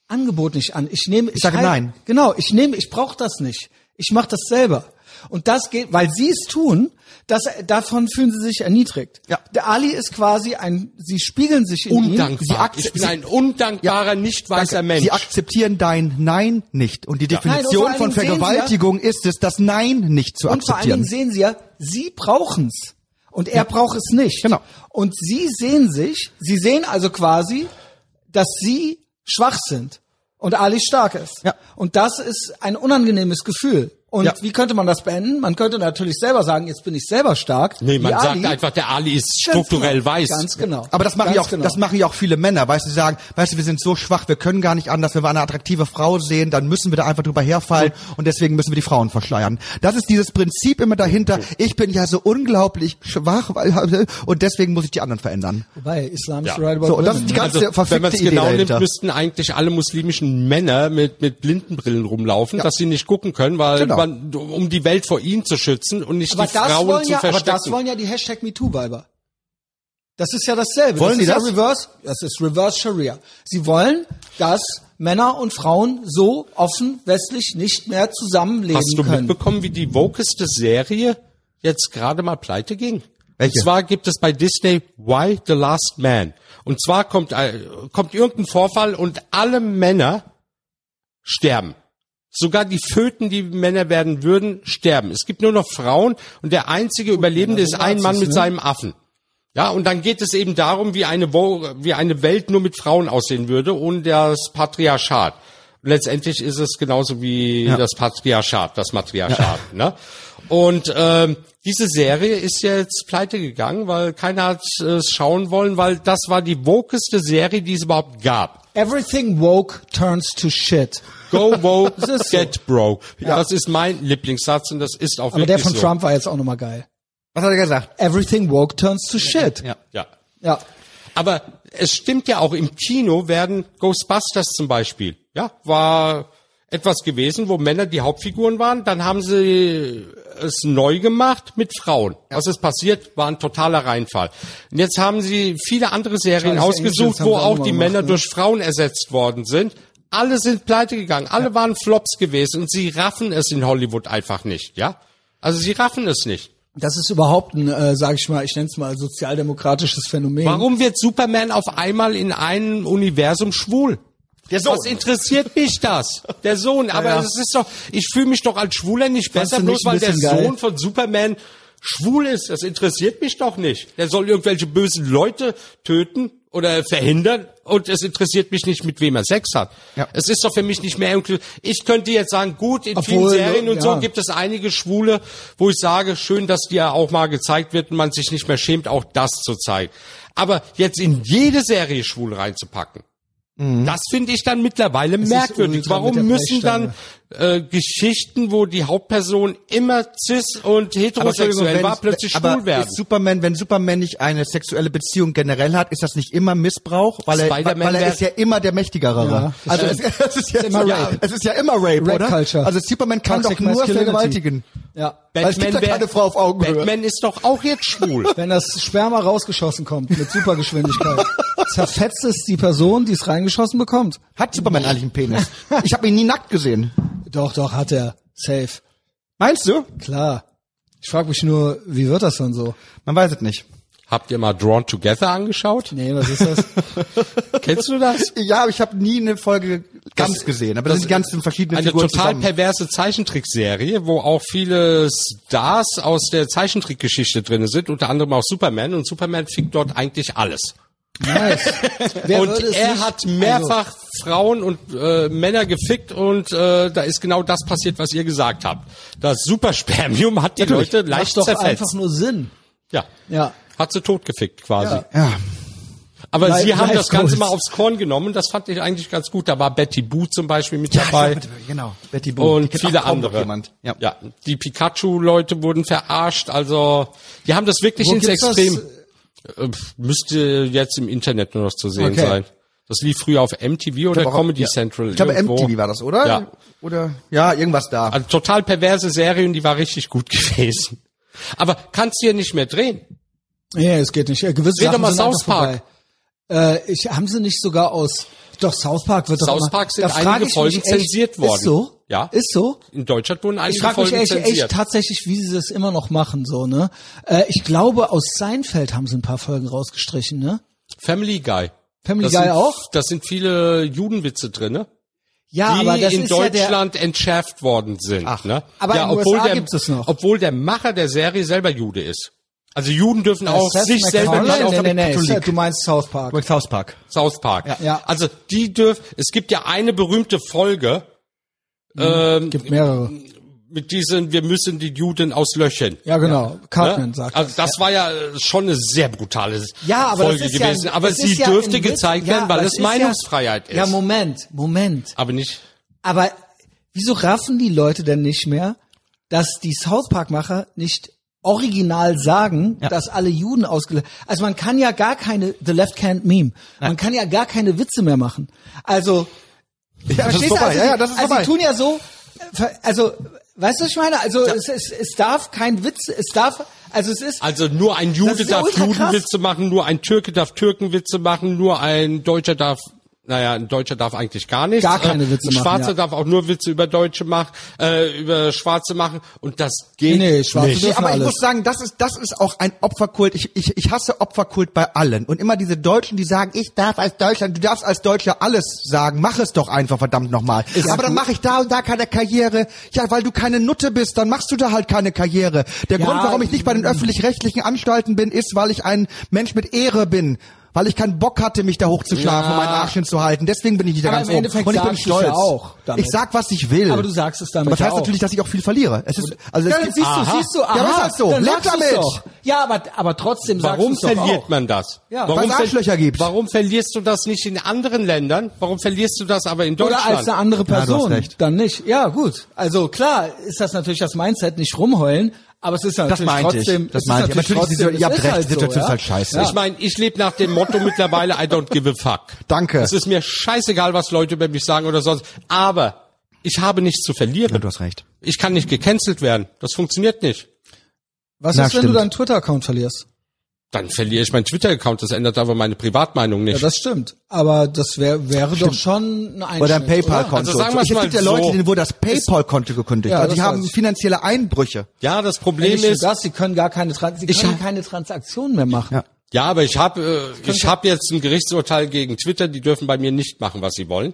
Angebot nicht an. Ich nehme, ich, sage halt- nein. Genau, ich nehme, ich brauche das nicht. Ich mache das selber. Und das geht, weil sie es tun, das, davon fühlen sie sich erniedrigt. Ja. Der Ali ist quasi ein, sie spiegeln sich in undankbar. Ak- ich bin ein undankbarer, nicht weißer Danke. Mensch. Sie akzeptieren dein Nein nicht. Und die Definition Nein, und von Sie ja- Vergewaltigung ist es, das Nein nicht zu Und vor allen akzeptieren. Dingen sehen sie ja, sie brauchen's. Und er braucht es nicht. Genau. Und sie sehen sich, sie sehen also quasi, dass sie schwach sind und Ali stark ist. Ja. Und das ist ein unangenehmes Gefühl. Und Ja. wie könnte man das beenden? Man könnte natürlich selber sagen, jetzt bin ich selber stark. nee, man sagt Ali. einfach, der Ali ist strukturell genau. weiß. Ganz genau. Aber das machen Ganz ja auch, genau. das machen ja auch viele Männer, weißt du, die sagen, weißt du, wir sind so schwach, wir können gar nicht anders, wenn wir eine attraktive Frau sehen, dann müssen wir da einfach drüber herfallen und deswegen müssen wir die Frauen verschleiern. Das ist dieses Prinzip immer dahinter, ich bin ja so unglaublich schwach weil, und deswegen muss ich die anderen verändern. Wobei, Islam Ja. right about So, und das ist die ganze Also, wenn man es genau nimmt, dahinter. müssten eigentlich alle muslimischen Männer mit, mit Blindenbrillen rumlaufen, dass sie nicht gucken können, weil Genau. Man, um die Welt vor ihnen zu schützen und nicht aber die das Frauen wollen zu ja, aber verstecken. das wollen ja die Hashtag MeToo-Weiber. Das ist ja dasselbe. Wollen das die ist das? Ja Reverse, das ist Reverse Sharia. Sie wollen, dass Männer und Frauen so offen westlich nicht mehr zusammenleben Hast du können. mitbekommen, wie die wokeste Serie jetzt gerade mal pleite ging? Welche? Und zwar gibt es bei Disney Why the Last Man. Und zwar kommt, äh, kommt irgendein Vorfall und alle Männer sterben. Sogar die Föten, die Männer werden würden, sterben. Es gibt nur noch Frauen und der einzige Überlebende ist ein Mann mit ne? seinem Affen. Ja, und dann geht es eben darum, wie eine, Wo wie eine Welt nur mit Frauen aussehen würde und das Patriarchat. Und letztendlich ist es genauso wie Ja. das Patriarchat, das Matriarchat. Ne? Und ähm, diese Serie ist jetzt pleite gegangen, weil keiner hat äh, es schauen wollen, weil das war die wokeste Serie, die es überhaupt gab. Everything woke turns to shit. Go woke, ist so. get broke. Das ist mein Lieblingssatz und das ist auch Aber wirklich der von so. Trump war jetzt auch nochmal geil. Was hat er gesagt? Everything woke turns to shit. Ja. Ja. Ja. Aber es stimmt ja auch, im Kino werden Ghostbusters zum Beispiel, ja, war etwas gewesen, wo Männer die Hauptfiguren waren, dann haben sie es neu gemacht mit Frauen. Was ist passiert, war ein totaler Reinfall. Und jetzt haben sie viele andere Serien Charlie's ausgesucht, Angels wo auch die gemacht, Männer ne? durch Frauen ersetzt worden sind. Alle sind pleite gegangen, alle waren Flops gewesen und sie raffen es in Hollywood einfach nicht, ja? Also sie raffen es nicht. Das ist überhaupt ein, äh, sag ich mal, ich nenne es mal sozialdemokratisches Phänomen. Warum wird Superman auf einmal in einem Universum schwul? Der Sohn. Was interessiert mich das? Der Sohn. Aber ja. es ist doch, ich fühle mich doch als Schwuler nicht Fandst besser, bloß nicht ein weil der geil? Sohn von Superman schwul ist. Das interessiert mich doch nicht. Der soll irgendwelche bösen Leute töten oder verhindern und es interessiert mich nicht, mit wem er Sex hat. Ja. Es ist doch für mich nicht mehr irgendwie, ich könnte jetzt sagen, gut, in Obwohl, vielen Serien und ja. so gibt es einige Schwule, wo ich sage, schön, dass die ja auch mal gezeigt wird und man sich nicht mehr schämt, auch das zu zeigen. Aber jetzt in jede Serie schwul reinzupacken, das finde ich dann mittlerweile merkwürdig. Warum müssen dann äh, Geschichten, wo die Hauptperson immer cis und heterosexuell war, plötzlich aber schwul werden? Ist Superman, wenn Superman nicht eine sexuelle Beziehung generell hat, ist das nicht immer Missbrauch, weil er, weil, er ist ja immer der mächtigere. Ja, das also es, es ist ja immer ja, Rape. es ist ja immer Rape, Rape oder? Culture. Also Superman kann Toxic doch nur vergewaltigen. Ja. Weil es gibt ja keine Frau auf Augenhöhe. Batman ist doch auch jetzt schwul. Wenn das Sperma rausgeschossen kommt mit Supergeschwindigkeit, zerfetzt es die Person, die es reingeschossen bekommt. Hat Superman eigentlich einen Penis? Ich habe ihn nie nackt gesehen. Doch, doch, hat er. Safe. Meinst du? Klar. Ich frage mich nur, wie wird das dann so? Man weiß es nicht. Habt ihr mal Drawn Together angeschaut? Nee, was ist das? Kennst du das? Ja, aber ich habe nie eine Folge ganz gesehen. Aber das, sind die ganzen verschiedenen Eine Figuren total zusammen. perverse Zeichentrickserie, wo auch viele Stars aus der Zeichentrickgeschichte drin sind, unter anderem auch Superman. Und Superman fickt dort eigentlich alles. Nice. Und er hat mehrfach Frauen und äh, Männer gefickt und äh, da ist genau das passiert, was ihr gesagt habt. Das Superspermium hat die Natürlich. Leute Macht leicht doch zerfetzt. einfach nur Sinn. Ja. Ja. Hat sie totgefickt quasi. Ja. Ja. Aber Life- sie haben Life das Ganze mal aufs Korn genommen. Das fand ich eigentlich ganz gut. Da war Betty Boo zum Beispiel mit dabei. genau. Betty. Die Und viele andere. Ja. ja, die Pikachu-Leute wurden verarscht. Also, die haben das wirklich Wo ins gibt's das? Äh, müsste jetzt im Internet nur noch zu sehen Okay. sein. Das lief früher auf MTV oder auch- Comedy ja. Central. Ich glaube, irgendwo. MTV war das, oder? Ja. Oder, ja, irgendwas da. Also total perverse Serie und die war richtig gut gewesen. Aber kannst du ja nicht mehr drehen. Nee, es geht nicht. Äh, Gewisse Dreh doch Sachen mal sind einfach South Park. vorbei. Äh, ich, haben sie nicht sogar aus, doch South Park wird doch South Park sind da einige mich Folgen echt, zensiert worden. Ist so? Ja. Ist so? In Deutschland wurden Ich einige frage mich Folgen echt, echt zensiert. tatsächlich, wie sie das immer noch machen, so, ne? Äh, ich glaube, aus Seinfeld haben sie ein paar Folgen rausgestrichen, ne? Family Guy. Family das Guy sind, auch? Das sind viele Judenwitze drinne. Ja, die aber das in ist ja der, Deutschland entschärft worden sind. Ach. ne? Aber ja, in obwohl USA der, gibt es noch. Obwohl der Macher der Serie selber Jude ist. Also Juden dürfen auch Seth sich selber nicht auf nee, nee, nee, du meinst South Park. South Park. South Park. Ja. Ja. Also die dürfen, es gibt ja eine berühmte Folge ähm, Gibt mehrere. mit diesen, wir müssen die Juden auslöschen. Ja, genau. Cartman Ne? sagt also das war ja schon eine sehr brutale Ja, aber Folge ist gewesen. ja, aber sie ist ja dürfte gezeigt Ja, werden, weil es ist Meinungsfreiheit ja, Ja, ist. Moment, Moment. aber nicht. Aber wieso raffen die Leute denn nicht mehr, dass die South Park-Macher nicht original sagen, Ja. dass alle Juden ausgelöscht. Also man kann ja gar keine The Left Can't Meme. Man kann ja gar keine Witze mehr machen. Also Ja, das ist vorbei. Also, Ja, ja, das ist also vorbei. sie tun ja so, also weißt du, was ich meine? Also es, es, es darf kein Witz, es darf, also es ist Also nur ein Jude ja darf. Judenwitze machen, nur ein Türke darf Türkenwitze machen, nur ein Deutscher darf, naja, ein Deutscher darf eigentlich gar nichts. Gar keine Witze ein machen, Schwarzer ja. darf auch nur Witze über Deutsche machen, äh, über Schwarze machen und das geht Nee, nee, Schwarze nicht. Aber ich alles. muss sagen, das ist, das ist auch ein Opferkult. Ich, ich, ich hasse Opferkult bei allen. Und immer diese Deutschen, die sagen, ich darf als Deutschland, du darfst als Deutscher alles sagen, mach es doch einfach verdammt nochmal. Aber dann mache ich da und da keine Karriere. Ja, weil du keine Nutte bist, dann machst du da halt keine Karriere. Der Ja, Grund, warum ich nicht bei den öffentlich-rechtlichen Anstalten bin, ist, weil ich ein Mensch mit Ehre bin. Weil ich keinen Bock hatte, mich da hochzuschlafen, Ja. um meinen Arsch hinzuhalten. Deswegen bin ich nicht da ganz oben. Und ich bin stolz. ja auch damit. Ich sag, was ich will. Aber du sagst es damit Aber das heißt ja auch. natürlich, dass ich auch viel verliere. Es ist, also es ja, dann gibt- siehst du, Aha. siehst du, aha, Ja, aber ist so. dann Lebt damit. Doch. Ja, aber, aber trotzdem Warum sagst doch verliert auch. man das? Ja, warum es Arschlöcher gibt. Warum verlierst du das nicht in anderen Ländern? Warum verlierst du das aber in Deutschland? Oder als eine andere Ja, du hast Person. recht. Dann nicht. Ja, gut. Also klar ist das natürlich das Mindset, nicht rumheulen, Aber es ist ja Das meinte ich. trotzdem, Das es ist meinte ich. natürlich trotzdem, ihr habt ist recht, halt die Situation so, ist ja? halt scheiße. Ja. Ich meine, ich lebe nach dem Motto mittlerweile I don't give a fuck. Danke. Es ist mir scheißegal, was Leute über mich sagen oder sonst. Aber ich habe nichts zu verlieren. Ja, du hast recht. Ich kann nicht gecancelt werden. Das funktioniert nicht. Was Na, ist, wenn du stimmt. deinen Twitter-Account verlierst? Dann verliere ich meinen Twitter-Account. Das ändert aber meine Privatmeinung Ja, nicht. das stimmt. Aber das wär, wäre doch schon ein Einschnitt, Oder ein PayPal-Konto. Also sagen wir's es mal gibt ja so. Leute, denen wurde das PayPal-Konto gekündigt. Ja, also die haben finanzielle Einbrüche. ja, das? Problem nur ist, das, sie können gar keine, Trans sie Ich können keine Transaktionen mehr machen. Ja. ja, aber ich habe äh, ich habe jetzt ein Gerichtsurteil gegen Twitter. Die dürfen bei mir nicht machen, was sie wollen.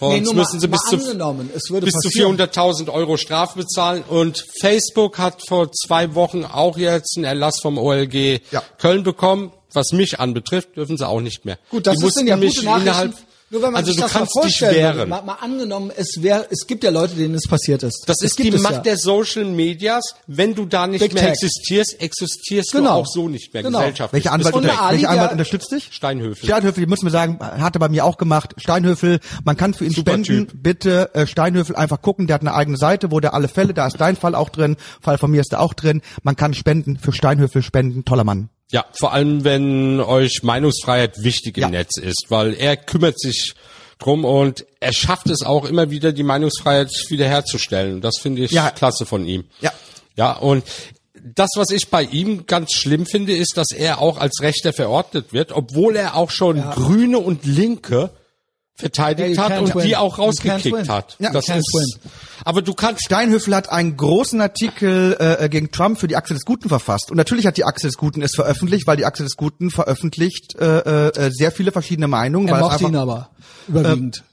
Nee, Sonst nur müssen sie bis zu angenommen, es würde bis zu passieren. 400.000 Euro Strafe bezahlen. Und Facebook hat vor zwei Wochen auch jetzt einen Erlass vom OLG Ja. Köln bekommen. Was mich anbetrifft, dürfen sie auch nicht mehr. Gut, das Die ist ja gute Nachrichten. Nur wenn man also sich du das mal kannst dich vorstellen würde, wehren. mal, mal angenommen, es wäre, es gibt ja Leute, denen es passiert ist. Das Es ist die Macht ja. der Social Medias. Wenn du da nicht Big mehr Tech. existierst, existierst du Genau. auch so nicht mehr Genau. gesellschaftlich. Welcher Anwalt, unter, der Ali, welcher Anwalt unterstützt dich? Steinhöfel. Steinhöfel, die muss man sagen, hat er bei mir auch gemacht. Steinhöfel, man kann für ihn Super spenden. Typ. Bitte äh, Steinhöfel einfach gucken, der hat eine eigene Seite, wo der alle Fälle, da ist dein Fall auch drin, Fall von mir ist da auch drin. Man kann spenden, für Steinhöfel spenden, toller Mann. Ja, vor allem wenn euch Meinungsfreiheit wichtig im Ja. Netz ist, weil er kümmert sich drum und er schafft es auch immer wieder, die Meinungsfreiheit wiederherzustellen. Das finde ich Ja. klasse von ihm. Ja. Ja, und das, was ich bei ihm ganz schlimm finde, ist, dass er auch als Rechter verordnet wird, obwohl er auch schon Grüne und Linke verteidigt hat und die win. auch You can't rausgekickt hat. Ja, das ist, win. aber du kannst Steinhöfel hat einen großen Artikel äh, gegen Trump für die Achse des Guten verfasst. Und natürlich hat die Achse des Guten es veröffentlicht, weil die Achse des Guten veröffentlicht äh, äh, sehr viele verschiedene Meinungen. Er weil mochte einfach, ihn aber überwiegend.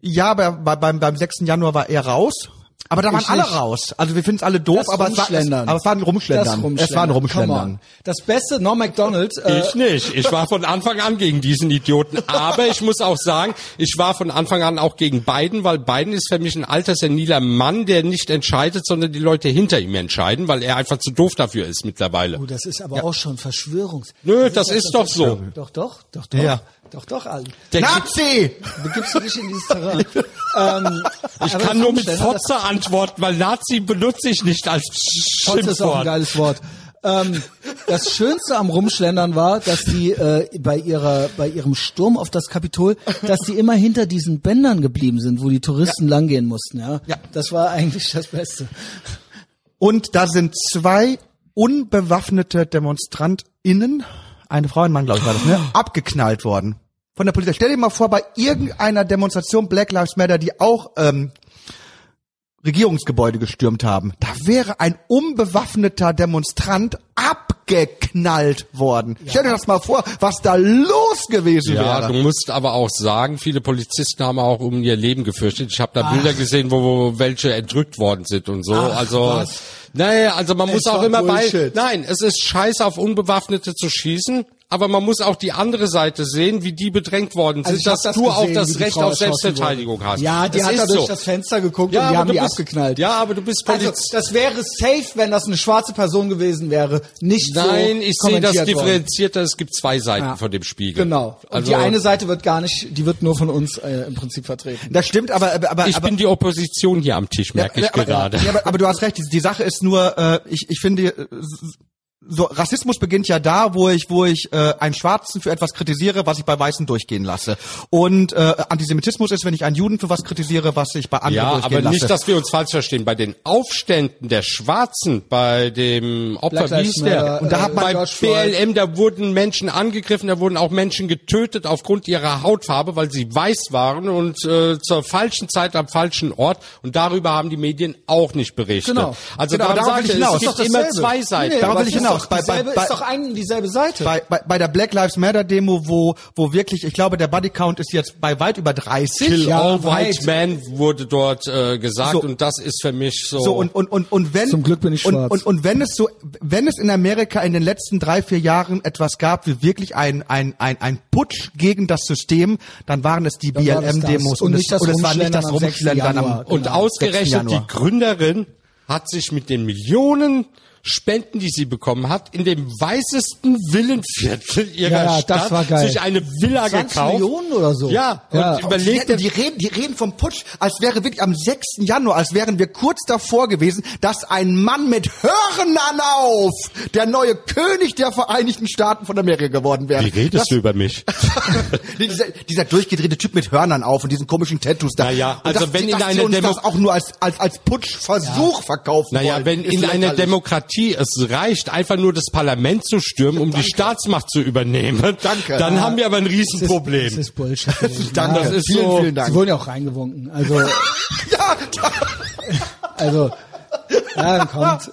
Ja, aber bei, beim, beim 6. Januar war er raus. Aber da waren Ich alle nicht. raus. Also wir finden es alle doof, Das aber es, war, es, Rumschlendern. aber es war ein Rumschlendern. Das Es war ein Come Rumschlendern. Das Beste, Norm MacDonald, äh, Ich nicht. Ich war von Anfang an gegen diesen Idioten. Aber ich muss auch sagen, ich war von Anfang an auch gegen Biden, weil Biden ist für mich ein alter, seniler Mann, der nicht entscheidet, sondern die Leute hinter ihm entscheiden, weil er einfach zu doof dafür ist mittlerweile. oh, das ist aber auch schon Verschwörungs. Nö, das ist ja doch so. Doch, doch, doch, doch. Ja. Doch, doch, Ali. Der Nazi! Begibst du dich in dieses Terrain? ähm, ich kann nur mit Fotze antworten, weil Nazi benutze ich nicht als Fotze ist auch ein Schimpfwort. geiles Wort. Ähm, das Schönste am Rumschlendern war, dass die äh, bei ihrer bei ihrem Sturm auf das Kapitol, dass die immer hinter diesen Bändern geblieben sind, wo die Touristen langgehen mussten. Ja? Ja. das war eigentlich das Beste. Und da sind zwei unbewaffnete DemonstrantInnen, eine Frau und ein Mann, glaube ich, war das, ne, abgeknallt worden. Von der Polizei. Stell dir mal vor, bei irgendeiner Demonstration Black Lives Matter, die auch ähm, Regierungsgebäude gestürmt haben, da wäre ein unbewaffneter Demonstrant abgeknallt worden. Stell dir das mal vor, was da los gewesen Ja, wäre. du musst aber auch sagen, viele Polizisten haben auch um ihr Leben gefürchtet. Ich habe da Bilder gesehen, wo, wo welche entrückt worden sind und so. Ach, also, was? naja, also man muss Es auch war immer bei. Bullshit. Nein, es ist scheiße, auf Unbewaffnete zu schießen. Aber man muss auch die andere Seite sehen, wie die bedrängt worden sind, Also dass das du auch gesehen, das wie die Recht Frau auf Selbstverteidigung wurde. hast. Ja, die Das hat da durch so. das Fenster geguckt Ja, und die haben die bist- abgeknallt. Ja, aber du bist Also, Polizist. das wäre safe, wenn das eine schwarze Person gewesen wäre. Nicht Nein, so ich sehe das differenzierter. Es gibt zwei Seiten Ja. von dem Spiegel. Genau. Und Also, die eine Seite wird gar nicht, die wird nur von uns äh, im Prinzip vertreten. Das stimmt, aber, aber, aber ich aber, bin die Opposition hier am Tisch, merke ich aber, gerade. Ja, aber, aber du hast recht, die, die Sache ist nur, äh, ich, ich finde, äh, so Rassismus beginnt ja da, wo ich, wo ich äh, einen Schwarzen für etwas kritisiere, was ich bei Weißen durchgehen lasse. Und äh, Antisemitismus ist, wenn ich einen Juden für was kritisiere, was ich bei anderen Ja, durchgehen aber lasse. nicht, dass wir uns falsch verstehen. Bei den Aufständen der Schwarzen, bei dem Opfer, wie hieß der? Und da äh, hat man bei. BLM, da wurden Menschen angegriffen, da wurden auch Menschen getötet aufgrund ihrer Hautfarbe, weil sie weiß waren und äh, zur falschen Zeit am falschen Ort. Und darüber haben die Medien auch nicht berichtet. Genau. Also Genau, darum darauf sage ich, ich hinaus. es Ist gibt immer zwei Seiten. Darauf aber will ich hinaus. Doch Bei- dieselbe, bei- ist doch ein und dieselbe Seite. bei, bei, bei der Black Lives Matter Demo, wo, wo wirklich, ich glaube, der Bodycount ist jetzt bei weit über 30. Kill Ja, all weit. white men wurde dort äh, gesagt So. und das ist für mich so. So und und und und wenn Zum Glück bin ich und, schwarz. und und wenn es so wenn es in Amerika in den letzten drei vier Jahren etwas gab wie wirklich ein ein ein ein Putsch gegen das System, dann waren es die BLM-Demos. Und nicht das es, und es war nicht das Rumschlendern am 6. Rumschlendern am Januar. Und Genau. ausgerechnet 6. die. Gründerin hat sich mit den Millionen Spenden, die sie bekommen hat, in dem weißesten Villenviertel ihrer Ja, ja, Stadt das war geil. sich eine Villa 20 gekauft. Millionen oder so. Ja, und Ja. überlegt, die, die, reden, die reden vom Putsch, als wäre wirklich am 6. Januar, als wären wir kurz davor gewesen, dass ein Mann mit Hörnern auf der neue König der Vereinigten Staaten von Amerika geworden wäre. wie redest Das- du über mich? dieser, dieser durchgedrehte Typ mit Hörnern auf und diesen komischen Tattoos da. Na ja, Und also dass- wenn in einer sie uns Demo- das auch nur als als als Putschversuch verkaufen Naja, wollen, wenn in einer lächerlich. Demokratie es reicht, einfach nur das Parlament zu stürmen, um die Staatsmacht zu übernehmen, Danke. dann Ja. haben wir aber ein Das Riesenproblem. ist Bullshit. Danke, das ist vielen, so- vielen Sie Dank. wurden ja auch reingewunken. Also, Ja, also, ja, dann kommt.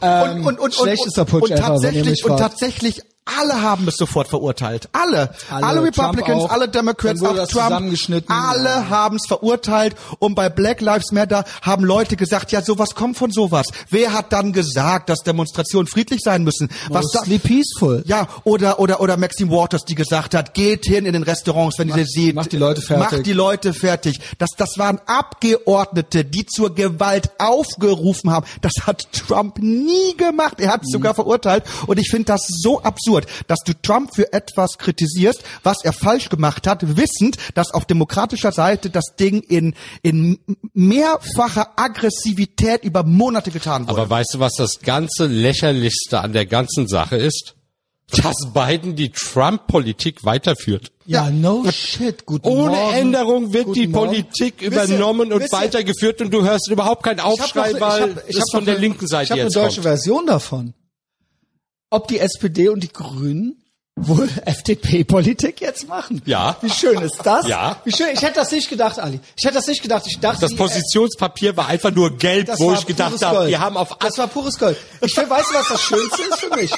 und, und, und, schlechtester und, Putsch und, wenn ihr mich tatsächlich, und tatsächlich alle haben es sofort verurteilt. Alle. Alle, Alle, Republicans, auch. alle Democrats, auch Trump. Alle haben es verurteilt. Und bei Black Lives Matter haben Leute gesagt, ja, sowas kommt von sowas. Wer hat dann gesagt, dass Demonstrationen friedlich sein müssen? Was da, Mostly peaceful. ja, oder, oder, oder Maxine Waters, die gesagt hat, geht hin in den Restaurants, wenn ihr sie seht. macht die Leute fertig. Macht die Leute fertig. Das, das waren Abgeordnete, die zur Gewalt aufgerufen haben. Das hat Trump nie gemacht. Er hat es sogar verurteilt. Und ich finde das so absurd, dass du Trump für etwas kritisierst, was er falsch gemacht hat, wissend, dass auf demokratischer Seite das Ding in, in mehrfacher Aggressivität über Monate getan wurde. Aber weißt du, was das ganze lächerlichste an der ganzen Sache ist? Dass Biden die Trump-Politik weiterführt. Ja, no shit. Guten Ohne Morgen. Änderung wird Guten die Morgen. Politik Wisst ihr- übernommen und weitergeführt und du hörst überhaupt keinen Ich hab Aufschrei, noch- ich weil hab- hab von noch der linken Seite Ich habe eine jetzt deutsche kommt. Version davon. Ob die SPD und die Grünen wohl FDP-Politik jetzt machen. Ja. Wie schön ist das? Ja. Wie schön. Ich hätte das nicht gedacht, Ali. Ich hätte das nicht gedacht. Ich dachte, Das die- Positionspapier war einfach nur gelb, wo ich gedacht habe, wir haben auf Das war pures Gold. Ich will, weißt du, was das Schönste ist für mich?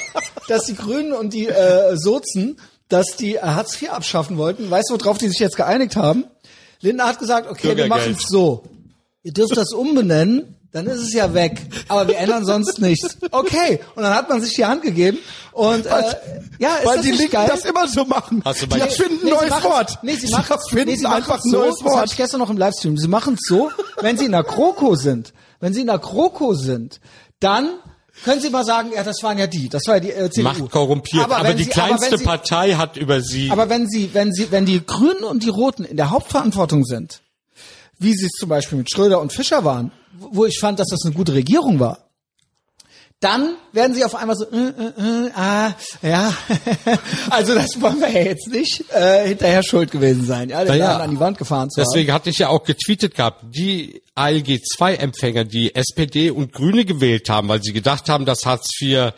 Dass die Grünen und die äh, Sozen, dass die äh, Hartz IV abschaffen wollten. Weißt du, worauf die sich jetzt geeinigt haben? Lindner hat gesagt, okay, wir machen es so. Ihr dürft das umbenennen, dann ist es ja weg. Aber wir ändern sonst nichts. Okay. Und dann hat man sich die Hand gegeben. Und äh, ja, ist Weil das die nicht Linken geil? das immer so machen. Hast du bei die erfinden ein Nee, sie neues Wort. Nee, sie machen erfinden nee, sie einfach ein so, neues das hatte Wort. ich gestern noch im Livestream. Sie machen es so, wenn sie in der Kroko sind, wenn sie in der Kroko sind, dann können Sie mal sagen, ja, das waren ja die, das war ja die äh, CDU. Macht korrumpiert. Aber, wenn die sie, kleinste aber sie, Partei hat über sie. Aber wenn Sie, wenn Sie, wenn die Grünen und die Roten in der Hauptverantwortung sind, wie sie es zum Beispiel mit Schröder und Fischer waren, wo ich fand, dass das eine gute Regierung war, dann werden sie auf einmal so, äh, äh, äh, ah, ja, also das wollen wir ja jetzt nicht äh, hinterher schuld gewesen sein, ja, den Laden an die Wand gefahren zu haben. Deswegen hatte ich ja auch getweetet gehabt, die ALG-2-Empfänger, die SPD und Grüne gewählt haben, weil sie gedacht haben, dass Hartz IV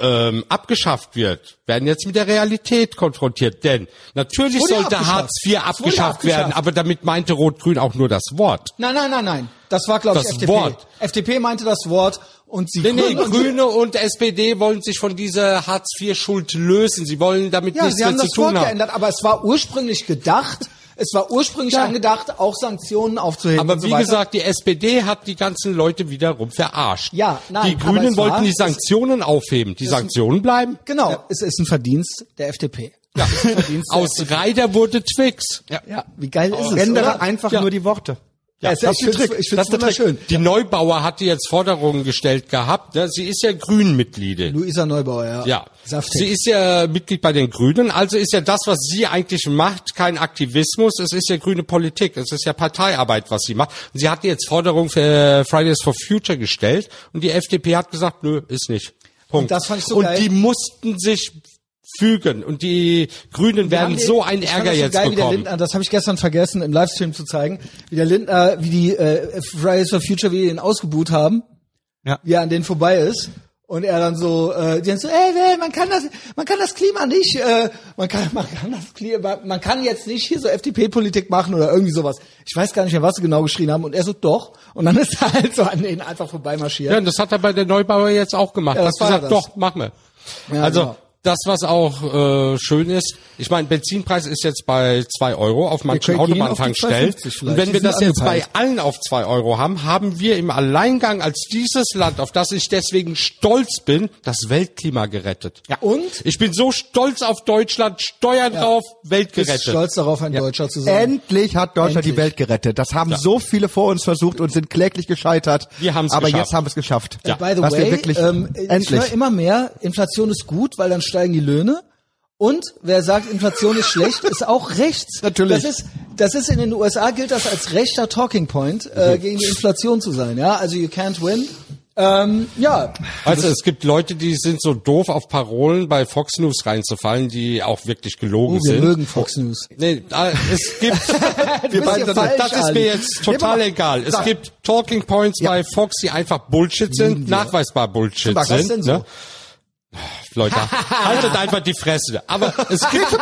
ähm, abgeschafft wird, werden jetzt mit der Realität konfrontiert. Denn natürlich sollte abgeschafft. Hartz IV Es wurde abgeschafft werden, abgeschafft. aber damit meinte Rot-Grün auch nur das Wort. Nein, nein, nein, nein. Das war, glaube ich, Das FDP. Wort. FDP meinte das Wort und sie Nee, nee, Grüne und die- Grüne und SPD wollen sich von dieser Hartz-IV-Schuld lösen. Sie wollen damit Ja, nichts sie haben mehr das zu Wort tun haben. geändert, aber es war ursprünglich gedacht, es war ursprünglich Ja. angedacht, auch Sanktionen aufzuheben. Aber und so wie weiter. gesagt, die SPD hat die ganzen Leute wiederum verarscht. Ja, nein, die Grünen es war- wollten die Sanktionen aufheben. Die Sanktionen bleiben. Genau, es ist ein Verdienst der FDP. Ja. Verdienst der Aus Reider wurde Twix. Ja, wie geil ist es? Ändere oder? einfach Ja. nur die Worte. Ja, das ist ich Das ist der Trick. wunderschön. Die Neubauer hatte jetzt Forderungen gestellt gehabt. Ne? Sie ist ja Grünmitglied. Luisa Neubauer, ja. Ja. Saftig. Sie ist ja Mitglied bei den Grünen, also ist ja das, was sie eigentlich macht, kein Aktivismus, es ist ja grüne Politik, es ist ja Parteiarbeit, was sie macht. Und sie hat jetzt Forderungen für Fridays for Future gestellt und die FDP hat gesagt, nö, ist nicht. Punkt. Und das fand ich so Und geil. die mussten sich fügen und die Grünen werden die- so einen Ärger jetzt geil, Wie der bekommen. Lindner, das habe ich gestern vergessen im Livestream zu zeigen, wie der Lindner, wie die äh, Fridays for Future, wie die ihn ausgebuht haben, Ja. wie er an denen vorbei ist. Und er dann so, äh, die dann so, ey, ey, man kann das, man kann das Klima nicht, äh, man kann, man kann das Klima, man kann jetzt nicht hier so FDP-Politik machen oder irgendwie sowas. Ich weiß gar nicht mehr, was sie genau geschrien haben. Und er so, doch. Und dann ist er halt so an denen einfach vorbei marschiert. Ja, und das hat er bei der Neubauer jetzt auch gemacht. Ja, das hat war gesagt, das. doch, machen wir. Ja, also genau. Das, was auch äh, schön ist, ich meine, Benzinpreis ist jetzt bei zwei Euro auf manchen Autobahntankstellen. 2,50 vielleicht. Und wenn Die wir das jetzt bei allen auf zwei Euro haben, haben wir im Alleingang als dieses Land, auf das ich deswegen stolz bin, das Weltklima gerettet. Ja. Und? Ich bin so stolz auf Deutschland, Steuern drauf, Welt Bist gerettet. stolz darauf, ein Deutscher zu sein. Endlich hat Deutschland Endlich. die Welt gerettet. Das haben so viele vor uns versucht und sind kläglich gescheitert. Wir haben's Aber geschafft. jetzt haben wir es geschafft. Ja. By the way, wirklich ähm, ich höre immer mehr, Inflation ist gut, weil dann steigen die Löhne. Und wer sagt, Inflation ist schlecht, ist auch rechts. Natürlich. Das ist, das ist in den USA gilt das als rechter Talking Point, äh, Mhm. gegen die Inflation zu sein. Ja, also you can't win. Ähm, ja, Also es gibt Leute, die sind so doof, auf Parolen bei Fox News reinzufallen, die auch wirklich gelogen oh, wir sind. mögen Fox News. Nee, es gibt, Wir beiden sind- das ist mir jetzt total Nee, egal. Es sag- gibt Talking Points bei Fox, die einfach Bullshit sind, nachweisbar Bullshit sind. denn so? Ne? Leute, haltet einfach die Fresse. Aber es gibt,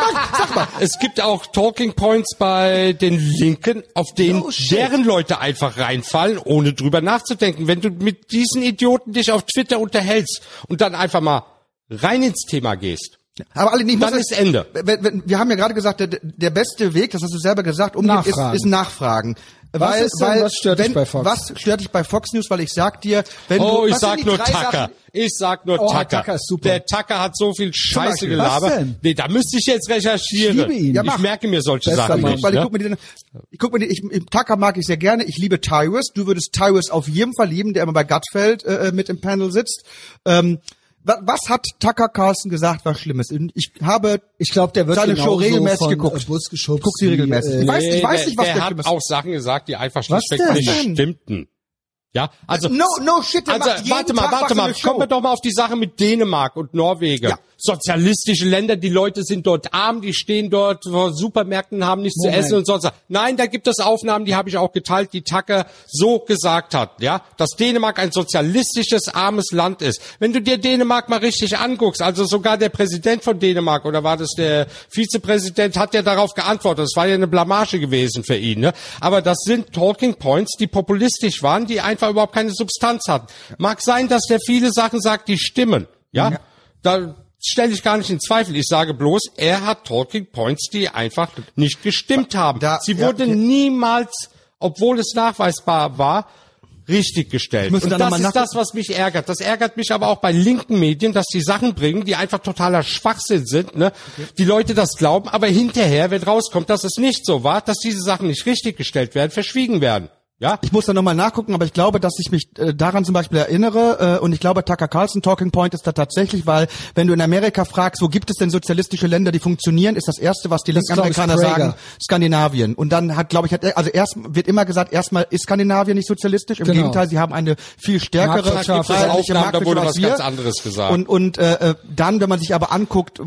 es gibt auch Talking Points bei den Linken, auf denen Oh, deren Leute einfach reinfallen, ohne drüber nachzudenken. Wenn du mit diesen Idioten dich auf Twitter unterhältst und dann einfach mal rein ins Thema gehst, Aber alle nicht. Dann ist Ende. Wir haben ja gerade gesagt, der, der beste Weg, das hast du selber gesagt, ist, Nachfragen. ist Nachfragen. Was weil, ist denn- weil, was stört dich wenn, bei Fox? Was stört dich bei Fox News? Weil ich sag dir, wenn Oh, du, ich sag die nur Tucker. Sachen- Ich sag nur Oh, Tucker. Tucker ist super. Der Tucker hat so viel Scheiße gelabert. Was denn? Nee, da müsste ich jetzt recherchieren. Ich liebe ihn. Ja, ich merke mir solche Bester Sachen nicht. Weil ich ne? guck mir den, ich guck mir den, ich, ich, Tucker mag ich sehr gerne. Ich liebe Tyrus. Du würdest Tyrus auf jeden Fall lieben, der immer bei Gutfeld äh, mit im Panel sitzt. Ähm, was hat Tucker Carlson gesagt, was Schlimmes? Ich habe Ich glaube, der wird seine Show regelmäßig von, geguckt. Äh, Bus geschubst. Ich guck sie regelmäßig. Äh, Ich weiß- ich weiß der, nicht, was der der hat Schlimmes- auch Sachen gesagt, die einfach Was schlichtweg denn? nicht stimmten. Ja, also No, no shit, der also macht jeden warte mal, Tag warte mal, kommen wir doch mal auf die Sache mit Dänemark und Norwegen. Ja. Sozialistische Länder, die Leute sind dort arm, die stehen dort vor Supermärkten, haben nichts Moment. zu essen und sonst was. Nein, da gibt es Aufnahmen, die habe ich auch geteilt, die Tucker so gesagt hat, ja, dass Dänemark ein sozialistisches, armes Land ist. Wenn du dir Dänemark mal richtig anguckst, also sogar der Präsident von Dänemark oder war das der Vizepräsident, hat ja darauf geantwortet. Das war ja eine Blamage gewesen für ihn. Ne? Aber das sind Talking Points, die populistisch waren, die einfach überhaupt keine Substanz hatten. Mag sein, dass der viele Sachen sagt, die stimmen. Ja, da stelle ich gar nicht in Zweifel. Ich sage bloß, er hat Talking Points, die einfach nicht gestimmt haben. Da- Sie ja, wurde okay. niemals, obwohl es nachweisbar war, richtig gestellt. Und da das ist das, was mich ärgert. Das ärgert mich aber auch bei linken Medien, dass die Sachen bringen, die einfach totaler Schwachsinn sind. Ne? Die Leute das glauben, aber hinterher, wenn rauskommt, dass es nicht so war, dass diese Sachen nicht richtig gestellt werden, verschwiegen werden. Ja, Ich muss da nochmal nachgucken, aber ich glaube, dass ich mich äh, daran zum Beispiel erinnere äh, und ich glaube, Tucker Carlson Talking Point ist da tatsächlich, weil wenn du in Amerika fragst, wo gibt es denn sozialistische Länder, die funktionieren, ist das erste, was die linken Amerikaner sagen, Skandinavien. Und dann hat, glaube ich, hat, er- also erst wird immer gesagt, erstmal ist Skandinavien nicht sozialistisch. Im Genau. Gegenteil, sie haben eine viel stärkere Marktwirtschaft. freiheitliche Aufnahmen, da wurde Marktwirtschaft was ganz anderes gesagt. Und, und äh, äh, dann, wenn man sich aber anguckt,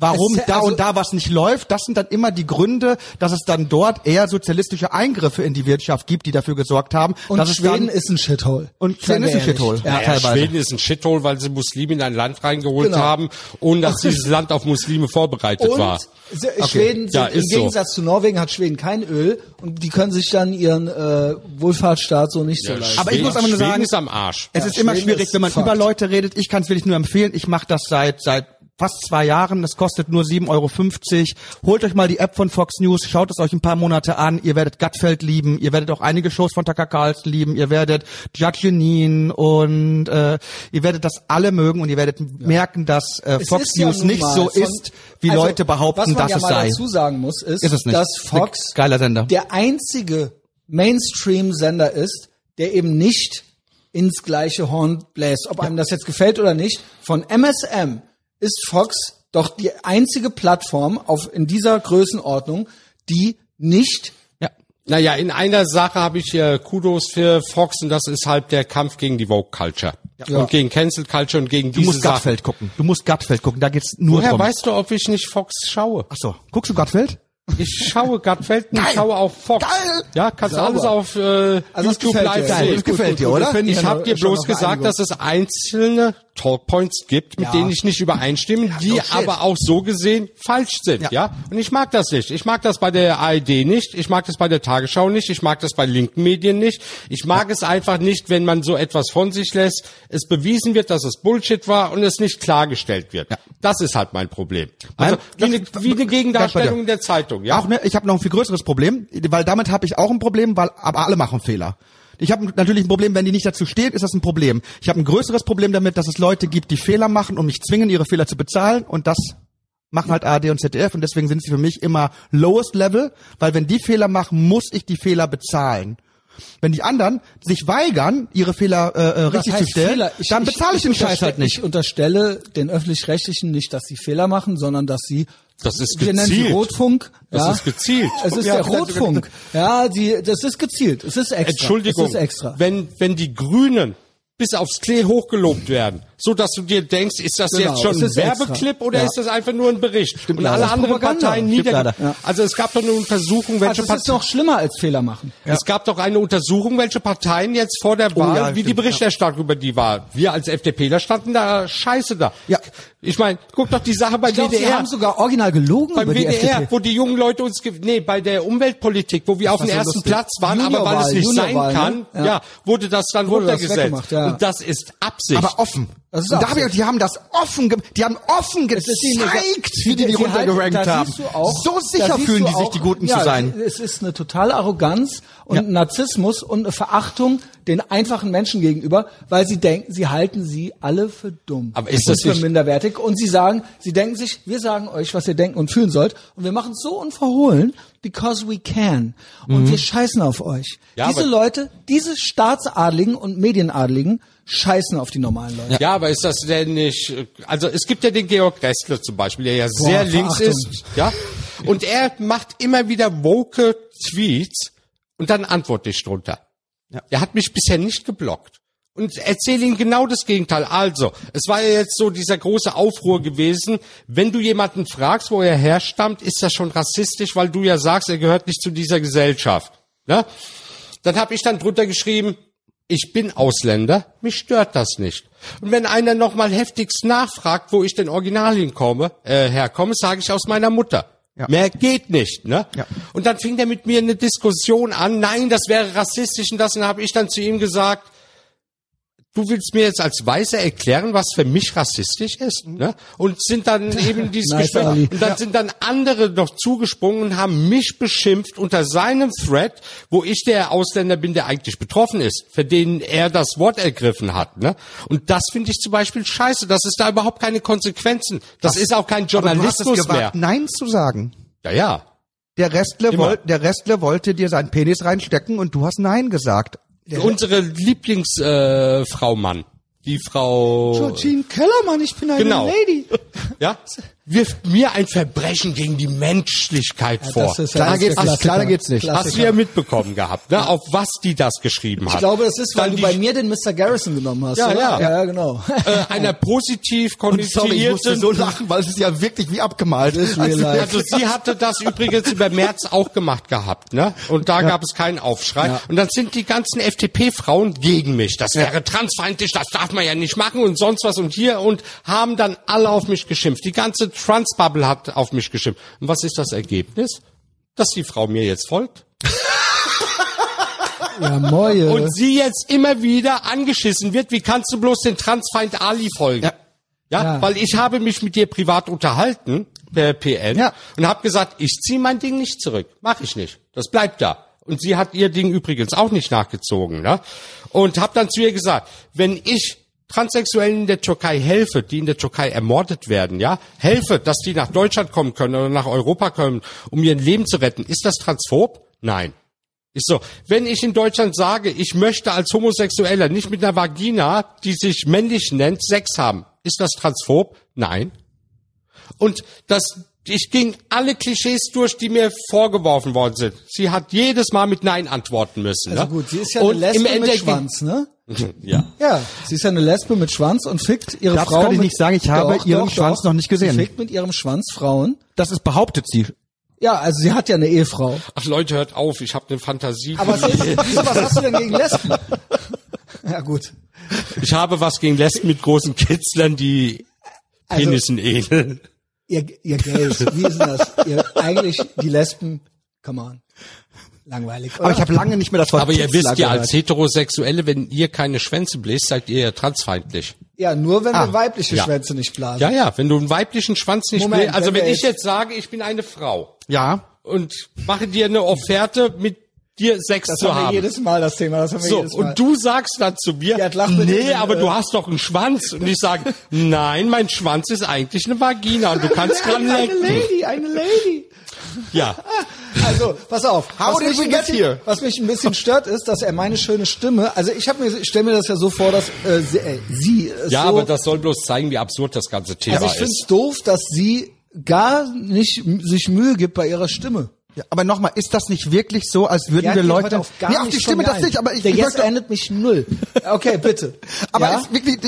warum Es- da also- und da was nicht läuft, das sind dann immer die Gründe, dass es dann dort eher sozialistische Eingriffe in die Wirtschaft gibt, die dafür gesorgt haben. Und Schweden dann, ist ein Shithole. Und Schweden ist ein. Shithole. Ja. Ja. Ja, teilweise. Schweden ist ein Shithole, weil sie Muslime in ein Land reingeholt Genau. haben, ohne dass dieses Land auf Muslime vorbereitet Und war. Schweden sind Ja, im ist so. Gegensatz zu Norwegen hat Schweden kein Öl und die können sich dann ihren äh, Wohlfahrtsstaat so nicht so leisten. Aber ich muss aber nur Schweden sagen, ist am Arsch. Es Ja, ist immer Schweden schwierig, ist wenn man Fakt. über Leute redet. Ich kann es wirklich nur empfehlen. Ich mache das seit seit fast zwei Jahren. Das kostet nur 7,50 Euro. Holt euch mal die App von Fox News, schaut es euch ein paar Monate an. Ihr werdet Gutfeld lieben. Ihr werdet auch einige Shows von Tucker Carlson lieben. Ihr werdet Judge Janine und äh, ihr werdet das alle mögen und ihr werdet merken, dass äh, Fox ja News nun nicht so ist, wie Also, Leute behaupten, was man dass ja es mal sei. dazu sagen muss, ist, Ist dass Fox geiler Sender. der einzige Mainstream-Sender ist, der eben nicht ins gleiche Horn bläst. Ob einem das jetzt gefällt oder nicht. Von MSM ist Fox doch die einzige Plattform auf, in dieser Größenordnung, die nicht Ja. Naja, in einer Sache habe ich hier Kudos für Fox und das ist halt der Kampf gegen die Woke Culture. Ja. Und gegen Cancel Culture und gegen Du diese musst Sachen. Gutfeld gucken. Du musst Gutfeld gucken. Da geht's nur Woher drum. weißt du, ob ich nicht Fox schaue? Ach so. Guckst du Gutfeld? Ich schaue Gutfelden, ich schaue auf Fox. Geil. Ja, kannst du alles auf äh, Also YouTube live sehen. das gefällt dir, oder? Ich ja habe dir bloß gesagt, dass es einzelne Talkpoints gibt, mit Ja. denen ich nicht übereinstimme, die shit. aber auch so gesehen falsch sind, ja. Ja. Und ich mag das nicht. Ich mag das bei der ARD nicht, ich mag das bei der Tagesschau nicht, ich mag das bei linken Medien nicht. Ich mag es einfach nicht, wenn man so etwas von sich lässt, es bewiesen wird, dass es Bullshit war und es nicht klargestellt wird. Das ist halt mein Problem. Also wie eine, wie eine Gegendarstellung der Zeitung, ja. Auch ne, ich habe noch ein viel größeres Problem, weil damit habe ich auch ein Problem, weil aber alle machen Fehler. Ich habe natürlich ein Problem, wenn die nicht dazu stehen, ist das ein Problem. Ich habe ein größeres Problem damit, dass es Leute gibt, die Fehler machen und mich zwingen, ihre Fehler zu bezahlen und das machen halt ARD und ZDF und deswegen sind sie für mich immer lowest level, weil wenn die Fehler machen, muss ich die Fehler bezahlen. Wenn die anderen sich weigern, ihre Fehler äh, äh, richtig zu heißt stellen, Fehler? dann bezahle ich, den Scheiß halt nicht. Ich unterstelle den öffentlich-rechtlichen nicht, dass sie Fehler machen, sondern dass sie Das ist wir nennen sie gezielt. Rotfunk. Das ja. ist gezielt. Es ist Ja, der Rotfunk. Ja, die, das ist gezielt. Es ist extra. Entschuldigung, Es ist extra. wenn wenn die Grünen bis aufs Klee hochgelobt werden, so dass du dir denkst, ist das Genau, jetzt schon ein ist extra. Werbeclip oder Ja. ist das einfach nur ein Bericht? und leider. alle anderen. Parteien Stimmt nieder. leider. Ja. Also es gab doch eine Untersuchung, welche also es ist Parteien noch schlimmer als Fehler machen. es gab doch eine Untersuchung, welche Parteien jetzt vor der Wahl, ja, wie die stimmt, Berichterstattung über die war. Wir als FDPler standen da scheiße da. Ja. Ich meine, guck doch die Sache bei Ich glaube, sie WDR. haben sogar original gelogen beim die WDR, FDP. wo die jungen Leute uns, nee, bei der Umweltpolitik, wo wir auf dem ersten. Platz waren, aber weil es nicht sein kann, ne? ja. Ja. wurde das dann runtergesetzt. Und das ist Absicht. Aber offen. Das ist und auch da habe ich, die haben das offen, ge die haben offen gezeigt, wie die die runtergerankt haben. auch- so sicher fühlen die sich, auch- die Guten ja, zu sein. Es ist eine totale Arroganz und Ja. Narzissmus und eine Verachtung den einfachen Menschen gegenüber, weil sie denken, sie halten sie alle für dumm. Aber ist und das für nicht- minderwertig und sie sagen, sie denken sich, wir sagen euch, was ihr denken und fühlen sollt und wir machen es so unverhohlen, because we can. Und wir scheißen auf euch. Ja, diese Leute, diese Staatsadligen und Medienadligen scheißen auf die normalen Leute. Ja, aber ist das denn nicht, also es gibt ja den Georg Ressler zum Beispiel, der ja sehr links Verachtung. ist, ja, und er macht immer wieder woke Tweets und dann antworte ich drunter. Ja. Er hat mich bisher nicht geblockt. Und erzähle ihm genau das Gegenteil. Also, es war ja jetzt so dieser große Aufruhr gewesen. Wenn du jemanden fragst, wo er herstammt, ist das schon rassistisch, weil du ja sagst, er gehört nicht zu dieser Gesellschaft. Ne? Dann habe ich dann drunter geschrieben, ich bin Ausländer, mich stört das nicht. Und wenn einer nochmal heftigst nachfragt, wo ich denn original hinkomme, äh, herkomme, sage ich aus meiner Mutter. Ja. Mehr geht nicht, ne? Ja. Und dann fing der mit mir eine Diskussion an, nein, das wäre rassistisch und das, und dann habe ich dann zu ihm gesagt, du willst mir jetzt als Weißer erklären, was für mich rassistisch ist, ne? Und sind dann eben dieses Nice, Gespräch, Ali. und dann sind dann andere noch zugesprungen und haben mich beschimpft unter seinem Thread, wo ich der Ausländer bin, der eigentlich betroffen ist, für den er das Wort ergriffen hat, ne? Und das finde ich zum Beispiel scheiße, das ist da überhaupt keine Konsequenzen. Das, ist auch kein Journalismus gewagt, mehr. Nein zu sagen. Ja, ja. Der Restle, Immer. woll, der Restle wollte dir seinen Penis reinstecken und du hast Nein gesagt. Unsere Lieblingsfrau äh, Mann, die Frau Georgine Kellermann, ich bin eine Genau. Lady. Ja, wirft mir ein Verbrechen gegen die Menschlichkeit vor. Das ist ja Kleiner das ist geht's nicht, kleiner geht's nicht. Klassiker. Hast du ja mitbekommen gehabt, ne? Auf was die das geschrieben hat. Ich glaube, es ist, weil Dann du bei mir den Mr. Garrison genommen hast. Ja, ja. ja, ja, genau. äh, einer positiv Und sorry, ich musste konditionierten so lachen, weil es ist ja wirklich wie abgemalt. real Also. Also sie hatte das übrigens über März auch gemacht gehabt, ne? Und da gab es keinen Aufschrei. Ja. Und dann sind die ganzen FDP-Frauen gegen mich. Das wäre transfeindlich, das darf man ja nicht machen und sonst was und hier und haben dann alle auf mich geschimpft. Die ganze Transbubble hat auf mich geschimpft. Und was ist das Ergebnis? Dass die Frau mir jetzt folgt. Ja, Moje. Und sie jetzt immer wieder angeschissen wird. Wie kannst du bloß den Transfeind Ali folgen? Ja. Ja, Ja. weil ich habe mich mit dir privat unterhalten, per PN, Ja. und habe gesagt, ich ziehe mein Ding nicht zurück. Mach ich nicht. Das bleibt da. Und sie hat ihr Ding übrigens auch nicht nachgezogen. Ne? Und habe dann zu ihr gesagt, wenn ich Transsexuellen in der Türkei helfe, die in der Türkei ermordet werden, ja, helfe, dass die nach Deutschland kommen können oder nach Europa kommen, um ihr Leben zu retten, ist das transphob? Nein. Ist so, wenn ich in Deutschland sage, ich möchte als Homosexueller nicht mit einer Vagina, die sich männlich nennt, Sex haben, ist das transphob? Nein. Und das, ich ging alle Klischees durch, die mir vorgeworfen worden sind. Sie hat jedes Mal mit Nein antworten müssen. also ne? gut, sie ist ja Und eine Lesbe im mit Schwanz, ne? Ja. Ja, sie ist ja eine Lesbe mit Schwanz und fickt ihre Das Frau. kann ich nicht sagen, ich habe ihren Schwanz noch nicht gesehen. Sie fickt mit ihrem Schwanz Frauen. das ist behauptet sie. Ja, also sie hat ja eine Ehefrau. Ach Leute, hört auf, ich habe eine Fantasie. Aber was, ist, wieso, was hast du denn gegen Lesben? Ja gut. ich habe was gegen Lesben mit großen Kitzlern, die Also- Penissen ähneln. Ihr, ihr Gays, wie ist denn das? Ihr, eigentlich die Lesben, come on. Langweilig. Oder? Aber ich habe lange nicht mehr das Wort Aber ihr Kitzler wisst ja, gehört. als Heterosexuelle, wenn ihr keine Schwänze bläst, seid ihr ja transfeindlich. ja, nur wenn wir weibliche Ja. Schwänze nicht blasen. Ja, ja, wenn du einen weiblichen Schwanz nicht Moment, bläst, also wenn wenn wir ich jetzt- sage, ich bin eine Frau Ja. und mache dir eine Offerte, mit dir Sex Das zu haben wir haben. jedes Mal das Thema. Das haben wir So, jedes Mal. und du sagst dann zu mir, nee, aber äh, du hast doch einen Schwanz. Und ich sage, nein, mein Schwanz ist eigentlich eine Vagina und du kannst dran eine, eine lecken. Lady, eine Lady. Ja, Also, pass auf. How was did mich we ein get bisschen, here? Was mich ein bisschen stört, ist, dass er meine schöne Stimme, also ich habe mir, ich stelle mir das ja so vor, dass äh, sie, äh, sie ja, so, aber das soll bloß zeigen, wie absurd das ganze Thema also ich finde ist. es doof, dass sie gar nicht sich Mühe gibt bei ihrer Stimme. ja. Aber nochmal, ist das nicht wirklich so, als würden Ja, wir Leute... auf gar nee, auf die Stimme das nicht, aber ich, Der ich jetzt möchte, endet mich null. Okay, bitte. aber ja? ist wirklich,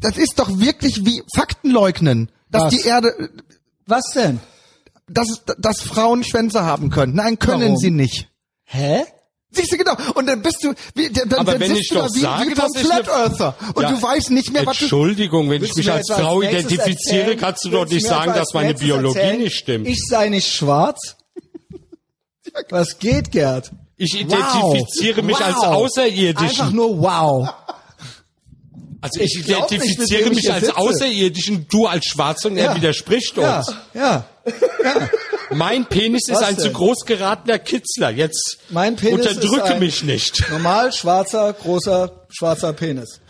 das ist doch wirklich wie Fakten leugnen, dass Was? die Erde, was denn? Dass, dass Frauen Schwänze haben können. Nein, können Warum? sie nicht. Hä? Siehst du genau. Und dann bist du, wie, dann, Aber dann wenn sitzt ich du da doch wie, sage, wie vom Flat Earther und Ja. du weißt nicht mehr, was du. Entschuldigung, wenn ich mich als Frau identifiziere, erzählen? kannst du doch nicht sagen, dass meine Biologie erzählen? nicht stimmt. Ich sei nicht schwarz. Was geht, Gerd? Ich identifiziere mich als Außerirdischen. Einfach nur wow. Also ich, Ich nicht, identifiziere ich mich als. Außerirdischen, du als Schwarze und er widerspricht Ja, uns. Ja. Mein Penis ist Was ein zu denn? groß geratener Kitzler. Jetzt Mein Penis unterdrücke ist ein mich nicht. Normal schwarzer, großer, schwarzer Penis.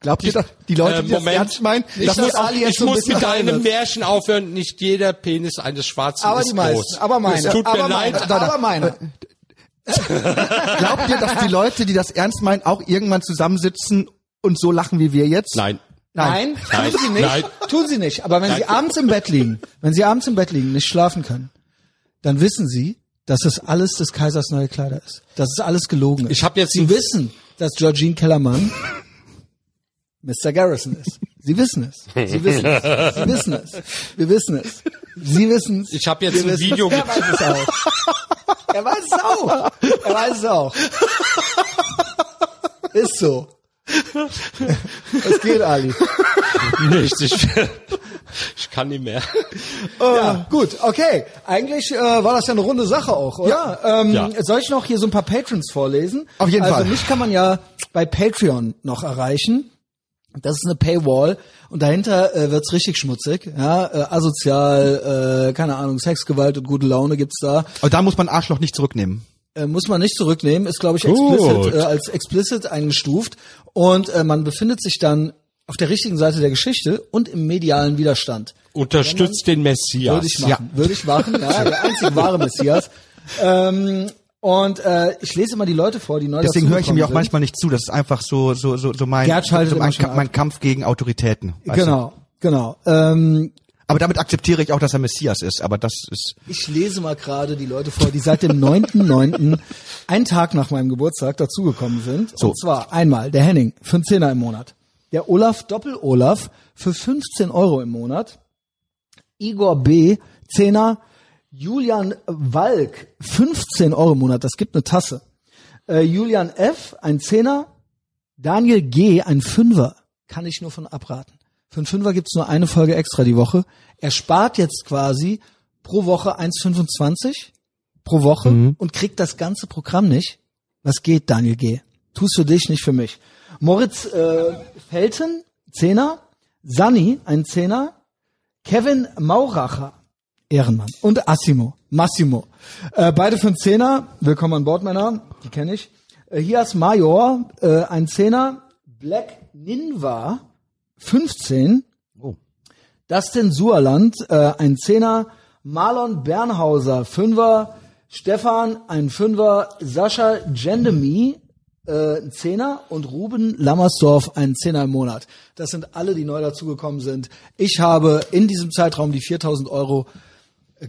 Glaubt ihr, dass die Leute, Äh, die das ernst meinen? Nicht, das muss Ali jetzt Ich so ein muss mit einem rein ist. Märchen aufhören. Nicht jeder Penis eines Schwarzen Aber ist die meisten. groß. Aber meine. Es tut aber mir meine. leid. Aber meine. glaubt ihr, dass die Leute, die das ernst meinen, auch irgendwann zusammensitzen und so lachen wie wir jetzt? Nein. Nein, Nein. tun sie nicht. Nein. Tun sie nicht. Aber wenn sie abends im Bett liegen, wenn sie abends im Bett liegen, nicht schlafen können, dann wissen sie, dass es alles des Kaisers neue Kleider ist. Dass es alles gelogen ist. Ich hab jetzt sie wissen, dass Georgine Kellermann Mr. Garrison ist. Sie wissen es. Sie wissen es. Sie wissen es. Wir wissen es. Sie wissen es. Ich habe jetzt Wir ein Video. Er weiß es auch. Er weiß es auch. Er weiß es auch. Ist so. Was geht, Ali? Nichts. Ich, ich kann nicht mehr. Ja, gut, okay. Eigentlich äh, war das ja eine runde Sache auch, oder? Ähm, Ja. Soll ich noch hier so ein paar Patrons vorlesen? Auf jeden also Fall. mich kann man ja bei Patreon noch erreichen. Das ist eine Paywall und dahinter äh, wird's richtig schmutzig. Ja, äh, asozial, äh, keine Ahnung, Sexgewalt und gute Laune gibt's da. Aber da muss man Arschloch nicht zurücknehmen. Äh, muss man nicht zurücknehmen, ist glaube ich explicit, äh, als explicit eingestuft und äh, man befindet sich dann auf der richtigen Seite der Geschichte und im medialen Widerstand. Unterstützt den Messias. Würde ich machen. Würde ich machen. Ja, der einzige wahre Messias. Ähm, und äh, ich lese immer die Leute vor, die neu Deswegen höre ich ihm ja auch manchmal nicht zu. Das ist einfach so so so, so mein, Gerd schaltet so mein, mein. Kampf gegen Autoritäten. weißt du. Genau, genau. Ähm, Aber damit akzeptiere ich auch, dass er Messias ist. Aber das ist ich lese mal gerade die Leute vor, die seit dem 9.9., einen Tag nach meinem Geburtstag, dazugekommen sind. So. Und zwar einmal der Henning für einen Zehner im Monat. Der Olaf Doppel-Olaf für 15 Euro im Monat. Igor B. Zehner. Julian Walk 15 Euro im Monat. Das gibt eine Tasse. Äh, Julian F. ein Zehner. Daniel G. ein Fünfer. Kann ich nur von abraten. Für einen Fünfer gibt's nur eine Folge extra die Woche. Er spart jetzt quasi pro Woche 1,25 pro Woche und kriegt das ganze Programm nicht. Was geht, Daniel G? Tu's für dich, nicht für mich. Moritz äh, Felten, Zehner. Sani, ein Zehner. Kevin Mauracher, Ehrenmann. Und Assimo, Massimo. Äh, beide für einen Zehner. Willkommen an Bord, Männer. Die kenne ich. Äh, Hias Major, äh, ein Zehner. Black Ninva, 15. Dustin Suerland, äh, ein Zehner, Marlon Bernhauser, Fünfer, Stefan, ein Fünfer, Sascha Gendemy, äh, ein Zehner und Ruben Lammersdorf, ein Zehner im Monat. Das sind alle, die neu dazugekommen sind. Ich habe in diesem Zeitraum die 4000 Euro, äh,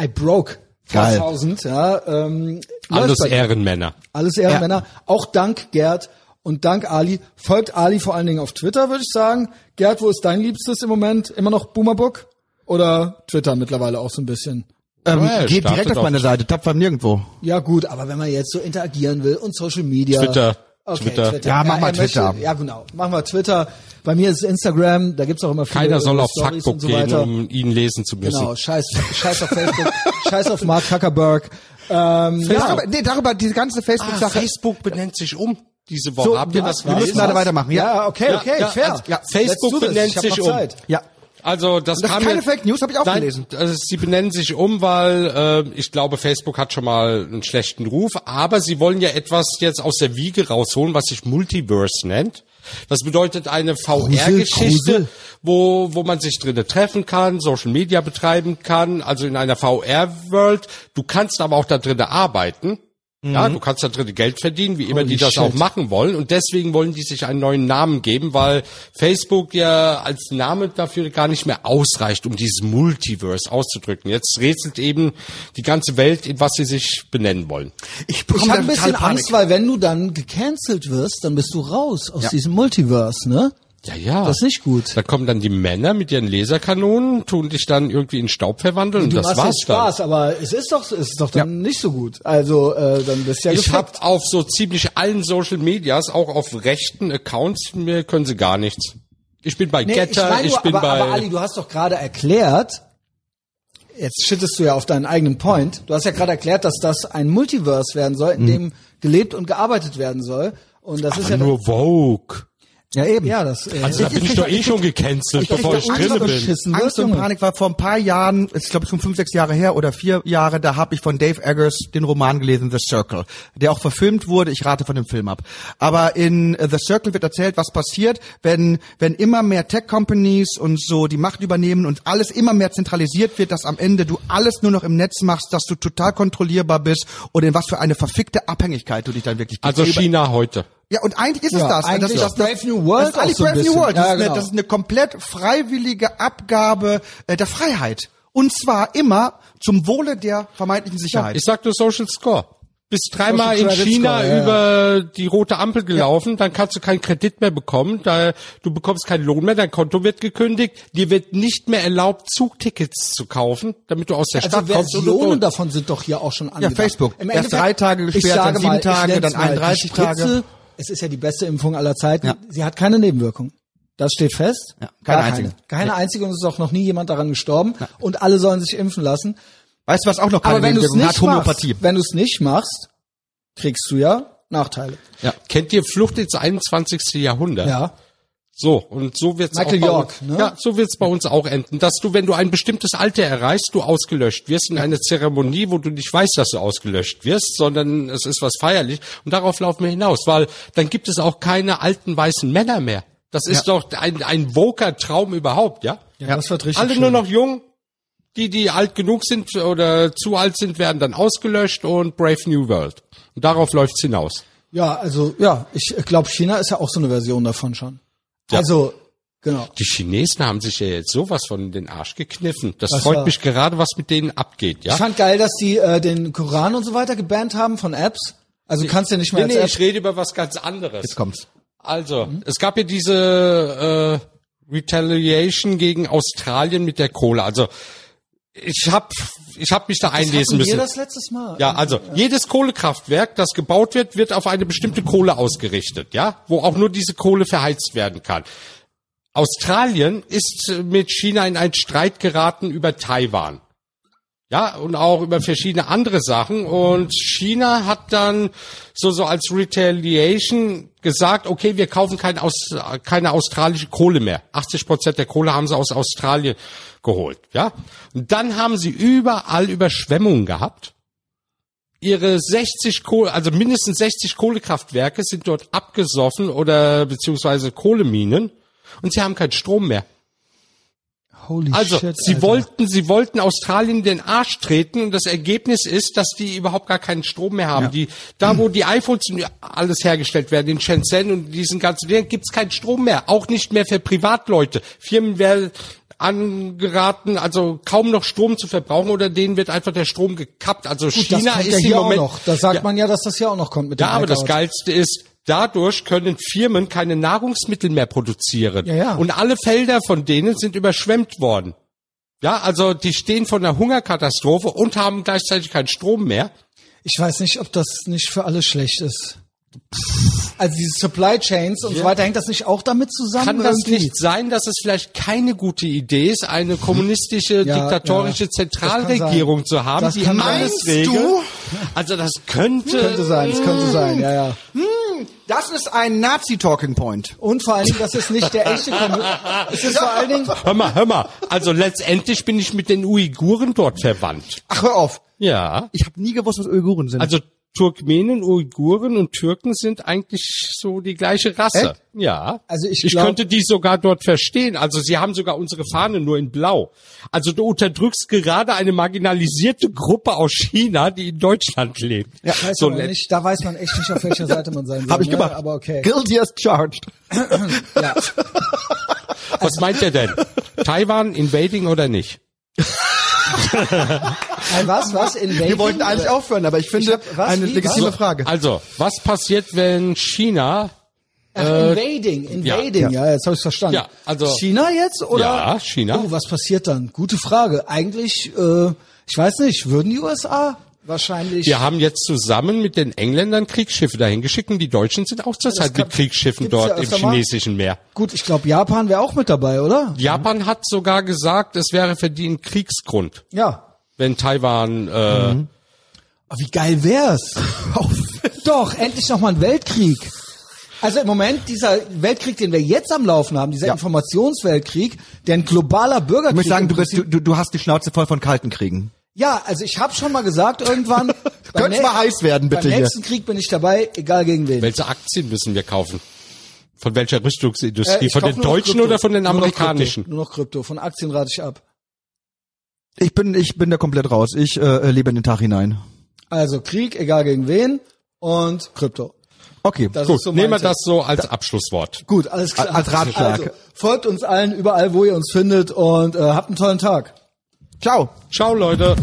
I broke Geil. 4000, ja. Ähm, Alles. Ehrenmänner. Alles Ehrenmänner. Auch dank Gerd und dank Ali. Folgt Ali vor allen Dingen auf Twitter, würde ich sagen. Gerd, wo ist dein Liebstes im Moment? Immer noch Boomerbook? Oder Twitter mittlerweile auch so ein bisschen. Ähm, Ja, geht direkt auf meine Seite, tapfer nirgendwo. Ja gut, aber wenn man jetzt so interagieren will und Social Media. Twitter. Okay, Twitter. Twitter. Ja, mach mal möchte- Twitter. Ja, genau. Machen wir Twitter. Bei mir ist es Instagram, da gibt's auch immer viele Keiner soll auf Stories Fuckbook und so gehen, weiter. um ihn lesen zu müssen. Genau, scheiß, scheiß auf Facebook, scheiß auf Mark Zuckerberg. Ähm, ja, Darüber, nee, darüber, diese ganze Ah, Facebook-Sache. Facebook benennt sich um diese Woche. So, Habt ihr das wir müssen leider weitermachen. Ja, ja, okay, Ja, okay, ja, fair. also, ja, Facebook benennt sich um. Zeit. ja. Also das, Das ist kam keine jetzt- Fake News, habe ich auch Nein, gelesen. Also sie benennen sich um, weil äh, ich glaube, Facebook hat schon mal einen schlechten Ruf, aber sie wollen ja etwas jetzt aus der Wiege rausholen, was sich Multiverse nennt. Das bedeutet eine VR-Geschichte, wo, wo man sich drinnen treffen kann, Social Media betreiben kann, also in einer VR-World. Du kannst aber auch da drinnen arbeiten. Ja, du kannst da drin Geld verdienen, wie immer Holy die das shit. auch machen wollen. Und deswegen wollen die sich einen neuen Namen geben, weil Facebook ja als Name dafür gar nicht mehr ausreicht, um dieses Multiverse auszudrücken. Jetzt rätselt eben die ganze Welt, in was sie sich benennen wollen. Ich Ich bekomme habe ein bisschen Panik. Angst, weil wenn du dann gecancelt wirst, dann bist du raus aus Ja. diesem Multiverse, ne? Ja, ja. Das ist nicht gut. Da kommen dann die Männer mit ihren Laserkanonen, tun dich dann irgendwie in Staub verwandeln und Du das war's jetzt Spaß, dann. aber es ist doch, es ist doch dann nicht so gut. Also äh, dann bist du ja Ich habe auf so ziemlich allen Social Medias, auch auf rechten Accounts, mir können sie gar nichts. Ich bin bei Nee, Getter, ich, nur, bin aber, bei aber Ali, du hast doch gerade erklärt, jetzt shittest du ja auf deinen eigenen Point, du hast ja gerade erklärt, dass das ein Multiverse werden soll, in Mhm. dem gelebt und gearbeitet werden soll. Und das ist ja nur Vogue. Ja, eben. ja das äh, Also da bin ich doch eh schon gecancelt, bevor ich Angst, drinne bin. Angst und. Panik war vor ein paar Jahren, ist glaube ich schon fünf, sechs Jahre her oder vier Jahre, da habe ich von Dave Eggers den Roman gelesen, The Circle, der auch verfilmt wurde. Ich rate von dem Film ab. Aber in äh, The Circle wird erzählt, was passiert, wenn wenn immer mehr Tech-Companies und so die Macht übernehmen und alles immer mehr zentralisiert wird, dass am Ende du alles nur noch im Netz machst, dass du total kontrollierbar bist und in was für eine verfickte Abhängigkeit du dich dann wirklich Also China heute. Ja, und eigentlich ist Ja, es das. eigentlich das, ist Brave New World Das ist eigentlich so Brave New. World. Das, Ja, ist eine, genau. das ist eine komplett freiwillige Abgabe äh, der Freiheit. Und zwar immer zum Wohle der vermeintlichen Sicherheit. Ich sag nur Social Score. Bist dreimal in China Score, ja, über die rote Ampel gelaufen, dann kannst du keinen Kredit mehr bekommen, da, du bekommst keinen Lohn mehr, dein Konto wird gekündigt, dir wird nicht mehr erlaubt, Zugtickets zu kaufen, damit du aus der Also Stadt kommst. und, Versionen davon sind doch hier auch schon angedacht. Facebook. Im Erst drei Tage gesperrt, dann sieben mal, Tage, dann mal, 31 die Spritze, Tage. Es ist ja die beste Impfung aller Zeiten. Ja. Sie hat keine Nebenwirkung. Das steht fest. Ja, keine einzige. Keine, keine einzige und es ist auch noch nie jemand daran gestorben. Und alle sollen sich impfen lassen. Weißt du, was auch noch keine Aber wenn du es Nebenwirkung nicht hat? Homöopathie. machst, wenn du es nicht machst, kriegst du ja Nachteile. Ja. Kennt ihr Flucht ins 21. Jahrhundert? Ja. So, und so wird's Michael auch bei York, uns, ne? Ja, so wird's bei uns auch enden, dass du, wenn du ein bestimmtes Alter erreichst, du ausgelöscht wirst in einer Zeremonie, wo du nicht weißt, dass du ausgelöscht wirst, sondern es ist was feierlich und darauf laufen wir hinaus, weil dann gibt es auch keine alten weißen Männer mehr. Das ist doch ein, ein woker Traum überhaupt, ja? Ja, das wird richtig Alle schön. nur noch jung, die, die alt genug sind oder zu alt sind, werden dann ausgelöscht und Brave New World. Und darauf läuft's hinaus. Ja, also ja, ich glaube, China ist ja auch so eine Version davon schon. Ja. Also genau. Die Chinesen haben sich ja jetzt sowas von in den Arsch gekniffen. Das Was freut war? mich gerade, was mit denen abgeht, ja? Ich fand geil, dass die äh, den Koran und so weiter gebannt haben von Apps. Also du kannst ja nicht mehr Nee, nee, App ich rede über was ganz anderes. Jetzt kommt's. Also, es gab ja diese äh, Retaliation gegen Australien mit der Kohle. Also, ich hab, ich hab mich da einlesen wir müssen. das letztes Mal. Ja, also jedes Kohlekraftwerk, das gebaut wird, wird auf eine bestimmte Kohle ausgerichtet, ja, wo auch nur diese Kohle verheizt werden kann. Australien ist äh, mit China in einen Streit geraten über Taiwan. Ja, und auch über verschiedene andere Sachen. Und China hat dann so, so als Retaliation gesagt, okay, wir kaufen kein Aus, keine australische Kohle mehr. 80 Prozent der Kohle haben sie aus Australien geholt, ja. Und dann haben sie überall Überschwemmungen gehabt. Ihre 60 Kohle, also mindestens 60 Kohlekraftwerke sind dort abgesoffen oder beziehungsweise Kohleminen und sie haben keinen Strom mehr. Holy Also, shit, sie Alter. wollten, sie wollten Australien den Arsch treten und das Ergebnis ist, dass die überhaupt gar keinen Strom mehr haben. Die, da wo die iPhones alles hergestellt werden, in Shenzhen und diesen ganzen Dingen, gibt's keinen Strom mehr. Auch nicht mehr für Privatleute. Firmen werden angeraten, also kaum noch Strom zu verbrauchen oder denen wird einfach der Strom gekappt. Also Gut, China ist ja im hier Moment, auch noch. Da sagt Ja. man ja, dass das ja auch noch kommt mit ja, dem aber das. Geilste ist, dadurch können Firmen keine Nahrungsmittel mehr produzieren. Ja, ja. Und alle Felder von denen sind überschwemmt worden. Ja, also die stehen vor einer Hungerkatastrophe und haben gleichzeitig keinen Strom mehr. Ich weiß nicht, ob das nicht für alle schlecht ist. Also diese Supply Chains und so weiter, hängt das nicht auch damit zusammen? Kann das irgendwie? nicht sein, dass es vielleicht keine gute Idee ist, eine kommunistische, Ja, diktatorische ja. Das Zentralregierung zu haben, Das die regelt? du? Also das könnte, Könnte sein, es könnte sein, ja, ja. Das ist ein Nazi-Talking Point. Und vor allen Dingen, das ist nicht der echte Kommun Es ist vor allen Dingen, hör mal, hör mal. Also letztendlich bin ich mit den Uiguren dort verwandt. Ach, hör auf. Ja. Ich habe nie gewusst, was Uiguren sind. Also Turkmenen, Uiguren und Türken sind eigentlich so die gleiche Rasse. Echt? Ja. Also ich ich glaub- könnte die sogar dort verstehen. Also sie haben sogar unsere Fahne nur in Blau. Also du unterdrückst gerade eine marginalisierte Gruppe aus China, die in Deutschland lebt. ja, weiß so nett. nicht, da weiß man echt nicht, auf welcher Seite man sein soll. Habe ich ne? gemacht. Aber okay. Guilty as charged. Ja. Was meint ihr denn? Taiwan invading oder nicht? Ein was, was? Invading? Wir wollten eigentlich aufhören, aber ich finde, hab- was? eine Wie? legitime Was? Frage. Also, was passiert, wenn China Ach, invading, invading, ja, jetzt habe ich verstanden. Ja, also- China jetzt oder? Ja, China. Oh, was passiert dann? Gute Frage. Eigentlich, äh, ich weiß nicht, würden die USA wahrscheinlich? Wir haben jetzt zusammen mit den Engländern Kriegsschiffe dahin geschickt und die Deutschen sind auch zurzeit mit Kriegsschiffen gibt's ja dort im chinesischen Meer. Gut, ich glaube, Japan wäre auch mit dabei, oder? Japan hat sogar gesagt, es wäre für die ein Kriegsgrund, Ja. wenn Taiwan äh, Aber wie geil wär's? Doch, endlich noch mal ein Weltkrieg. Also im Moment, dieser Weltkrieg, den wir jetzt am Laufen haben, dieser Ja. Informationsweltkrieg, der ein globaler Bürgerkrieg Ich muss sagen, du, bist, du, du hast die Schnauze voll von kalten Kriegen. Ja, also ich habe schon mal gesagt irgendwann. nä- mal heiß werden, bitte Beim hier. nächsten Krieg bin ich dabei, egal gegen wen. welche Aktien müssen wir kaufen? Von welcher Rüstungsindustrie? Äh, von den deutschen oder von den Nur noch amerikanischen? Krypto. Nur noch Krypto. Von Aktien rate ich ab. Ich bin, ich bin da komplett raus. Ich äh, lebe in den Tag hinein. Also Krieg, egal gegen wen und Krypto. Okay, Das Gut, so nehmen wir das so als Abschlusswort. Gut, alles klar. Als Ratschlag. Also, folgt uns allen überall, wo ihr uns findet und äh, habt einen tollen Tag. Ciao. Ciao, Leute.